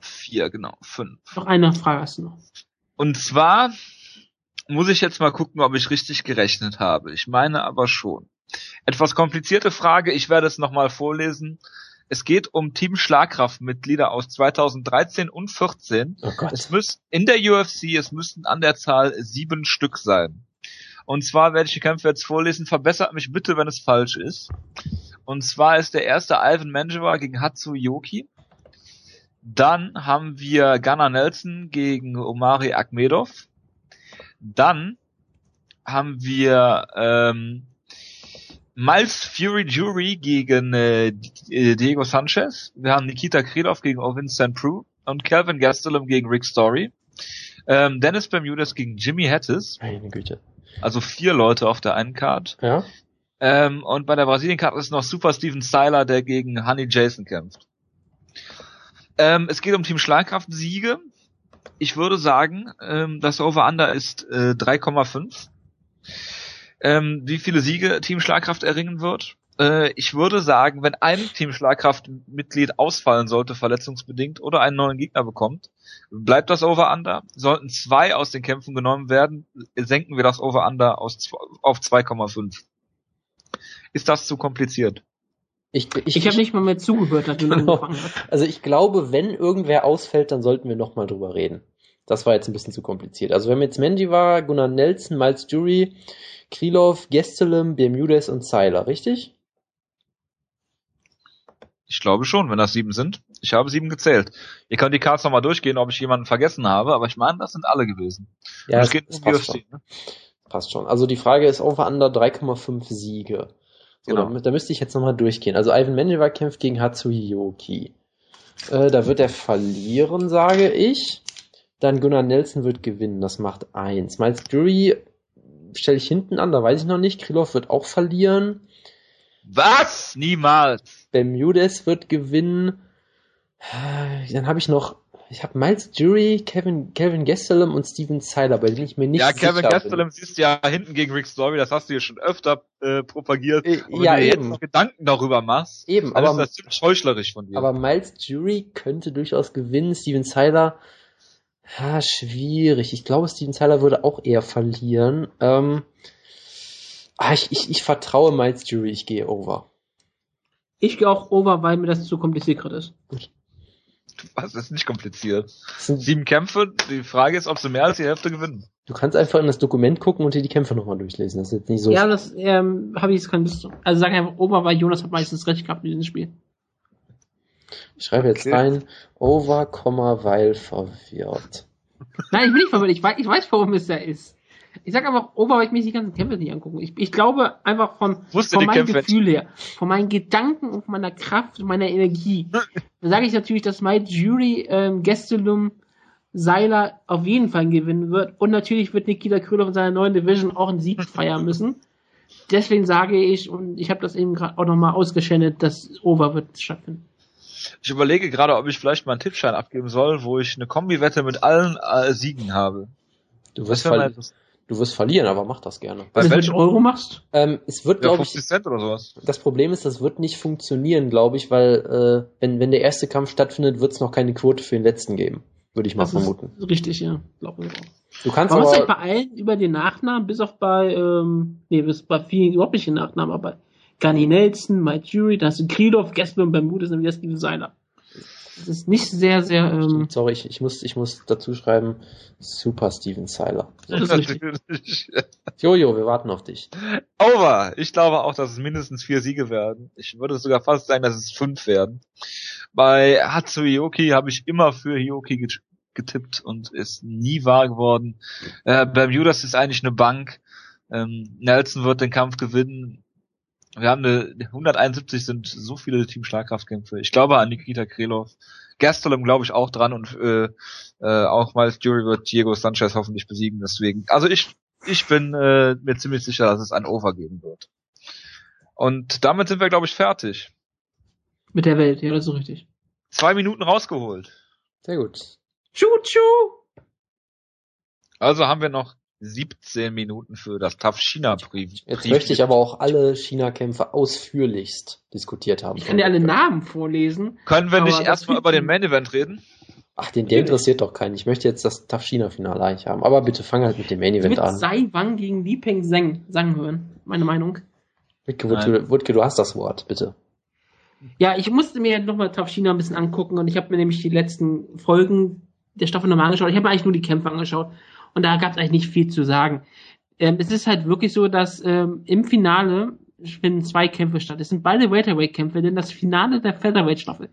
vier, genau, fünf. Noch eine Frage hast du noch. Und zwar muss ich jetzt mal gucken, ob ich richtig gerechnet habe. Ich meine aber schon. Etwas komplizierte Frage, ich werde es nochmal vorlesen. Es geht um Team Schlagkraftmitglieder aus 2013 und 14. Oh Gott. Es müssen in der UFC, es müssten an der Zahl sieben Stück sein. Und zwar werde ich die Kämpfe jetzt vorlesen. Verbessert mich bitte, wenn es falsch ist. Und zwar ist der erste Ivan Manjiva gegen Hatsu Yoki. Dann haben wir Gunnar Nelson gegen Omari Akmedov. Dann haben wir ähm, Miles Fury Jury gegen äh, Diego Sanchez. Wir haben Nikita Krylov gegen Ovin St. Prue und Calvin Gastelum gegen Rick Story. Ähm, Dennis Bermudez gegen Jimmy Hattis. Meine Güte. Also vier Leute auf der einen Card. Ja. Ähm, und bei der Brasilien-Card ist noch Super Steven Styler, der gegen Honey Jason kämpft. Ähm, es geht um Team Schlagkraft-Siege ich würde sagen, ähm, das Over-Under ist äh, 3,5. Ähm, wie viele Siege Team Schlagkraft erringen wird? Äh, ich würde sagen, wenn ein Team Schlagkraft-Mitglied ausfallen sollte, verletzungsbedingt, oder einen neuen Gegner bekommt, bleibt das Over-Under. Sollten zwei aus den Kämpfen genommen werden, senken wir das Over-Under auf 2,5. Ist das zu kompliziert? Ich, ich, ich habe nicht mal mehr zugehört, als du genau. angefangen hast. Also ich glaube, wenn irgendwer ausfällt, dann sollten wir nochmal drüber reden. Das war jetzt ein bisschen zu kompliziert. Also wir haben jetzt Mendivar, Gunnar Nelson, Miles Jury, Krylov, Gestelem, Bermudez und Seiler, richtig? Ich glaube schon, wenn das sieben sind. Ich habe sieben gezählt. Ihr könnt die Cards nochmal durchgehen, ob ich jemanden vergessen habe, aber ich meine, das sind alle gewesen. Ja, das, geht um passt, schon. Ne? passt schon. Also die Frage ist over under 3,5 Siege. So, genau. da, da, müsste ich jetzt nochmal durchgehen. Also Ivan Menjiva kämpft gegen Hatsuyoki. Äh, da wird er verlieren, sage ich. Dann Gunnar Nelson wird gewinnen, das macht eins. Miles Jury stelle ich hinten an, da weiß ich noch nicht. Krylov wird auch verlieren. Was? Niemals. Bermudez wird gewinnen. Dann habe ich noch ich habe Miles Jury, Kevin, Kevin Gastelum und Steven Seiler, bei denen ich mir nicht Ja, Kevin Gastelum siehst du ja hinten gegen Rick Story, das hast du ja schon öfter äh, propagiert. Äh, und ja, wenn du eben. jetzt Gedanken darüber machst, eben, dann aber, ist das ziemlich heuchlerisch von dir. Aber Miles Jury könnte durchaus gewinnen, Steven Seiler, ja, schwierig. Ich glaube, Steven Seiler würde auch eher verlieren. Ähm, ah, ich, ich, ich vertraue Miles Jury, ich gehe over. Ich gehe auch over, weil mir das zu kompliziert gerade ist. Was ist nicht kompliziert? Sieben Kämpfe, die Frage ist, ob sie mehr als die Hälfte gewinnen. Du kannst einfach in das Dokument gucken und dir die Kämpfe nochmal durchlesen. Das ist jetzt nicht so. Ja, das ähm, habe ich jetzt keine Lust. Also sag einfach Over, weil Jonas hat meistens recht gehabt in diesem Spiel. Ich schreibe jetzt okay. rein, Over, weil verwirrt. Nein, ich bin nicht verwirrt. Ich weiß, ich weiß, warum es da ist. Ich sag einfach Over, weil ich mir die ganzen Kämpfe nicht angucken. Ich, ich glaube einfach von, von meinem Gefühl her, von meinen Gedanken und von meiner Kraft und meiner Energie. sage ich natürlich, dass My Jury ähm, Gestelum Seiler auf jeden Fall gewinnen wird. Und natürlich wird Nikita Krylov in seiner neuen Division auch einen Sieg feiern müssen. Deswegen sage ich, und ich habe das eben gerade auch nochmal ausgeschändet, dass Over wird stattfinden. Ich überlege gerade, ob ich vielleicht mal einen Tippschein abgeben soll, wo ich eine Kombi-Wette mit allen äh, Siegen habe. Du wirst, verli du wirst verlieren, aber mach das gerne. Bei welchem Euro machst? Ähm, es wird, ja, glaube ich. Cent oder sowas. Das Problem ist, das wird nicht funktionieren, glaube ich, weil äh, wenn, wenn der erste Kampf stattfindet, wird es noch keine Quote für den letzten geben. Würde ich mal das vermuten. richtig, ja. Glaube ich auch. Du kannst Man aber, muss bei allen über den Nachnamen, bis auf bei, ähm, nee, bis bei vielen überhaupt nicht den Nachnamen, aber bei Gani Nelson, Mike Jury, da hast du Krylov, Gasper und Bermudez und wieder Steven Seiler. Das ist nicht sehr, sehr. Ähm, Sorry, ich, ich, muss, ich muss dazu schreiben, Super Steven Seiler. Jojo, wir warten auf dich. Over. Ich glaube auch, dass es mindestens vier Siege werden. Ich würde sogar fast sagen, dass es fünf werden. Bei Hatsuyoki habe ich immer für Hioki getippt und ist nie wahr geworden. Äh, Bermudas ist eigentlich eine Bank. Ähm, Nelson wird den Kampf gewinnen. Wir haben eine 171 sind so viele Team Schlagkraftkämpfe. Ich glaube an Nikita Krylov. Gastelum glaube ich auch dran und äh, äh, auch Miles Jury wird Diego Sanchez hoffentlich besiegen. Deswegen, also ich ich bin äh, mir ziemlich sicher, dass es ein Over geben wird. Und damit sind wir glaube ich fertig. Mit der Welt, ja, das ist richtig. Zwei Minuten rausgeholt. Sehr gut. Tschu, tschu. Also haben wir noch 17 Minuten für das Tough China Brief. Jetzt möchte ich aber auch alle China-Kämpfe ausführlichst diskutiert haben. Ich kann dir alle Namen vorlesen. Können wir nicht erstmal über den Main Event reden? Ach, den, der interessiert doch keinen. Ich möchte jetzt das Tough China-Finale eigentlich haben. Aber bitte fang halt mit dem Main Ich Event an. Sai Wang gegen Li Peng Zhang sagen hören. Meine Meinung. Wutke, Wutke, Wutke, du hast das Wort, bitte. Ja, ich musste mir nochmal Tough China ein bisschen angucken und ich habe mir nämlich die letzten Folgen der Staffel nochmal angeschaut. Ich habe mir eigentlich nur die Kämpfe angeschaut und da gab es eigentlich nicht viel zu sagen. Ähm, es ist halt wirklich so, dass ähm, im Finale finden zwei Kämpfe statt. Es sind beide Welterweight-Kämpfe, denn das Finale der Featherweight-Staffel,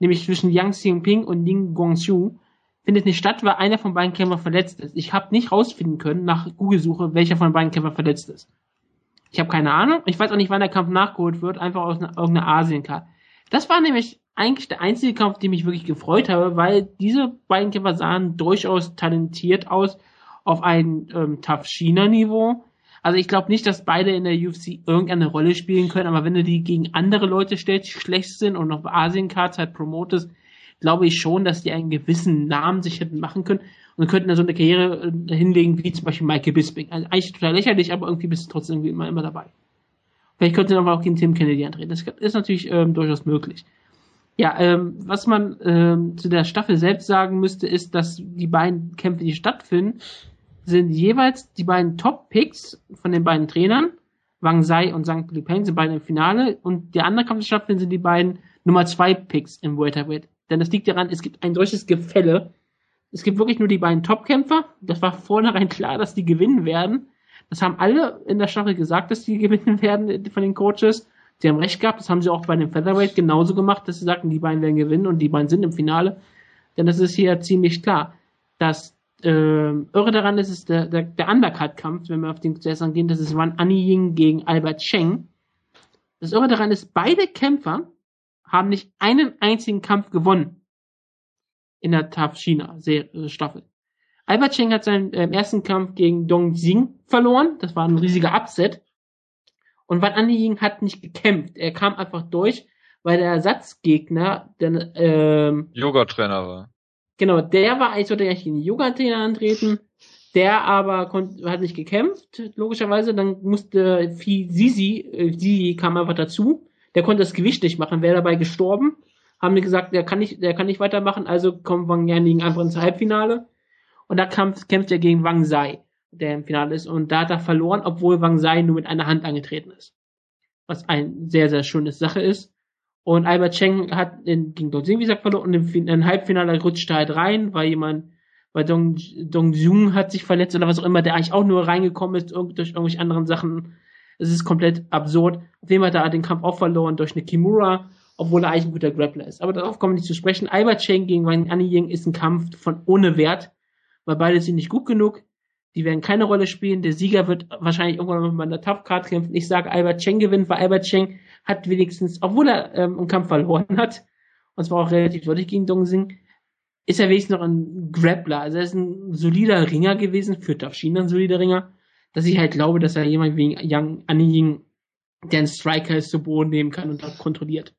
nämlich zwischen Yang Xiangping und Ling Guangxiu, findet nicht statt, weil einer von beiden Kämpfern verletzt ist. Ich habe nicht rausfinden können nach Google-Suche, welcher von beiden Kämpfern verletzt ist. Ich habe keine Ahnung. Ich weiß auch nicht, wann der Kampf nachgeholt wird, einfach aus einer, irgendeiner Asien-Card. Das war nämlich eigentlich der einzige Kampf, den mich wirklich gefreut habe, weil diese beiden Kämpfer sahen durchaus talentiert aus auf ein ähm, Tough China Niveau. Also ich glaube nicht, dass beide in der UFC irgendeine Rolle spielen können, aber wenn du die gegen andere Leute stellst, die schlecht sind und auf Asien Cards halt promotest, glaube ich schon, dass die einen gewissen Namen sich hätten machen können und könnten da so eine Karriere äh, hinlegen, wie zum Beispiel Michael Bisping. Also eigentlich total lächerlich, aber irgendwie bist du trotzdem immer, immer dabei. Vielleicht könnte er aber auch gegen Tim Kennedy antreten. Das ist natürlich ähm, durchaus möglich. Ja, ähm, was man ähm, zu der Staffel selbst sagen müsste, ist, dass die beiden Kämpfe, die stattfinden, sind jeweils die beiden Top-Picks von den beiden Trainern. Wang Sai und Zhang Lipeng sind beide im Finale und der andere Kampf, der stattfindet, sind die beiden Nummer zwei Picks im Welterweight. Denn das liegt daran, es gibt ein solches Gefälle. Es gibt wirklich nur die beiden Top-Kämpfer. Das war vornherein klar, dass die gewinnen werden. Das haben alle in der Staffel gesagt, dass die gewinnen werden von den Coaches. Sie haben recht gehabt, das haben sie auch bei dem Featherweight genauso gemacht, dass sie sagten, die beiden werden gewinnen und die beiden sind im Finale. Denn das ist hier ziemlich klar. Das ähm, Irre daran ist, ist der, der, der Undercut-Kampf, wenn wir auf den zuerst angehen, das ist Wan Anni Ying gegen Albert Cheng. Das Irre daran ist, beide Kämpfer haben nicht einen einzigen Kampf gewonnen in der Tough China Serie, Staffel. Albert Cheng hat seinen ähm, ersten Kampf gegen Dong Xing verloren. Das war ein riesiger Upset. Und Van Ying hat nicht gekämpft. Er kam einfach durch, weil der Ersatzgegner, der, ähm, Yoga-Trainer war. genau, der war eigentlich, sollte eigentlich gegen den Yoga-Trainer antreten. Der aber konnte, hat nicht gekämpft, logischerweise. Dann musste Fi Sisi, äh, Sisi kam einfach dazu. Der konnte das Gewicht nicht machen, wäre dabei gestorben. Haben die gesagt, der kann nicht, der kann nicht weitermachen, also kommt Wang Yanning einfach ins Halbfinale. Und da kämpft, kämpft er gegen Wang Sai, der im Finale ist. Und da hat er verloren, obwohl Wang Sai nur mit einer Hand angetreten ist. Was ein sehr, sehr schönes Sache ist. Und Albert Cheng hat in, gegen Dong Xing, wie gesagt, verloren. Und im, im Halbfinale rutscht er halt rein, weil jemand, weil Dong, Dong Jung hat sich verletzt oder was auch immer, der eigentlich auch nur reingekommen ist durch irgendwelche anderen Sachen. Es ist komplett absurd. Auf jeden Fall hat er den Kampf auch verloren durch eine Kimura, obwohl er eigentlich ein guter Grappler ist. Aber darauf kommen wir nicht zu sprechen. Albert Cheng gegen Wang Anni Ying ist ein Kampf von ohne Wert, weil beide sind nicht gut genug. Die werden keine Rolle spielen. Der Sieger wird wahrscheinlich irgendwann mal bei einer Tough Card kämpfen. Ich sage, Albert Cheng gewinnt, weil Albert Cheng hat wenigstens, obwohl er ähm, einen Kampf verloren hat, und zwar auch relativ deutlich gegen Dong Xing, ist er wenigstens noch ein Grappler. Also er ist ein solider Ringer gewesen, für China ein solider Ringer, dass ich halt glaube, dass er jemand wie Yang Anni Ying, der ein Striker ist, zu Boden nehmen kann und das kontrolliert.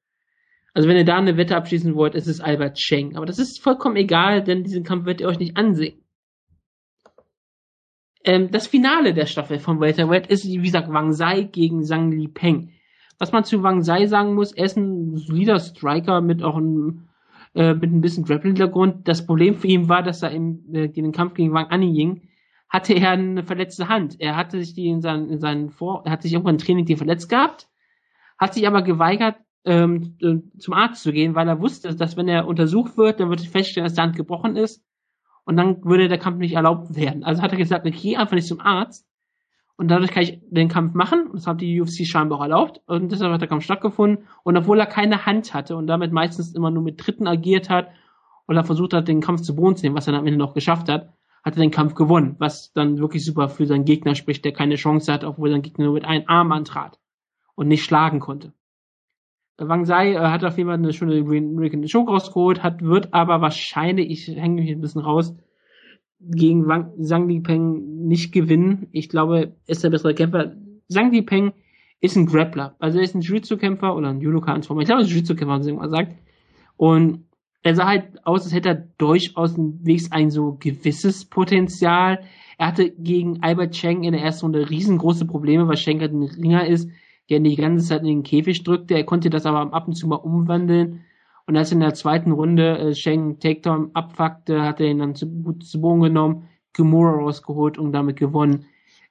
Also wenn ihr da eine Wette abschließen wollt, ist es Albert Cheng. Aber das ist vollkommen egal, denn diesen Kampf werdet ihr euch nicht ansehen. Ähm, das Finale der Staffel von Welterweight ist, wie gesagt, Wang Sai gegen Zhang Li Peng. Was man zu Wang Sai sagen muss, er ist ein solider Striker mit auch einem, äh, mit ein bisschen Grappling-Hintergrund. Das Problem für ihn war, dass er im, äh, den Kampf gegen Wang Anni Ying hatte er eine verletzte Hand. Er hatte sich die in seinen, in seinen Vor, er hat sich irgendwann im Training die verletzt gehabt, hat sich aber geweigert, ähm, äh, zum Arzt zu gehen, weil er wusste, dass wenn er untersucht wird, dann wird feststellen, dass die Hand gebrochen ist und dann würde der Kampf nicht erlaubt werden. Also hat er gesagt, ich gehe einfach nicht zum Arzt und dadurch kann ich den Kampf machen. Das hat die UFC scheinbar auch erlaubt und deshalb hat der Kampf stattgefunden und obwohl er keine Hand hatte und damit meistens immer nur mit Tritten agiert hat oder versucht hat, den Kampf zu Boden zu nehmen, was er dann am Ende noch geschafft hat, hat er den Kampf gewonnen, was dann wirklich super für seinen Gegner spricht, der keine Chance hat, obwohl sein Gegner nur mit einem Arm antrat und nicht schlagen konnte. Wang Sai äh, hat auf jeden Fall eine schöne American Show rausgeholt, hat, wird aber wahrscheinlich, ich hänge mich ein bisschen raus, gegen Wang, Zhang Lipeng nicht gewinnen. Ich glaube, ist der bessere Kämpfer. Zhang Lipeng ist ein Grappler. Also er ist ein Jiu-Jitsu-Kämpfer oder ein Judoka-Transformer. Ich glaube, er ist ein Jiu-Jitsu-Kämpfer, wie man sagt. Und er sah halt aus, als hätte er durchaus ein, ein so gewisses Potenzial. Er hatte gegen Albert Cheng in der ersten Runde riesengroße Probleme, weil Schenk halt ein Ringer ist, der die ganze Zeit in den Käfig drückte. Er konnte das aber ab und zu mal umwandeln. Und als in der zweiten Runde äh, Sheng Takedown abfuckte, hat er ihn dann zu, gut zu Boden genommen, Kimura rausgeholt und damit gewonnen.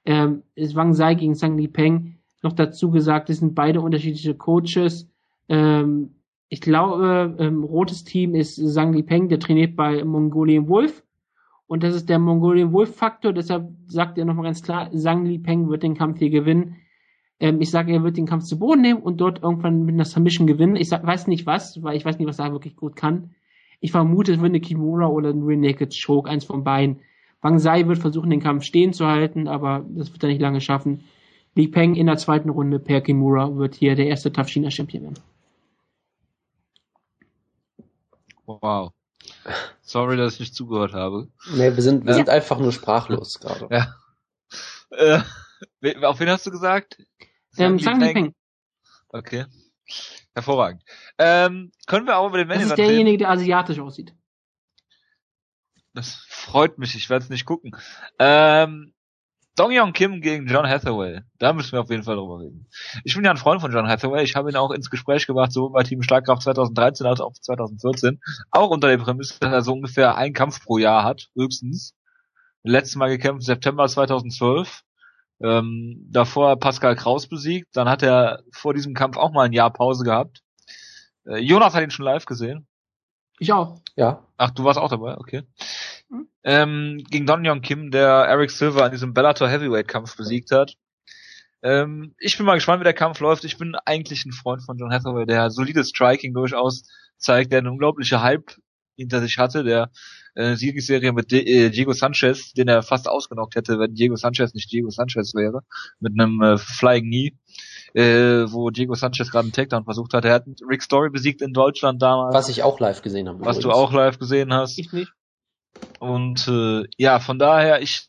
Ähm, es Wang Sai gegen Sang Li Peng. Noch dazu gesagt, es sind beide unterschiedliche Coaches. Ähm, ich glaube, ähm, rotes Team ist Sang Li Peng, der trainiert bei Mongolian Wolf. Und das ist der Mongolian Wolf Faktor. Deshalb sagt er nochmal ganz klar, Sang Li Peng wird den Kampf hier gewinnen. Ähm, ich sage, er wird den Kampf zu Boden nehmen und dort irgendwann mit einer Submission gewinnen. Ich sag, weiß nicht was, weil ich weiß nicht, was er wirklich gut kann. Ich vermute, es wird eine Kimura oder ein Rear Naked Choke, eins von beiden. Wang Sai wird versuchen, den Kampf stehen zu halten, aber das wird er nicht lange schaffen. Li Peng in der zweiten Runde per Kimura wird hier der erste Tough China Champion werden. Wow. Sorry, dass ich nicht zugehört habe. Nee, wir sind, wir ja. sind einfach nur sprachlos gerade. Ja. Äh, auf wen hast du gesagt? Ähm, Sang Peng. Okay. Hervorragend. Ähm, können wir auch über den Manager Das ist derjenige, reden? der asiatisch aussieht. Das freut mich, ich werde es nicht gucken. Ähm, Dong Yong Kim gegen John Hathaway. Da müssen wir auf jeden Fall drüber reden. Ich bin ja ein Freund von John Hathaway. Ich habe ihn auch ins Gespräch gebracht, sowohl bei Team Schlagkraft 2013 als auch 2014. Auch unter der Prämisse, dass er so ungefähr einen Kampf pro Jahr hat, höchstens. Letztes Mal gekämpft September 2012. Ähm, davor Pascal Kraus besiegt. Dann hat er vor diesem Kampf auch mal ein Jahr Pause gehabt. Äh, Jonas hat ihn schon live gesehen. Ich auch. Ja. Ach, du warst auch dabei, okay. Hm? Ähm, gegen Don Young Kim, der Eric Silver in diesem Bellator Heavyweight Kampf besiegt hat. Ähm, ich bin mal gespannt, wie der Kampf läuft. Ich bin eigentlich ein Freund von John Hathaway, der solides Striking durchaus zeigt, der eine unglaubliche Hype hinter sich hatte, der äh, Siegesserie mit De äh, Diego Sanchez, den er fast ausgenockt hätte, wenn Diego Sanchez nicht Diego Sanchez wäre, mit einem äh, Flying Knee, äh, wo Diego Sanchez gerade einen Takedown versucht hat. Er hat Rick Story besiegt in Deutschland damals. Was ich auch live gesehen habe. Was übrigens. du auch live gesehen hast. Ich nicht. Und äh, ja, von daher, ich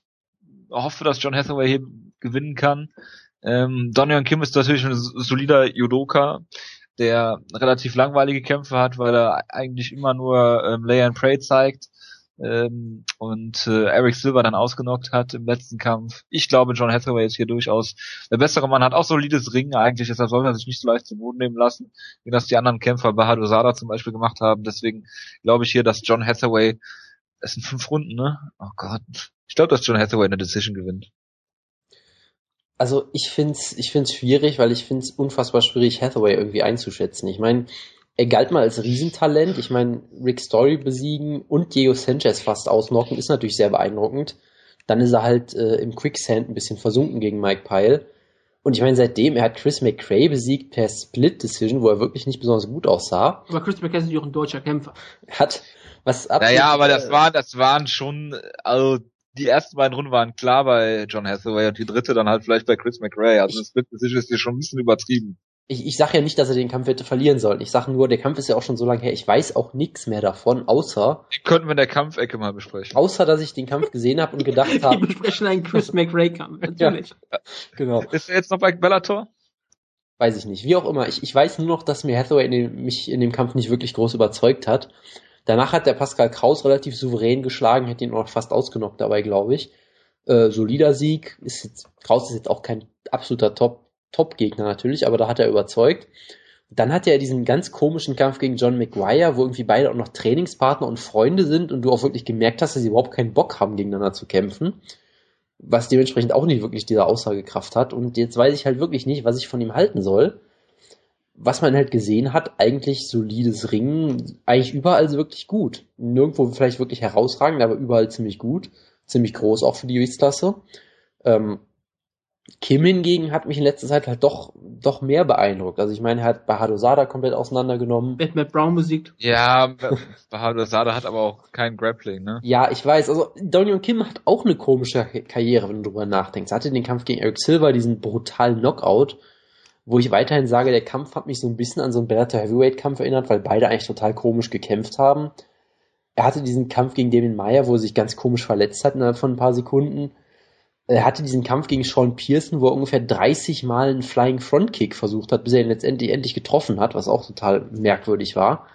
hoffe, dass John Hathaway hier gewinnen kann. Ähm, Donion Kim ist natürlich ein solider Judoka, der relativ langweilige Kämpfe hat, weil er eigentlich immer nur ähm, Lay and Pray zeigt ähm, und äh, Eric Silver dann ausgenockt hat im letzten Kampf. Ich glaube, John Hathaway ist hier durchaus der bessere Mann, hat auch solides Ringen eigentlich, deshalb soll er sich nicht so leicht zu Boden nehmen lassen, wie das die anderen Kämpfer bei Hadosada zum Beispiel gemacht haben. Deswegen glaube ich hier, dass John Hathaway, es sind fünf Runden, ne? Oh Gott. Ich glaube, dass John Hathaway eine Decision gewinnt. Also ich find's, ich find's schwierig, weil ich find's unfassbar schwierig, Hathaway irgendwie einzuschätzen. Ich meine, er galt mal als Riesentalent. Ich meine, Rick Story besiegen und Diego Sanchez fast ausnocken ist natürlich sehr beeindruckend. Dann ist er halt äh, im Quicksand ein bisschen versunken gegen Mike Pyle. Und ich meine, seitdem, er hat Chris McRae besiegt per Split Decision, wo er wirklich nicht besonders gut aussah. Aber Chris McRae ist natürlich auch ein deutscher Kämpfer. Hat was ab. Naja, aber das war, das waren schon, also die ersten beiden Runden waren klar bei John Hathaway und die dritte dann halt vielleicht bei Chris McRae. Also das Split Decision ist hier schon ein bisschen übertrieben ich, ich sage ja nicht, dass er den Kampf hätte verlieren sollen. Ich sage nur, der Kampf ist ja auch schon so lange her. Ich weiß auch nichts mehr davon, außer. Die könnten wir in der Kampfecke mal besprechen. Außer, dass ich den Kampf gesehen habe und gedacht habe. Wir besprechen einen Chris McRae-Kampf, natürlich. Ja, genau. Ist er jetzt noch bei Bellator? Weiß ich nicht. Wie auch immer. Ich, ich weiß nur noch, dass mir Hathaway in dem, mich in dem Kampf nicht wirklich groß überzeugt hat. Danach hat der Pascal Kraus relativ souverän geschlagen, hätte ihn auch fast ausgenockt dabei, glaube ich. Äh, solider Sieg. Ist jetzt, Kraus ist jetzt auch kein absoluter Top Top-Gegner natürlich, aber da hat er überzeugt. Dann hatte er diesen ganz komischen Kampf gegen John McGuire, wo irgendwie beide auch noch Trainingspartner und Freunde sind und du auch wirklich gemerkt hast, dass sie überhaupt keinen Bock haben, gegeneinander zu kämpfen. Was dementsprechend auch nicht wirklich diese Aussagekraft hat. Und jetzt weiß ich halt wirklich nicht, was ich von ihm halten soll. Was man halt gesehen hat, eigentlich solides Ringen, eigentlich überall wirklich gut. Nirgendwo vielleicht wirklich herausragend, aber überall ziemlich gut. Ziemlich groß auch für die Gewichtsklasse. Ähm, Kim hingegen hat mich in letzter Zeit halt doch, doch mehr beeindruckt. Also ich meine, er hat Bahadur Sada komplett auseinandergenommen. Hat Matt Brown besiegt. Ja, Bahadur Sada hat aber auch kein Grappling, ne? Ja, ich weiß. Also Donion Kim hat auch eine komische Karriere, wenn du drüber nachdenkst. Er hatte den Kampf gegen Eric Silver, diesen brutalen Knockout, wo ich weiterhin sage, der Kampf hat mich so ein bisschen an so einen Bellator Heavyweight Kampf erinnert, weil beide eigentlich total komisch gekämpft haben. Er hatte diesen Kampf gegen Damien Meyer, wo er sich ganz komisch verletzt hat innerhalb von ein paar Sekunden er hatte diesen Kampf gegen Sean Pearson, wo er ungefähr 30 Mal einen Flying Front Kick versucht hat, bis er ihn letztendlich endlich getroffen hat, was auch total merkwürdig war.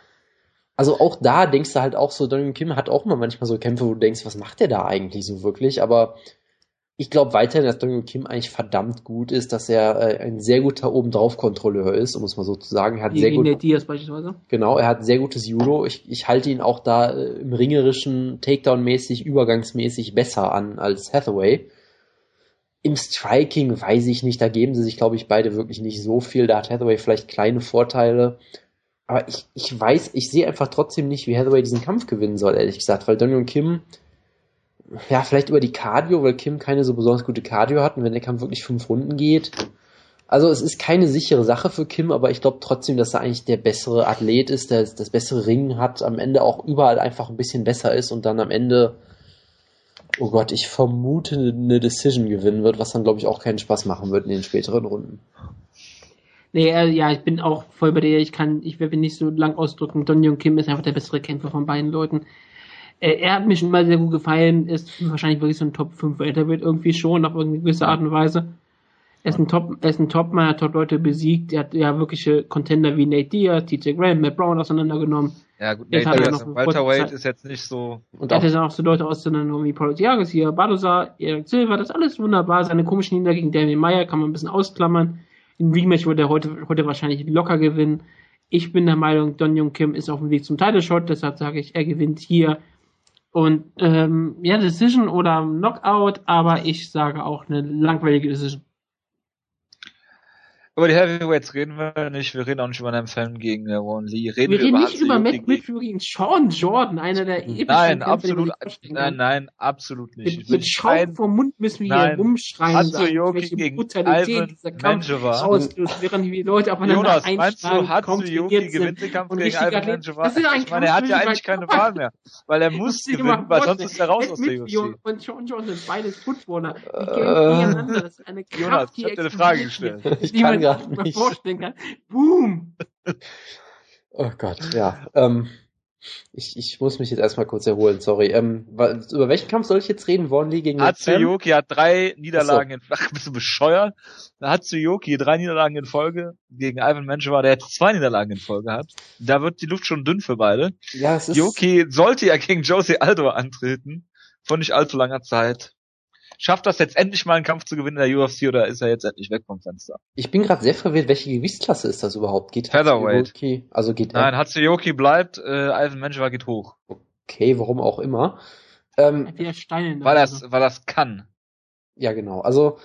Also auch da denkst du halt auch so, Daniel Kim hat auch mal manchmal so Kämpfe, wo du denkst, was macht der da eigentlich so wirklich? Aber ich glaube weiterhin, dass Daniel Kim eigentlich verdammt gut ist, dass er äh, ein sehr guter Obendrauf-Kontrolleur ist, um es mal so zu sagen. Er hat Wie sehr gut, der Diaz beispielsweise. genau, er hat sehr gutes Judo. Ich, ich halte ihn auch da äh, im ringerischen, Takedown-mäßig, übergangsmäßig besser an als Hathaway. Im Striking weiß ich nicht, da geben sie sich, glaube ich, beide wirklich nicht so viel. Da hat Hathaway vielleicht kleine Vorteile. Aber ich, ich weiß, ich sehe einfach trotzdem nicht, wie Hathaway diesen Kampf gewinnen soll, ehrlich gesagt, weil Daniel Kim, ja, vielleicht über die Cardio, weil Kim keine so besonders gute Cardio hat und wenn der Kampf wirklich fünf Runden geht. Also es ist keine sichere Sache für Kim, aber ich glaube trotzdem, dass er eigentlich der bessere Athlet ist, der das bessere Ringen hat, am Ende auch überall einfach ein bisschen besser ist und dann am Ende, oh Gott, ich vermute eine Decision gewinnen wird, was dann glaube ich auch keinen Spaß machen wird in den späteren Runden. Nee, äh, ja, ich bin auch voll bei dir. Ich kann, ich werde mich nicht so lang ausdrücken. Don Jung Kim ist einfach der bessere Kämpfer von beiden Leuten. Äh, er hat mir schon mal sehr gut gefallen, ist wahrscheinlich wirklich so ein Top 5 Welterweight irgendwie schon, auf irgendeine gewisse Art und Weise. Er ist ein Top, er ist ein Topmann, hat Top-Leute besiegt, er hat ja wirkliche Contender wie Nate Diaz, TJ Graham, Matt Brown auseinandergenommen. Ja, gut, Jetzt Nate hat er Diaz Welterweight Zeit. ist jetzt nicht so. Und Er auch, hatte dann auch so Leute auseinandergenommen wie Paulo Thiago, hier Badosa, Eric Silva, das ist alles wunderbar. Seine komischen Nieder gegen Daniel Meyer kann man ein bisschen ausklammern. Im Rematch würde er heute, heute wahrscheinlich locker gewinnen. Ich bin der Meinung, Don Jung Kim ist auf dem Weg zum Title Shot, deshalb sage ich, er gewinnt hier. Und ähm, ja, Decision oder Knockout, aber ich sage auch eine langweilige Decision. Über die Heavyweights reden wir nicht. Wir reden auch nicht über einen Fan gegen äh, Ron Lee. Reden Wir reden nicht Hatsuki über Matt Mitchell gegen Sean Jordan, einer der epischen Nein, man absolut. Nein, nein, absolut nicht. Mit, mit Schaum vom Mund müssen wir Nein. hier rumschreien sagen, Hatsuyoki welche gegen Brutalität dieser Kampf auslöst, während die Leute aufeinander Jonas, meinst du, Hatsuyoki gewinnt den Kampf gegen ist ein Ich meine, er hat ja eigentlich keine Wahl mehr, weil er Muss gewinnen, weil sonst ist er raus aus der UFC. Und Sean Johnson sind beides Footballer. Die Äh. kämpfen gegeneinander. Das ist eine Kraft, Jonas, ich hab dir eine Frage gestellt. mal nicht. vorstellen kann. Boom! oh Gott, ja. Ähm, ich, ich muss mich jetzt erstmal kurz erholen, sorry. Ähm, über welchen Kampf soll ich jetzt reden? Lee gegen? Hatsuyoki hat drei Niederlagen in Ach, bist du bescheuert? Hatsuyoki drei Niederlagen in Folge gegen Ivan Menjivar, der jetzt zwei Niederlagen in Folge hat. Da wird die Luft schon dünn für beide. Ja, es ist. Yoki sollte ja gegen Jose Aldo antreten. Vor nicht allzu langer Zeit. Schafft das jetzt endlich mal einen Kampf zu gewinnen in der UFC oder ist er jetzt endlich weg vom Fenster? Ich bin gerade sehr verwirrt, welche Gewichtsklasse ist das überhaupt? Geht Featherweight. Hatsuyoki- Also geht Nein, Hatsuyoki bleibt, äh, Ivan Menjivar geht hoch. okay, warum auch immer. Ähm, Hat wieder Steine in der Weil das, weil das kann. Ja, genau. Also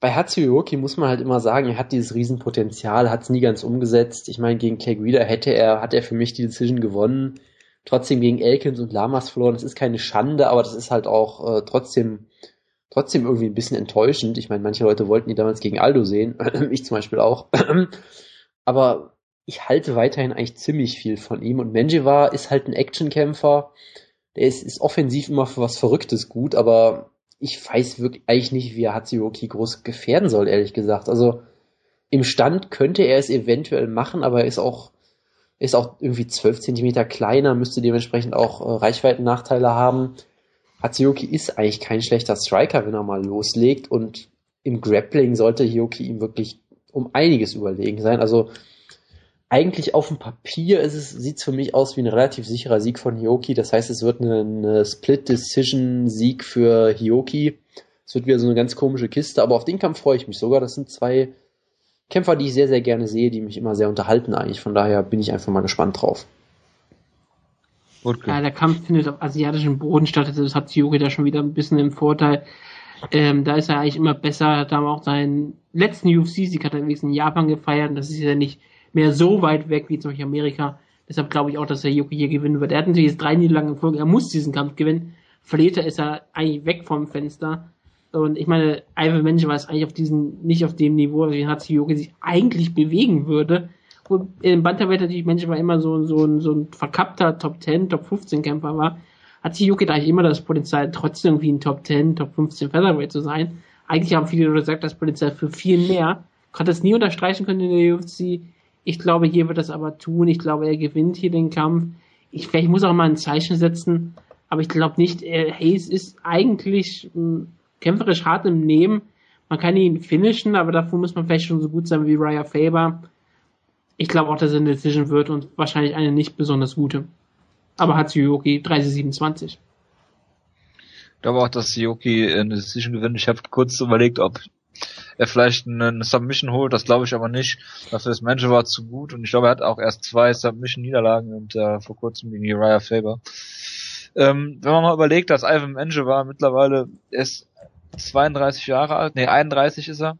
bei Hatsuyoki muss man halt immer sagen, er hat dieses Riesenpotenzial, hat es nie ganz umgesetzt. Ich meine, gegen Clay Guida hätte er, hat er für mich die Decision gewonnen. Trotzdem gegen Elkins und Lamas verloren. Das ist keine Schande, aber das ist halt auch äh, trotzdem, trotzdem irgendwie ein bisschen enttäuschend. Ich meine, manche Leute wollten die damals gegen Aldo sehen. ich zum Beispiel auch. aber ich halte weiterhin eigentlich ziemlich viel von ihm. Und Menjivar ist halt ein Actionkämpfer. Der ist, ist offensiv immer für was Verrücktes gut, aber ich weiß wirklich eigentlich nicht, wie er Hatsuyoki groß gefährden soll, ehrlich gesagt. Also im Stand könnte er es eventuell machen, aber er ist auch, ist auch irgendwie 12 Zentimeter kleiner, müsste dementsprechend auch äh, Reichweitennachteile haben. Hatsuyoki ist eigentlich kein schlechter Striker, wenn er mal loslegt und im Grappling sollte Hioki ihm wirklich um einiges überlegen sein. Also eigentlich auf dem Papier ist es, sieht's für mich aus wie ein relativ sicherer Sieg von Hioki. Das heißt, es wird eine Split-Decision-Sieg für Hioki. Es wird wieder so eine ganz komische Kiste, aber auf den Kampf freue ich mich sogar. Das sind zwei Kämpfer, die ich sehr, sehr gerne sehe, die mich immer sehr unterhalten eigentlich. Von daher bin ich einfach mal gespannt drauf. Gut, Ja, der Kampf findet auf asiatischem Boden statt, also das hat Yuri da schon wieder ein bisschen im Vorteil. Ähm, da ist er eigentlich immer besser, hat da auch seinen letzten UFC-Sieg hat er wenigstens in Japan gefeiert und das ist ja nicht mehr so weit weg wie zum Beispiel Amerika. Deshalb glaube ich auch, dass der Yuki hier gewinnen wird. Er hat natürlich jetzt drei Niederlagen in Folge, er muss diesen Kampf gewinnen. Verliert er, ist er eigentlich weg vom Fenster. Und ich meine, Ivan Mensch war es eigentlich auf diesem, nicht auf dem Niveau, wie Hatsuyoki sich eigentlich bewegen würde. Im Bantamweight natürlich Mensch war immer so, so, ein, so ein verkappter Top 10, Top 15 Kämpfer war. Hat eigentlich immer das Potenzial, trotzdem irgendwie ein Top 10, Top 15 Featherweight zu sein. Eigentlich haben viele gesagt, das Potenzial für viel mehr. Hat das nie unterstreichen können in der UFC. Ich glaube, hier wird das aber tun. Ich glaube, er gewinnt hier den Kampf. Ich, vielleicht muss auch mal ein Zeichen setzen, aber ich glaube nicht, er, Hayes ist eigentlich mh, kämpferisch hart im Nehmen. Man kann ihn finishen, aber dafür muss man vielleicht schon so gut sein wie Raya Faber. Ich glaube auch, dass er eine Decision wird und wahrscheinlich eine nicht besonders gute. Aber hat Suzuki 3027. Ich glaube auch, dass Yoki eine Decision gewinnt. Ich habe kurz überlegt, ob er vielleicht eine Submission holt. Das glaube ich aber nicht. Dafür ist Manager war zu gut und ich glaube, er hat auch erst zwei Submission-Niederlagen und äh, vor kurzem gegen Uriah Faber. Ähm, wenn man mal überlegt, dass Ivan Menge war mittlerweile ist 32 Jahre alt, nee 31 ist er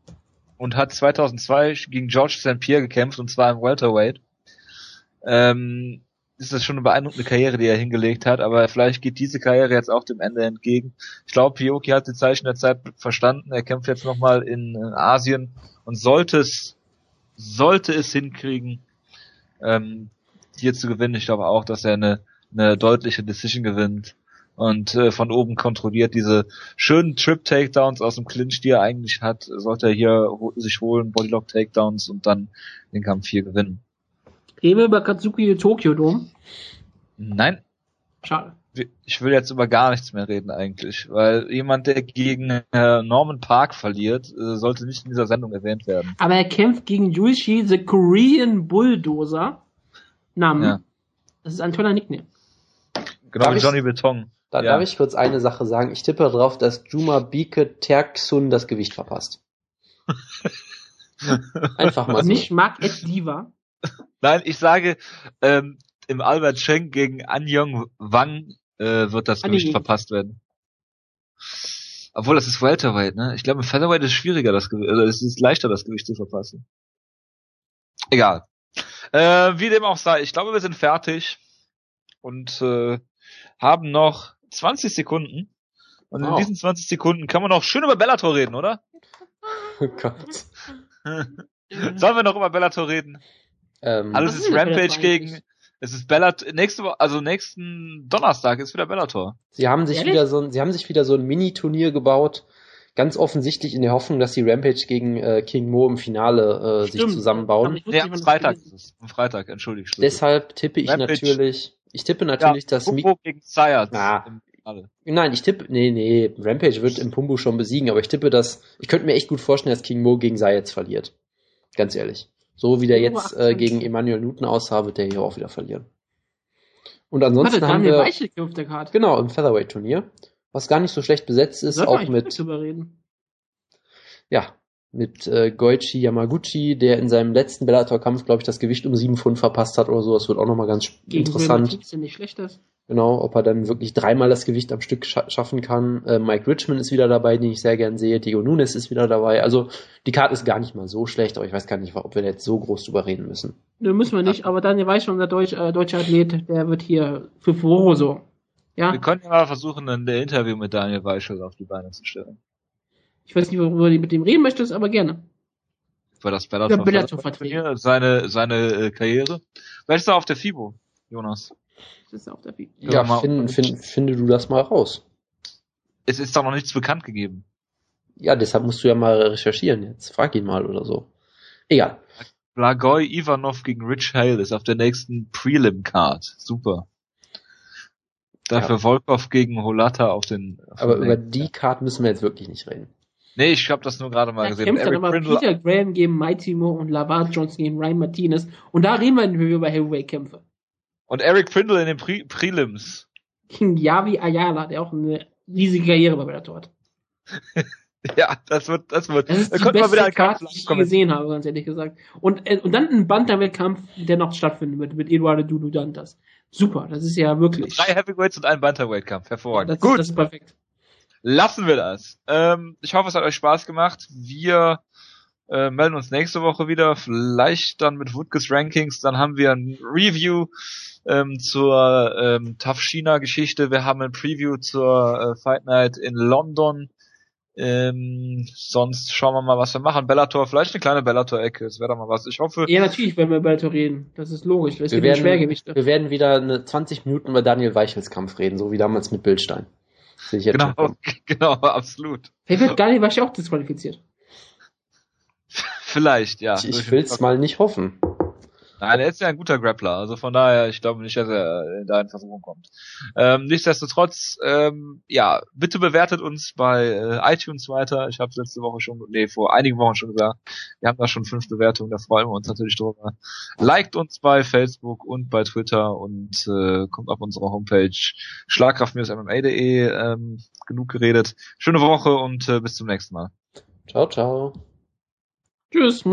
und hat 2002 gegen George St. Pierre gekämpft und zwar im Welterweight. Ähm, ist das schon eine beeindruckende Karriere, die er hingelegt hat, aber vielleicht geht diese Karriere jetzt auch dem Ende entgegen. Ich glaube, Pioki hat die Zeichen der Zeit verstanden. Er kämpft jetzt nochmal in, in Asien und sollte es, sollte es hinkriegen, ähm, hier zu gewinnen. Ich glaube auch, dass er eine, eine deutliche Decision gewinnt und äh, von oben kontrolliert diese schönen Trip-Takedowns aus dem Clinch, die er eigentlich hat, sollte er hier sich holen, Bodylock-Takedowns und dann den Kampf hier gewinnen. Reden wir über Katsuki Tokyo Dome? Nein. Schade. Ich will jetzt über gar nichts mehr reden eigentlich, weil jemand, der gegen äh, Norman Park verliert, äh, sollte nicht in dieser Sendung erwähnt werden. Aber er kämpft gegen Yuichi, the Korean Bulldozer. Namen. Ja. Das ist ein toller Nickname. Genau darf wie Johnny Beton. Da ja. darf ich kurz eine Sache sagen. Ich tippe darauf, dass Juma Bike Terksun das Gewicht verpasst. Einfach mal so. Nicht Mark Ed Diva. Nein, ich sage, ähm, im Albert Schenk gegen Anyong Wang äh, wird das Gewicht verpasst werden. Obwohl, das ist Welterweight, ne? Ich glaube, im Featherweight ist es schwieriger, das Gewicht, also es ist leichter, das Gewicht zu verpassen. Egal. Äh, wie dem auch sei, ich glaube, wir sind fertig und äh, haben noch 20 Sekunden. Und wow. in diesen 20 Sekunden kann man noch schön über Bellator reden, oder? Oh Gott. Sollen wir noch über Bellator reden? Ähm, also es ist Rampage gegen, es ist Bellator, nächste Woche, also nächsten Donnerstag ist wieder Bellator. Sie haben sich Ehrlich? wieder so ein, sie haben sich wieder so ein Mini-Turnier gebaut, ganz offensichtlich in der Hoffnung, dass sie Rampage gegen äh, King Mo im Finale äh, sich zusammenbauen. Nee, am Freitag ist es. Am Freitag, entschuldigt. Deshalb tippe ich Rampage. natürlich, ich tippe natürlich, ja, dass Pumbo gegen Sayat ah. Nein, ich tippe, nee, nee, Rampage wird im Pumbu schon besiegen, aber ich tippe, dass, ich könnte mir echt gut vorstellen, dass King Mo gegen Sayat verliert. Ganz ehrlich. So wie der jetzt äh, gegen Emmanuel Newton aussah, wird der hier auch wieder verlieren. Und ansonsten Warte, haben wir auf der Karte. genau im Featherweight Turnier, was gar nicht so schlecht besetzt ist, auch mit ja mit äh, Goichi Yamaguchi, der in seinem letzten Bellator-Kampf, glaube ich, das Gewicht um sieben Pfund verpasst hat oder so. Das wird auch nochmal ganz Gegen interessant. Nicht schlecht ist. Genau, ob er dann wirklich dreimal das Gewicht am Stück scha schaffen kann. Äh, Mike Richmond ist wieder dabei, den ich sehr gern sehe. Diego Nunes ist wieder dabei. Also die Karte ist gar nicht mal so schlecht, aber ich weiß gar nicht, ob wir jetzt so groß drüber reden müssen. Ne, müssen wir nicht, aber Daniel weiß schon, unser Deutsch, äh, deutsche Athlet, der wird hier für Furore so. Ja? Wir können ja mal versuchen, ein Interview mit Daniel Weichel auf die Beine zu stellen. Ich weiß nicht, worüber du mit dem reden möchtest, aber gerne. War das Bellator, ja, Bellator vertreten. Seine, seine äh, Karriere. Wer ist da auf der FIBO, Jonas? Das ist auf der FIBO. Ja, ja find, find, finde du das mal raus. Es ist doch noch nichts bekannt gegeben. Ja, deshalb musst du ja mal recherchieren jetzt. Frag ihn mal oder so. Egal. Blagoy Ivanov gegen Rich Hale ist auf der nächsten Prelim-Card. Super. Dafür ja. Volkov gegen Holata auf den. Auf Aber über die Card müssen wir jetzt wirklich nicht reden. Nee, ich habe das nur gerade mal er gesehen. Kämpft dann immer Peter Graham gegen Mighty Mo und Lavar Johnson gegen Ryan Martinez. Und da reden wir über Heavyweight-Kämpfe. Und Eric Prindle in den Pre Prelims. Gegen Yavi Ayala, der auch eine riesige Karriere bei Bellator hat. ja, das wird, das wird. Das ist die beste wieder Karte, die ich gesehen habe, ganz ehrlich gesagt. Und, äh, und dann ein Bantamweight-Kampf, der noch stattfindet mit, mit Eduardo Dudu Dantas. Super, das ist ja wirklich. Drei Heavyweights und ein Bantamweight-Kampf, hervorragend. Das Gut. Ist, das ist perfekt lassen wir das. Ähm, ich hoffe, es hat euch Spaß gemacht. Wir äh, melden uns nächste Woche wieder, vielleicht dann mit Woodkes Rankings. Dann haben wir ein Review ähm, zur ähm, Tough China Geschichte. Wir haben ein Preview zur äh, Fight Night in London. Ähm, sonst schauen wir mal, was wir machen. Bellator, vielleicht eine kleine Bellator-Ecke, das wäre doch mal was. Ich hoffe. Ja, natürlich, wenn wir Bellator reden. Das ist logisch. Es wir, werden, wir werden wieder eine 20 Minuten über Daniel Weichels Kampf reden, so wie damals mit Bildstein. Jetzt genau, genau, absolut. Hey, wird Daniel Waschi auch disqualifiziert? Vielleicht, ja. Ich, ich will es mal nicht hoffen. Nein, er ist ja ein guter Grappler, also von daher, ich glaube nicht, dass er da in Versuchung kommt. Ähm, nichtsdestotrotz, ähm, ja, bitte bewertet uns bei äh, iTunes weiter. Ich habe letzte Woche schon, nee, vor einigen Wochen schon gesagt, wir haben da schon fünf Bewertungen, da freuen wir uns natürlich drüber. Liked uns bei Facebook und bei Twitter und äh, kommt auf unsere Homepage schlagkraft-mma.de. Ähm, genug geredet. Schöne Woche und äh, bis zum nächsten Mal. Ciao, ciao. Tschüss.